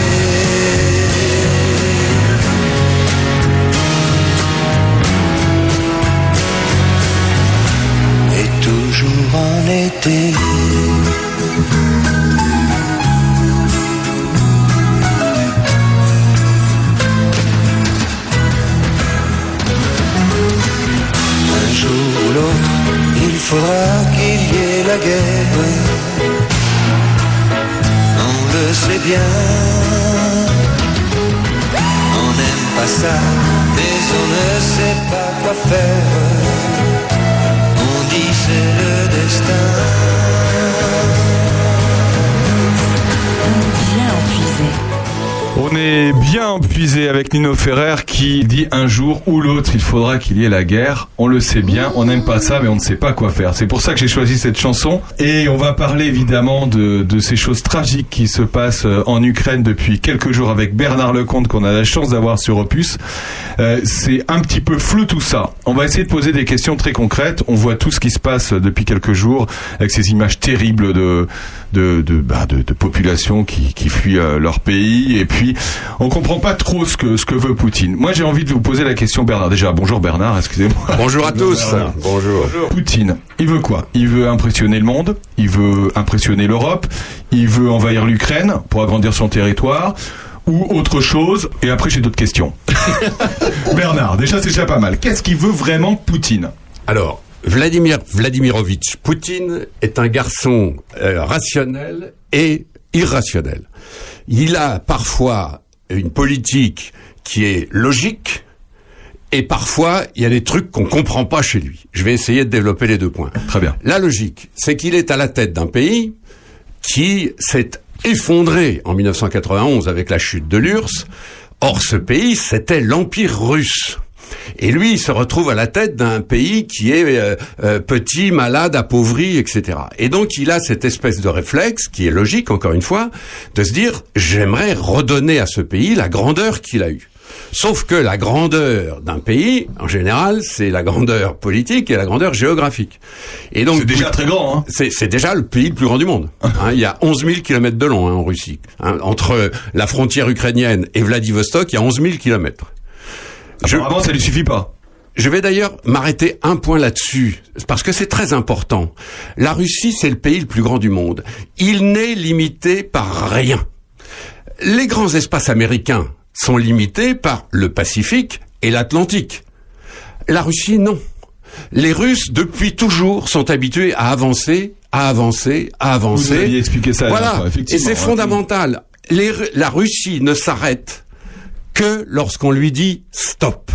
Toujours en été. Il faudra qu'il y ait la guerre. On le sait bien. On n'aime pas ça, mais on ne sait pas quoi faire. On dit c'est le destin. Bien empuisé. On est bien empuisé avec Nino Ferrer qui dit un jour ou l'autre il faudra qu'il y ait la guerre. On le sait bien, on n'aime pas ça mais on ne sait pas quoi faire. C'est pour ça que j'ai choisi cette chanson et on va parler évidemment de, ces choses tragiques qui se passent euh, en Ukraine depuis quelques jours avec Bernard Lecomte qu'on a la chance d'avoir sur Opus. Euh, c'est un petit peu flou tout ça. On va essayer de poser des questions très concrètes. On voit tout ce qui se passe depuis quelques jours avec ces images terribles de bah, populations qui, qui fuient euh, leur pays et puis on comprend pas trop ce que ce que veut Poutine. Moi j'ai envie de vous poser la question Bernard. Déjà bonjour Bernard, excusez-moi. Bonjour à tous. Bonjour. Poutine, il veut quoi? Il veut impressionner le monde, il veut impressionner l'Europe, il veut envahir l'Ukraine pour agrandir son territoire ou autre chose? Et après j'ai d'autres questions. *laughs* Bernard, déjà c'est déjà pas mal. Qu'est-ce qu'il veut vraiment Poutine? Alors, Vladimir Vladimirovitch Poutine est un garçon euh, rationnel et irrationnel. Il a parfois une politique qui est logique et parfois il y a des trucs qu'on comprend pas chez lui. Je vais essayer de développer les deux points. Très bien. La logique, c'est qu'il est à la tête d'un pays qui s'est effondré en 1991 avec la chute de l'URSS. Or, ce pays, c'était l'Empire russe. Et lui, il se retrouve à la tête d'un pays qui est euh, euh, petit, malade, appauvri, etc. Et donc, il a cette espèce de réflexe, qui est logique, encore une fois, de se dire, j'aimerais redonner à ce pays la grandeur qu'il a eue. Sauf que la grandeur d'un pays, en général, c'est la grandeur politique et la grandeur géographique. Et donc C'est déjà très grand, hein C'est déjà le pays le plus grand du monde. Hein, *laughs* il y a 11 000 kilomètres de long hein, en Russie. Hein, entre la frontière ukrainienne et Vladivostok, il y a 11 000 kilomètres. Apparemment, ça lui suffit pas. Je vais d'ailleurs m'arrêter un point là-dessus, parce que c'est très important. La Russie, c'est le pays le plus grand du monde. Il n'est limité par rien. Les grands espaces américains sont limités par le Pacifique et l'Atlantique. La Russie, non. Les Russes, depuis toujours, sont habitués à avancer, à avancer, à avancer. Vous aviez expliqué ça Voilà. fois, Et c'est hein. fondamental. Les la Russie ne s'arrête que lorsqu'on lui dit stop.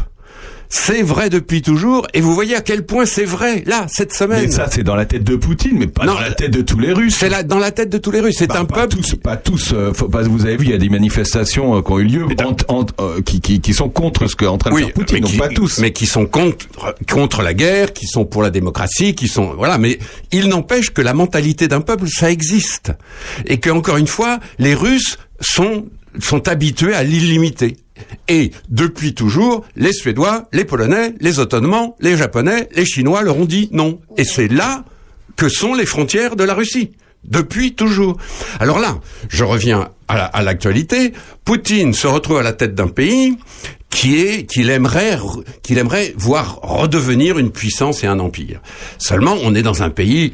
C'est vrai depuis toujours, et vous voyez à quel point c'est vrai, là, cette semaine. Mais ça c'est dans la tête de Poutine, mais pas Non, dans la tête de tous les Russes. C'est là, dans la tête de tous les Russes. C'est Bah, un pas peuple. tous, pas tous. euh, faut pas, vous avez vu, il y a des manifestations euh, qui ont eu lieu ent- euh, qui, qui, qui sont contre ce qu'est en train de Oui, faire Poutine. mais Donc qui, pas tous. mais qui sont contre contre la guerre, qui sont pour la démocratie, qui sont voilà. Mais il n'empêche que la mentalité d'un peuple, ça existe, et que encore une fois, les Russes sont sont habitués à l'illimité. Et depuis toujours, les Suédois, les Polonais, les Ottomans, les Japonais, les Chinois leur ont dit non. Et c'est là que sont les frontières de la Russie. Depuis toujours. Alors là, je reviens à la- à l'actualité. Cipoutine se retrouve à la tête d'un pays qui est qu'il aimerait qu'il aimerait voir redevenir une puissance et un empire. Seulement, on est dans un pays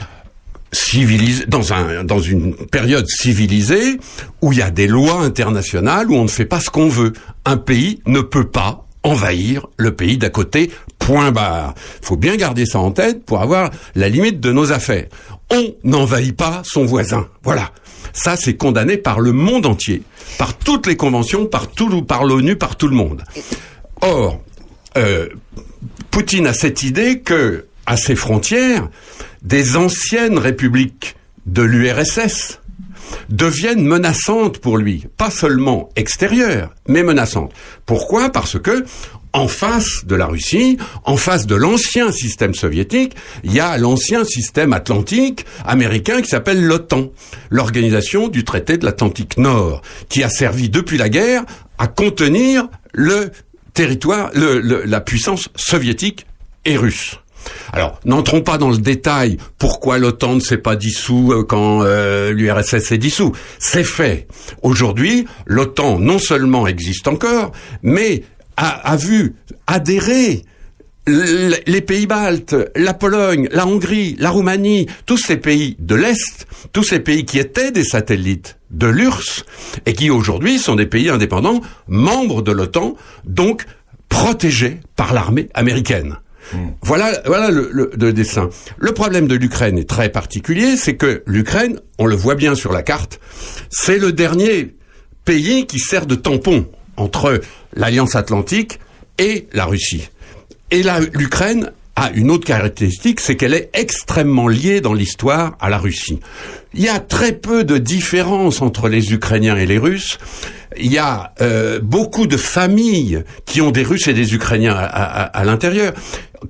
civilisé, dans un dans une période civilisée où il y a des lois internationales où on ne fait pas ce qu'on veut. Un pays ne peut pas envahir le pays d'à côté. Point barre. Faut bien garder ça en tête pour avoir la limite de nos affaires. On n'envahit pas son voisin. Voilà. Ça, c'est condamné par le monde entier, par toutes les conventions, par tout, par l'ONU, par tout le monde. Or, euh, Poutine a cette idée que, à ses frontières, des anciennes républiques de l'URSS deviennent menaçantes pour lui, pas seulement extérieures, mais menaçantes. Pourquoi? Parce que en face de la Russie, en face de l'ancien système soviétique, il y a l'ancien système atlantique américain qui s'appelle l'OTAN, l'organisation du traité de l'Atlantique Nord, qui a servi depuis la guerre à contenir le territoire, la puissance soviétique et russe. Alors, n'entrons pas dans le détail pourquoi l'OTAN ne s'est pas dissous euh, quand euh, l'URSS s'est dissous. C'est fait. Aujourd'hui, l'OTAN non seulement existe encore, mais a, vu adhérer les pays baltes, la Pologne, la Hongrie, la Roumanie, tous ces pays de l'Est, tous ces pays qui étaient des satellites de l'URSS et qui aujourd'hui sont des pays indépendants, membres de l'OTAN, donc protégés par l'armée américaine. Voilà, voilà le, le- dessin. Le problème de l'Ukraine est très particulier, c'est que l'Ukraine, on le voit bien sur la carte, c'est le dernier pays qui sert de tampon entre l'Alliance Atlantique et la Russie. Et la- l'Ukraine a une autre caractéristique, c'est qu'elle est extrêmement liée dans l'histoire à la Russie. Il y a très peu de différences entre les Ukrainiens et les Russes. Il y a euh, beaucoup de familles qui ont des Russes et des Ukrainiens à l'intérieur.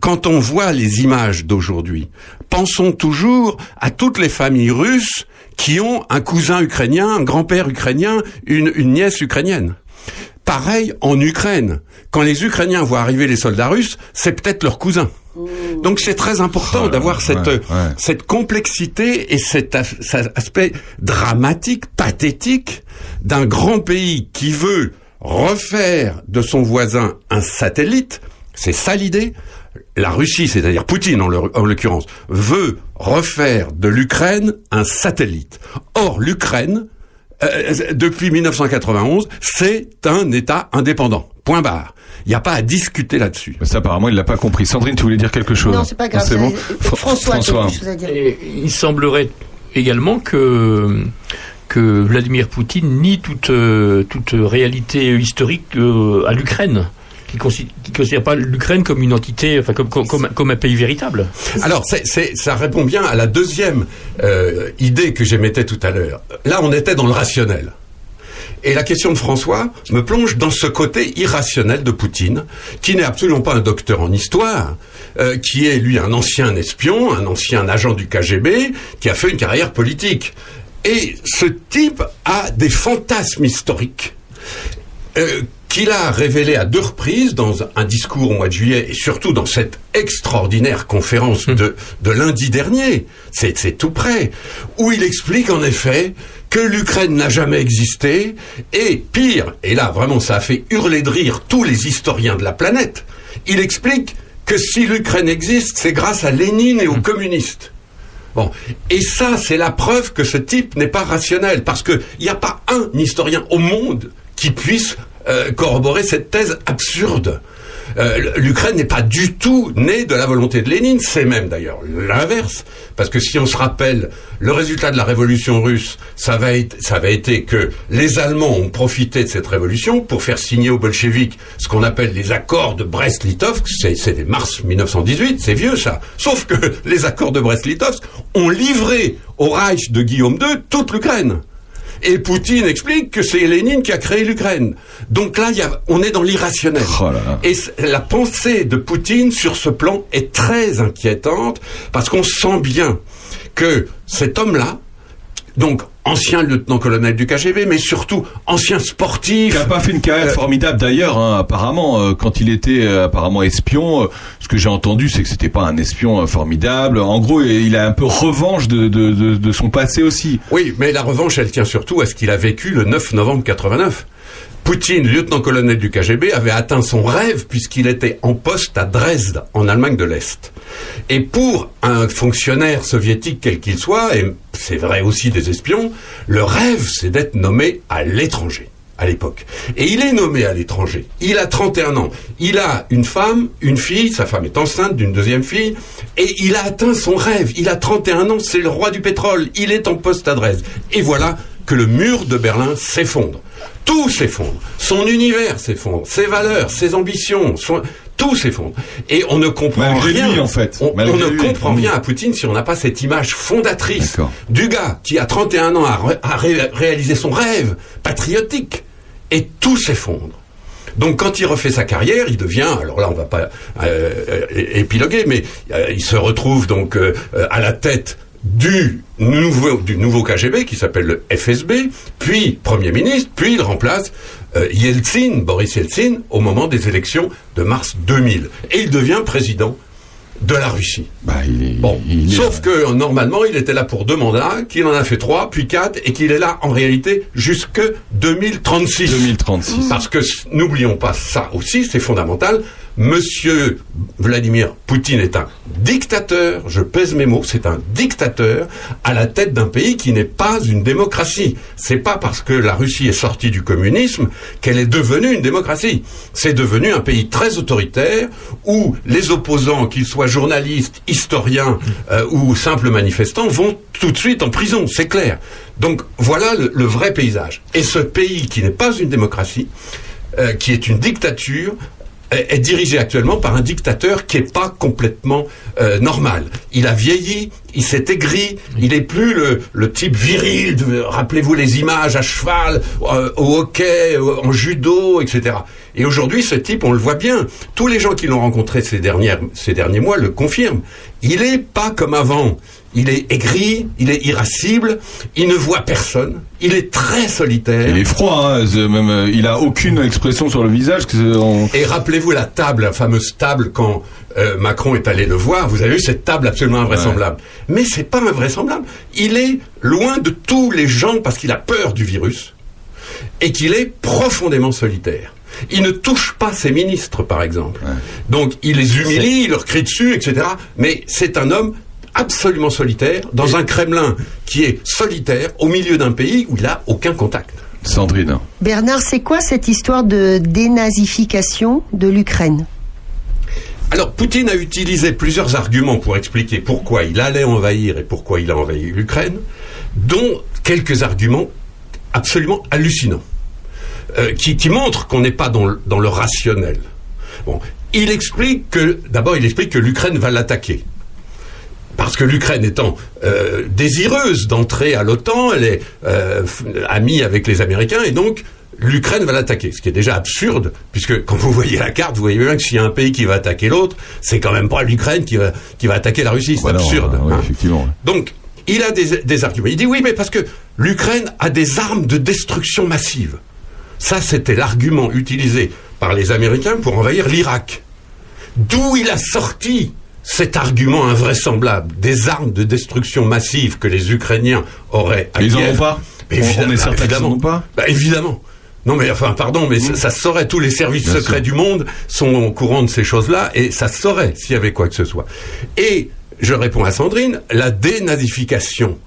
Quand on voit les images d'aujourd'hui, pensons toujours à toutes les familles russes qui ont un cousin ukrainien, un grand-père ukrainien, une, une nièce ukrainienne. Pareil en Ukraine. Quand les Ukrainiens voient arriver les soldats russes, c'est peut-être leur cousin. Donc c'est très important d'avoir cette, ouais, ouais. cette complexité et cet as- cet aspect dramatique, pathétique d'un grand pays qui veut refaire de son voisin un satellite. C'est ça l'idée. La Russie, c'est-à-dire Poutine en l'oc- en l'occurrence, veut refaire de l'Ukraine un satellite. Or, l'Ukraine, euh, depuis 1991, c'est un État indépendant. Point barre. Il n'y a pas à discuter là-dessus. Ça, apparemment, il l'a pas compris. Sandrine, tu voulais dire quelque chose Non, c'est pas grave. C'est bon ça- François, a quelque chose à dire. Et il semblerait également que que Vladimir Poutine nie toute euh, toute réalité historique euh, à l'Ukraine, qui qui considère pas l'Ukraine comme une entité, enfin comme comme, comme, comme un pays véritable. Alors, ça répond bien à la deuxième euh, idée que j'émettais tout à l'heure. Là, on était dans le rationnel. Et la question de François me plonge dans ce côté irrationnel de Poutine, qui n'est absolument pas un docteur en histoire, euh, qui est lui un ancien espion, un ancien agent du KGB, qui a fait une carrière politique. Et ce type a des fantasmes historiques euh, qu'il a révélé à deux reprises dans un discours au mois de juillet et surtout dans cette extraordinaire conférence de, de lundi dernier, c'est c'est tout près, où il explique en effet que l'Ukraine n'a jamais existé et pire, et là vraiment ça a fait hurler de rire tous les historiens de la planète, il explique que si l'Ukraine existe, c'est grâce à Lénine et aux communistes. Bon, et ça, c'est la preuve que ce type n'est pas rationnel, parce qu'il n'y a pas un historien au monde qui puisse euh, corroborer cette thèse absurde. Euh, L'Ukraine n'est pas du tout née de la volonté de Lénine, c'est même d'ailleurs l'inverse, parce que si on se rappelle le résultat de la révolution russe, ça va, être, ça avait été que les Allemands ont profité de cette révolution pour faire signer aux bolcheviks ce qu'on appelle les accords de Brest-Litovsk, c'est mars 1918, c'est vieux ça. Sauf que *laughs* les accords de Brest-Litovsk ont livré au Reich de Guillaume II toute l'Ukraine. Et Poutine explique que c'est Lénine qui a créé l'Ukraine. Donc là, il y a- on est dans l'irrationnel. Et c- la pensée de Poutine sur ce plan est très inquiétante parce qu'on sent bien que cet homme-là, donc ancien lieutenant-colonel du KGB, mais surtout ancien sportif. Qui a pas fait une carrière formidable d'ailleurs, hein, apparemment, euh, quand il était euh, apparemment espion. euh, ce que j'ai entendu, c'est que c'était pas un espion euh, formidable. En gros, il a un peu revanche de, de, de, de son passé aussi. Oui, mais la revanche, elle tient surtout à ce qu'il a vécu le 9 novembre 89. Poutine, lieutenant-colonel du KGB, avait atteint son rêve puisqu'il était en poste à Dresde, en Allemagne de l'Est. Et pour un fonctionnaire soviétique quel qu'il soit, et c'est vrai aussi des espions, le rêve, c'est d'être nommé à l'étranger à l'époque. Et il est nommé à l'étranger. Il a 31 ans. Il a une femme, une fille, sa femme est enceinte d'une deuxième fille, et il a atteint son rêve. Il a 31 ans, c'est le roi du pétrole. Il est en poste à Dresde. Et voilà que le mur de Berlin s'effondre. Tout s'effondre. Son univers s'effondre. Ses valeurs, ses ambitions, son- tout s'effondre. Et on ne comprend Malgré rien. lui, en fait. On, ne lui. comprend rien à Poutine si on n'a pas cette image fondatrice du gars qui, à 31 ans, a, ré- a ré- réalisé son rêve patriotique. Et tout s'effondre. Donc quand il refait sa carrière, il devient, alors là on va pas euh, euh, épiloguer, mais euh, il se retrouve donc euh, à la tête du nouveau, du nouveau KGB qui s'appelle le FSB, puis Premier ministre, puis il remplace euh, Yeltsin, Boris Yeltsin, au moment des élections de mars 2000. Et il devient président de la Russie. bon, sauf que normalement il était là pour deux mandats, qu'il en a fait trois, puis quatre, et qu'il est là en réalité jusque 2036. 2036. Parce que n'oublions pas ça aussi, c'est fondamental. Monsieur Vladimir Poutine est un dictateur, je pèse mes mots, c'est un dictateur à la tête d'un pays qui n'est pas une démocratie. C'est pas parce que la Russie est sortie du communisme qu'elle est devenue une démocratie. C'est devenu un pays très autoritaire où les opposants, qu'ils soient journalistes, historiens euh, ou simples manifestants, vont tout de suite en prison, c'est clair. Donc voilà le, vrai paysage. Et ce pays qui n'est pas une démocratie, euh, qui est une dictature, est est dirigé actuellement par un dictateur qui est pas complètement euh, normal. Il a vieilli, il s'est aigri, il est plus le, le type viril. de- Rappelez-vous les images à cheval, euh, au hockey, euh, en judo, etc. Et aujourd'hui, ce type, on le voit bien. Tous les gens qui l'ont rencontré ces dernières, ces derniers mois le confirment. Il est pas comme avant. Il est aigri, il est irascible, il ne voit personne, il est très solitaire. Il est froid, hein, même, euh, il a aucune expression sur le visage. Que c'est- on- Et rappelez-vous la table, la fameuse table quand euh, Macron est allé le voir. Vous avez vu cette table absolument invraisemblable. Mais c'est pas invraisemblable. Il est loin de tous les gens parce qu'il a peur du virus et qu'il est profondément solitaire. Il ne touche pas ses ministres, par exemple. Donc il les humilie, il leur crie dessus, etc. Mais c'est un homme absolument solitaire dans un Kremlin qui est solitaire au milieu d'un pays où il a aucun contact. Sandrine. Bernard, c'est quoi cette histoire de dénazification de l'Ukraine? Alors, Poutine a utilisé plusieurs arguments pour expliquer pourquoi il allait envahir et pourquoi il a envahi l'Ukraine, dont quelques arguments absolument hallucinants, euh, qui, qui montrent qu'on n'est pas dans le, dans le rationnel. Bon, il explique que, d'abord, il explique que l'Ukraine va l'attaquer. Parce que l'Ukraine étant euh, désireuse d'entrer à l'OTAN, elle est euh, amie avec les Américains et donc l'Ukraine va l'attaquer. Ce qui est déjà absurde, puisque quand vous voyez la carte, vous voyez bien que s'il y a un pays qui va attaquer l'autre, c'est quand même pas l'Ukraine qui va, qui va attaquer la Russie. C'est Voilà, absurde. ouais, hein. effectivement. Donc, il a des, des arguments. Il dit oui, mais parce que l'Ukraine a des armes de destruction massive. Ça, c'était l'argument utilisé par les Américains pour envahir l'Irak. D'où il a sorti cet argument invraisemblable des armes de destruction massive que les Ukrainiens auraient à ils en Kiev. ont pas Mais On- on évidemment, est certain évidemment. ont pas Bah, évidemment. Non mais enfin pardon mais ça, ça se saurait tous les services Bien secrets sûr. du monde sont au courant de ces choses-là et ça se saurait s'il y avait quoi que ce soit. Et je réponds à Sandrine, la dénazification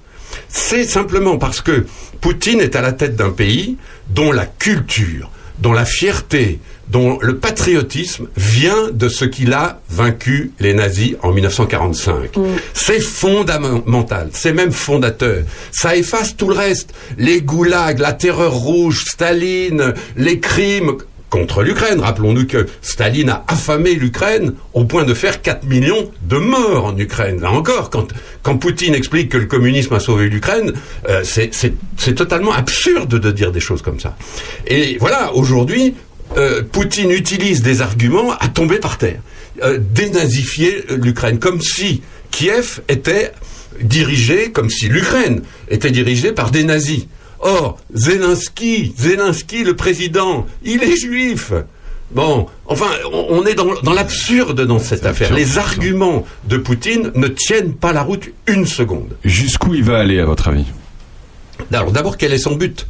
c'est simplement parce que Poutine est à la tête d'un pays dont la culture, dont la fierté, dont le patriotisme vient de ce qu'il a vaincu les nazis en 1945. C'est fondamental, c'est même fondateur. Ça efface tout le reste. Les goulags, la terreur rouge, Staline, les crimes contre l'Ukraine. Rappelons-nous que Staline a affamé l'Ukraine au point de faire 4 millions de morts en Ukraine. Là encore, quand, quand Poutine explique que le communisme a sauvé l'Ukraine, euh, c'est totalement absurde de dire des choses comme ça. Et voilà, aujourd'hui, euh, Poutine utilise des arguments à tomber par terre. Euh, dénazifier l'Ukraine, comme si Kiev était dirigé, comme si l'Ukraine était dirigée par des nazis. Or, Zelensky, Zelensky, le président, il est juif. Bon, enfin, on, est dans, dans l'absurde dans cette affaire. Les arguments de Poutine ne tiennent pas la route une seconde. Jusqu'où il va aller, à votre avis? Alors d'abord, quel est son but?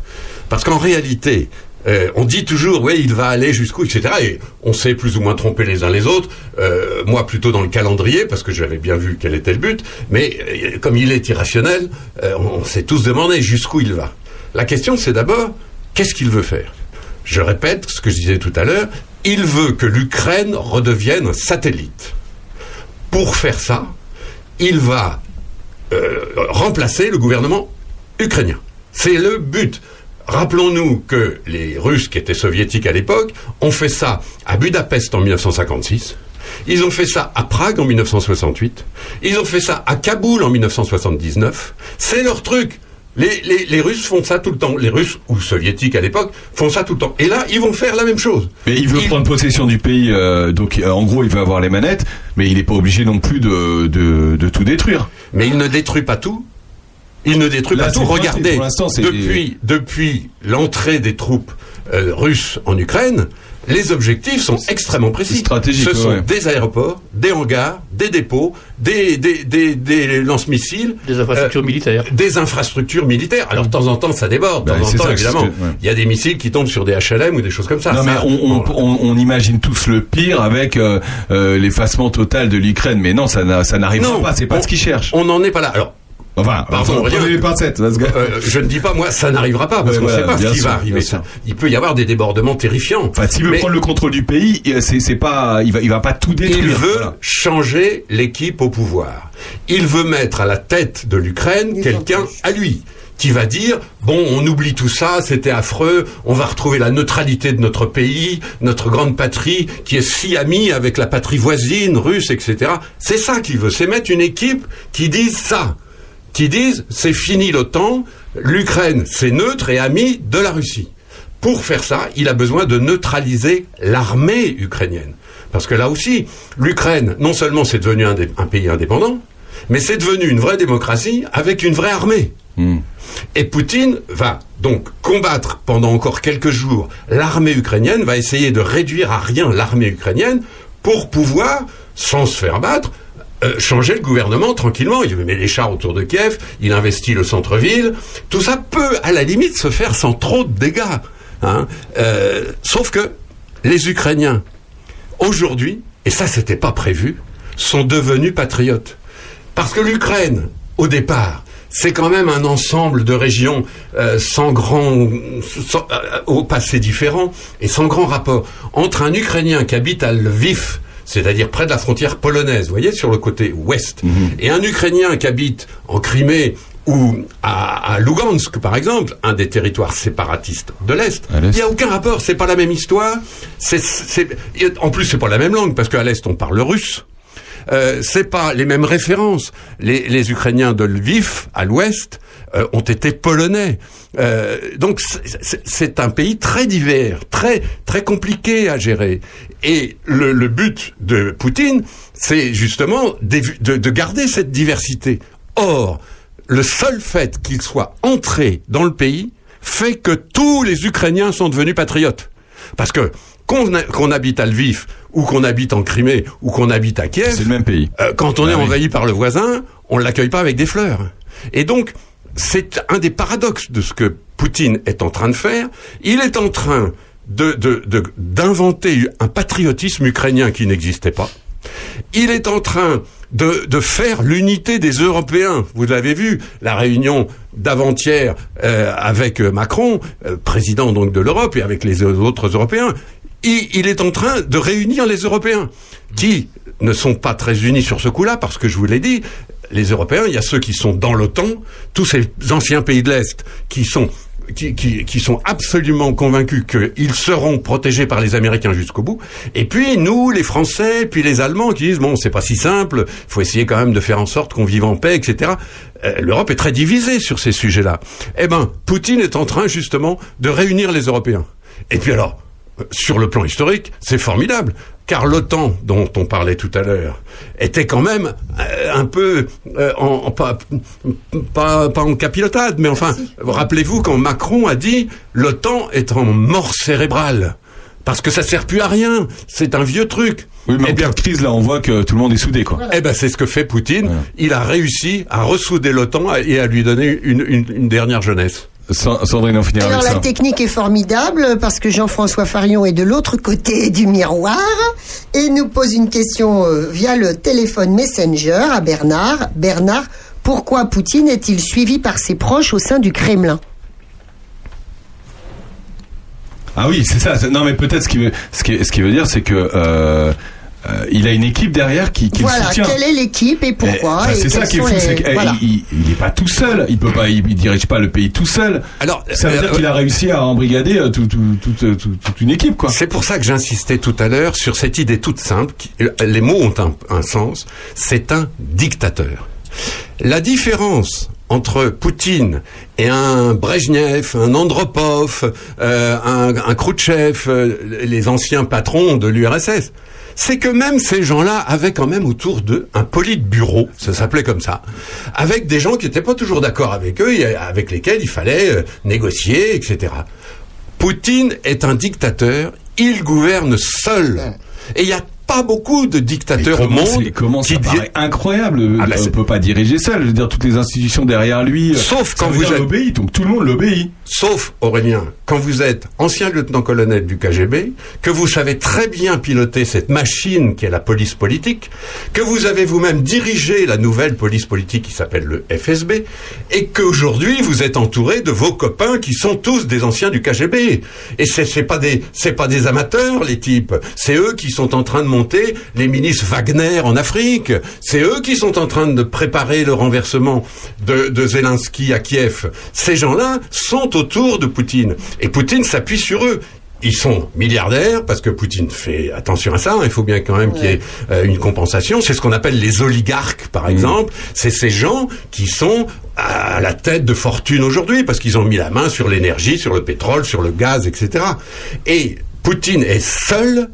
Parce qu'en réalité, euh, on dit toujours, oui, il va aller jusqu'où, etc. Et on s'est plus ou moins trompé les uns les autres. Euh, moi, plutôt dans le calendrier, parce que j'avais bien vu quel était le but. Mais euh, comme il est irrationnel, on, s'est tous demandé jusqu'où il va. La question, c'est d'abord, qu'est-ce qu'il veut faire? Je répète ce que je disais tout à l'heure. Il veut que l'Ukraine redevienne un satellite. Pour faire ça, il va remplacer le gouvernement ukrainien. C'est le but. Rappelons-nous que les Russes, qui étaient soviétiques à l'époque, ont fait ça à Budapest en 1956. Ils ont fait ça à Prague en 1968. Ils ont fait ça à Kaboul en 1979. C'est leur truc. Les, les- les Russes font ça tout le temps. Les Russes, ou soviétiques à l'époque, font ça tout le temps. Et là, ils vont faire la même chose. Mais il veut prendre possession du pays, euh, donc euh, en gros il veut avoir les manettes, mais il n'est pas obligé non plus de, de, de tout détruire. Mais il ne détruit pas tout. Il ne détruit Là, pas tout. Regardez, depuis, depuis l'entrée des troupes euh, russes en Ukraine, les objectifs sont extrêmement précis. stratégique, Ce sont ouais. des aéroports, des hangars, des dépôts, des, des, des, des lance-missiles. Des infrastructures militaires. Des infrastructures militaires. Alors, de temps en temps, ça déborde. De Ben, temps en temps, ça, évidemment. ouais. Il y a des missiles qui tombent sur des HLM ou des choses comme ça. non mais Ça, on, on, bon, on- on imagine tous le pire avec euh, euh, l'effacement total de l'Ukraine, mais non, ça ça n'arrivera Non, pas, c'est pas on- ce qu'ils cherchent. on n'en est pas là. Alors, Enfin, Pardon, enfin, rien. les pincettes. parce que- Euh, je ne dis pas, moi, ça n'arrivera pas, parce Ouais, qu'on ne voilà, sait pas ce qui sûr, va arriver. Ça. Il peut y avoir des débordements terrifiants. Enfin, s'il veut Mais prendre le contrôle du pays, euh, c'est c'est pas, il va, il va pas tout détruire. il veut Voilà. changer l'équipe au pouvoir. Il veut mettre à la tête de l'Ukraine quelqu'un à lui, qui va dire bon, on oublie tout ça, c'était affreux, on va retrouver la neutralité de notre pays, notre grande patrie qui est si amie avec la patrie voisine russe, etc. C'est ça qu'il veut, c'est mettre une équipe qui dise ça, qui dise c'est fini l'OTAN, l'Ukraine c'est neutre et ami de la Russie. Pour faire ça, il a besoin de neutraliser l'armée ukrainienne. Parce que là aussi, l'Ukraine, non seulement c'est devenu un, pays indépendant, mais c'est devenu une vraie démocratie avec une vraie armée. Et Poutine va donc combattre pendant encore quelques jours l'armée ukrainienne, va essayer de réduire à rien l'armée ukrainienne pour pouvoir, sans se faire battre, euh, changer le gouvernement tranquillement. Il met les chars autour de Kiev, il investit le centre-ville. Tout ça peut, à la limite, se faire sans trop de dégâts. hein. Euh, sauf que les Ukrainiens, aujourd'hui, et ça c'était pas prévu, sont devenus patriotes. Parce que l'Ukraine, au départ, c'est quand même un ensemble de régions euh, sans grand, au passé différent et sans grand rapport. Entre un Ukrainien qui habite à Lviv, c'est-à-dire près de la frontière polonaise, vous voyez, sur le côté ouest, et un Ukrainien qui habite en Crimée ou à, à Lugansk, par exemple, un des territoires séparatistes de l'Est, il n'y a aucun rapport, c'est pas la même histoire, c'est, c'est- en plus c'est pas la même langue, parce qu'à l'Est on parle russe, euh, c'est pas les mêmes références. Les, les Ukrainiens de Lviv, à l'ouest, euh, ont été polonais. Euh, donc c'est- un pays très divers, très très compliqué à gérer. Et le, le but de Poutine, c'est justement de, de garder cette diversité. Or, le seul fait qu'il soit entré dans le pays fait que tous les Ukrainiens sont devenus patriotes. Parce que qu'on qu'on habite à Lviv, ou qu'on habite en Crimée, ou qu'on habite à Kiev, c'est le même pays. quand on Ah est oui. envahi par le voisin, on ne l'accueille pas avec des fleurs. Et donc, c'est un des paradoxes de ce que Poutine est en train de faire. Il est en train de de- d'inventer un patriotisme ukrainien qui n'existait pas. Il est en train de, de faire l'unité des Européens. Vous l'avez vu, la réunion d'avant-hier euh, avec euh, Macron, euh, président donc de l'Europe, et avec les autres Européens. Il est en train de réunir les Européens, qui ne sont pas très unis sur ce coup-là, parce que je vous l'ai dit, les Européens, il y a ceux qui sont dans l'OTAN, tous ces anciens pays de l'Est qui sont qui, qui, sont absolument convaincus qu'ils seront protégés par les Américains jusqu'au bout. Et puis nous, les Français, puis les Allemands qui disent bon, c'est pas si simple, faut essayer quand même de faire en sorte qu'on vive en paix, etc. Euh, L'Europe est très divisée sur ces sujets-là. Eh ben, Poutine est en train justement de réunir les Européens. Et puis alors, euh, sur le plan historique, c'est formidable, car l'OTAN, dont on parlait tout à l'heure, était quand même euh, un peu euh, en, en- pas, pas, pas en capilotade, mais enfin, rappelez-vous quand Macron a dit l'OTAN est en mort cérébrale. Parce que ça sert plus à rien. C'est un vieux truc. Oui, mais en pleine crise, là, on voit que tout le monde est soudé, quoi. Eh ben, c'est ce que fait Poutine. Il a réussi à ressouder l'OTAN et à lui donner une, une- une dernière jeunesse. Sandrine, on finira Alors la technique est formidable parce que Jean-François Farion est de l'autre côté du miroir et nous pose une question euh, via le téléphone Messenger à Bernard. Bernard, pourquoi Poutine est-il suivi par ses proches au sein du Kremlin? Ah oui, c'est ça. Non, mais peut-être ce qu'il veut, ce qui, ce veut dire, c'est que euh, euh, il a une équipe derrière qui, qui Voilà, le soutient. quelle est l'équipe et pourquoi Eh, c'est ça qui est fou, les- c'est qu'il voilà. il, il est pas tout seul. Il peut pas, il, il dirige pas le pays tout seul. Alors, ça veut euh, dire qu'il a réussi à embrigader euh, tout- tout- tout- tout- toute une équipe, quoi. C'est pour ça que j'insistais tout à l'heure sur cette idée toute simple. qui- les mots ont un, un sens. C'est un dictateur. La différence entre Poutine et un Brejnev, un Andropov, euh, un, un Khrouchtchev, euh, les anciens patrons de l'URSS, c'est que même ces gens-là avaient quand même autour d'eux un politburo, ça s'appelait comme ça, avec des gens qui n'étaient pas toujours d'accord avec eux et avec lesquels il fallait euh, négocier, etc. Poutine est un dictateur, il gouverne seul. Et il n'y a pas beaucoup de dictateurs au monde c'est- comment ça qui paraît di- incroyable. Ah bah, on peut pas diriger seul. Je veux dire, toutes les institutions derrière lui. euh, Sauf quand vous êtes- donc tout le monde l'obéit. Sauf, Aurélien, quand vous êtes ancien lieutenant-colonel du KGB, que vous savez très bien piloter cette machine qui est la police politique, que vous avez vous-même dirigé la nouvelle police politique qui s'appelle le FSB, et qu'aujourd'hui vous êtes entouré de vos copains qui sont tous des anciens du KGB. Et c'est c'est pas des c'est pas des amateurs les types, c'est eux qui sont en train de monter monter les milices Wagner en Afrique. C'est eux qui sont en train de préparer le renversement de, de Zelensky à Kiev. Ces gens-là sont autour de Poutine. Et Poutine s'appuie sur eux. Ils sont milliardaires parce que Poutine fait attention à ça. Il faut bien quand même qu'il y ait euh, une compensation. C'est ce qu'on appelle les oligarques, par exemple. C'est ces gens qui sont à la tête de fortune aujourd'hui parce qu'ils ont mis la main sur l'énergie, sur le pétrole, sur le gaz, etc. Et Poutine est seul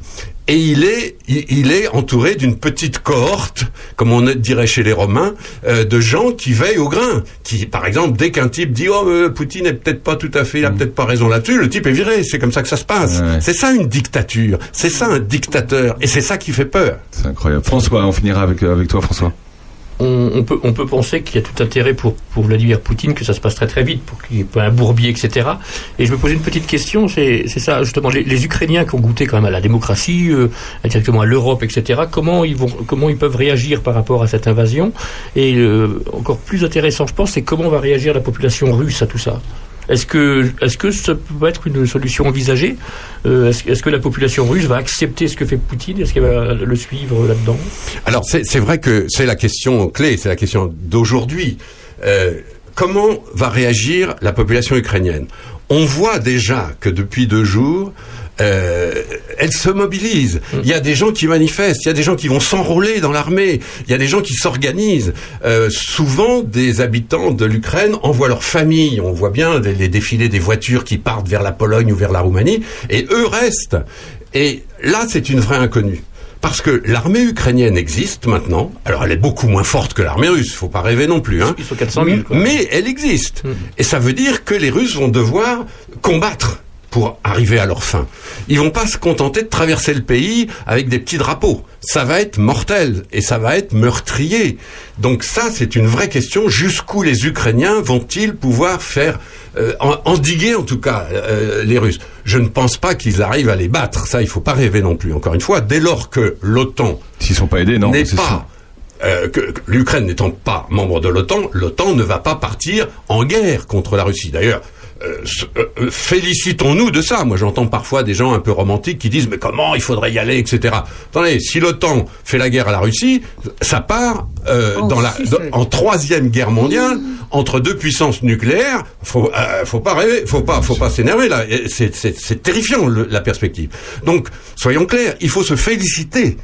et il est, il, est entouré d'une petite cohorte, comme on dirait chez les Romains, euh, de gens qui veillent au grain. Qui, par exemple, dès qu'un type dit oh euh, Poutine est peut-être pas tout à fait, il a peut-être pas raison là-dessus, le type est viré. C'est comme ça que ça se passe. C'est ça une dictature. C'est ça un dictateur. Et c'est ça qui fait peur. C'est incroyable. François, on finira avec, euh, avec toi, François. On, on peut, on peut penser qu'il y a tout intérêt pour, pour Vladimir Poutine que ça se passe très très vite, pour qu'il n'y ait pas un bourbier, etc. Et je me posais une petite question, c'est ça justement, les, les Ukrainiens qui ont goûté quand même à la démocratie, euh, directement à l'Europe, etc. Comment ils vont, comment ils peuvent réagir par rapport à cette invasion? Et euh, encore plus intéressant, je pense, c'est comment va réagir la population russe à tout ça? Est-ce que, que ça peut être une solution envisagée? Euh, est-ce, que la population russe va accepter ce que fait Poutine? Est-ce qu'elle va le suivre là-dedans? Alors c'est c'est vrai que c'est la question clé, c'est la question d'aujourd'hui. Euh, comment va réagir la population ukrainienne? On voit déjà que depuis deux jours, euh, elle se mobilise. Il y a des gens qui manifestent, il y a des gens qui vont s'enrôler dans l'armée, il y a des gens qui s'organisent. Euh, souvent, des habitants de l'Ukraine envoient leur famille. On voit bien les, les défilés des voitures qui partent vers la Pologne ou vers la Roumanie, et eux restent. Et là, c'est une vraie inconnue. Parce que l'armée ukrainienne existe maintenant. Alors, elle est beaucoup moins forte que l'armée russe. Faut pas rêver non plus. Hein. Ils sont 400 000, quoi. Mais elle existe. Et ça veut dire que les Russes vont devoir combattre pour arriver à leur fin. Ils vont pas se contenter de traverser le pays avec des petits drapeaux. Ça va être mortel et ça va être meurtrier. Donc ça, c'est une vraie question. Jusqu'où les Ukrainiens vont-ils pouvoir faire euh, en- endiguer en tout cas euh, les Russes? Je ne pense pas qu'ils arrivent à les battre. Ça, il faut pas rêver non plus. Encore une fois, dès lors que l'OTAN s'ils sont pas aidés, non, n'est c'est pas euh, que, que l'Ukraine n'étant pas membre de l'OTAN, l'OTAN ne va pas partir en guerre contre la Russie. D'ailleurs, euh, euh, euh, félicitons-nous de ça. Moi, j'entends parfois des gens un peu romantiques qui disent mais comment il faudrait y aller, etc. Attendez, si l'OTAN fait la guerre à la Russie, ça part euh, dans la, dans- en troisième guerre mondiale entre deux puissances nucléaires. Faut, euh, faut pas rêver, faut pas, faut pas s'énerver là. C'est, c'est, c'est terrifiant le- la perspective. Donc, soyons clairs, il faut se féliciter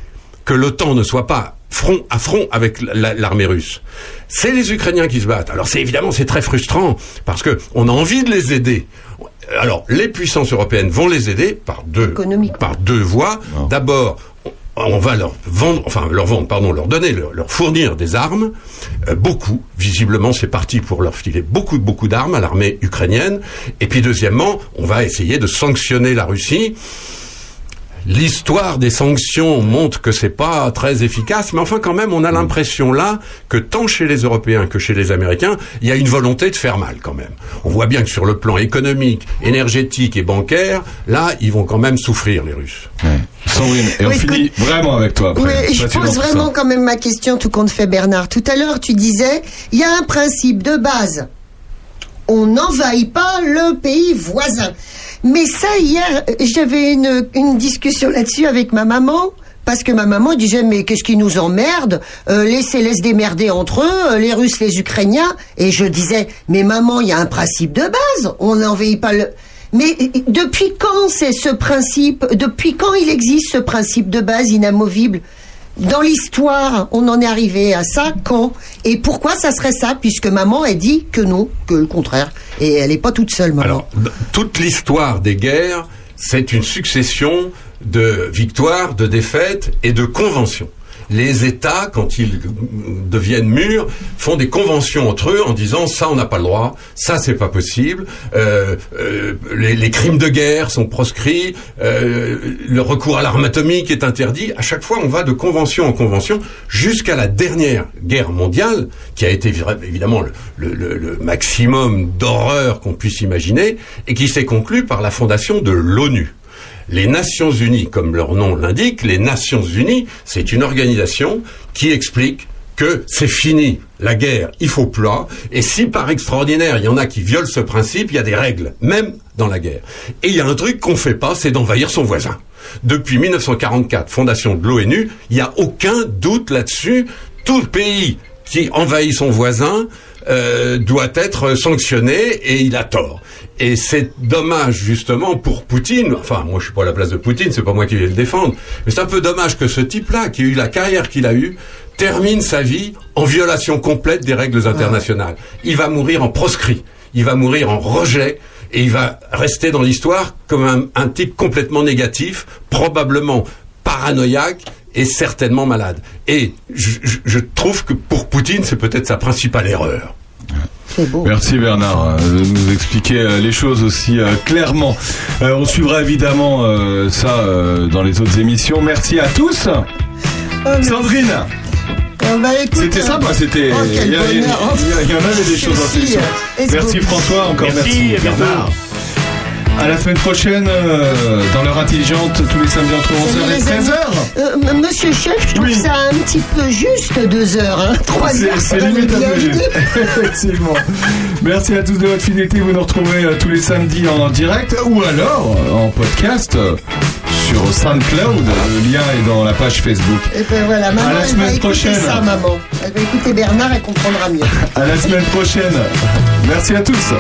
que l'OTAN ne soit pas front à front avec la- l'armée russe. C'est les Ukrainiens qui se battent. Alors c'est évidemment c'est très frustrant parce que on a envie de les aider. Alors les puissances européennes vont les aider par deux par deux voies. D'abord on va leur vendre, enfin leur vendre, pardon, leur donner, leur, leur fournir des armes, euh, beaucoup. Visiblement, c'est parti pour leur filer beaucoup, beaucoup d'armes à l'armée ukrainienne. Et puis deuxièmement, on va essayer de sanctionner la Russie. L'histoire des sanctions montre que c'est pas très efficace, mais enfin quand même, on a l'impression là que tant chez les Européens que chez les Américains, il y a une volonté de faire mal quand même. On voit bien que sur le plan économique, énergétique et bancaire, là, ils vont quand même souffrir les Russes. Sandrine, et on Oui, finit vraiment avec toi. Après. Oui, je pose vraiment quand même ma question, tout compte fait Bernard. Tout à l'heure, tu disais, il y a un principe de base. On n'envahit pas le pays voisin. Mais ça, hier, j'avais une, discussion là-dessus avec ma maman. Parce que ma maman disait, mais qu'est-ce qui nous emmerde? Euh, Laissez-les se démerder entre eux, euh, les Russes, les Ukrainiens. Et je disais, mais maman, il y a un principe de base. On n'envahit pas le... Mais euh, depuis quand c'est ce principe? Depuis quand il existe ce principe de base inamovible? Dans l'histoire, on en est arrivé à ça quand Et pourquoi ça serait ça Puisque maman, elle dit que non, que le contraire. Et elle n'est pas toute seule. Alors, toute l'histoire des guerres, c'est une succession de victoires, de défaites et de conventions. Les États, quand ils deviennent mûrs, font des conventions entre eux en disant ça on n'a pas le droit, ça c'est pas possible, euh, euh, les, crimes de guerre sont proscrits, euh, le recours à l'arme atomique est interdit. À chaque fois, on va de convention en convention jusqu'à la dernière guerre mondiale, qui a été évidemment le- le maximum d'horreur qu'on puisse imaginer, et qui s'est conclue par la fondation de l'ONU. Les Nations Unies, comme leur nom l'indique, les Nations Unies, c'est une organisation qui explique que c'est fini. La guerre, il faut plat. Et si par extraordinaire, il y en a qui violent ce principe, il y a des règles, même dans la guerre. Et il y a un truc qu'on fait pas, c'est d'envahir son voisin. Depuis 1944, fondation de l'ONU, il n'y a aucun doute là-dessus. Tout pays qui envahit son voisin euh, doit être sanctionné et il a tort. Et c'est dommage justement pour Poutine. Enfin, moi je suis pas à la place de Poutine, c'est pas moi qui vais le défendre. Mais c'est un peu dommage que ce type-là, qui a eu la carrière qu'il a eue, termine sa vie en violation complète des règles internationales. Il va mourir en proscrit. Il va mourir en rejet. Et il va rester dans l'histoire comme un, un type complètement négatif, probablement paranoïaque et certainement malade. Et je, je- je trouve que pour Poutine, c'est peut-être sa principale erreur. Merci Bernard euh, de nous expliquer euh, les choses aussi euh, clairement. On suivra évidemment ça dans les autres émissions. Merci à tous. Sandrine, Oh, bah, écoute, c'était euh, sympa, c'était. oh, il y il en avait des choses merci, intéressantes. Merci François, encore merci. Merci. Bernard. À la semaine prochaine, euh, dans l'heure intelligente, tous les samedis entre 11h et Les amis, 13h. euh, Monsieur Chef, je trouve ça un petit peu juste deux heures. Hein. Trois C'est limite un peu. *laughs* Effectivement. Merci à tous de votre fidélité. Vous nous retrouvez euh, tous les samedis en direct ou alors en podcast sur SoundCloud. Le lien est dans la page Facebook. Et ben voilà, maman, À la elle va semaine écouter prochaine. ça, maman. Elle va écouter Bernard, elle comprendra mieux. *laughs* À la semaine prochaine. Merci à tous.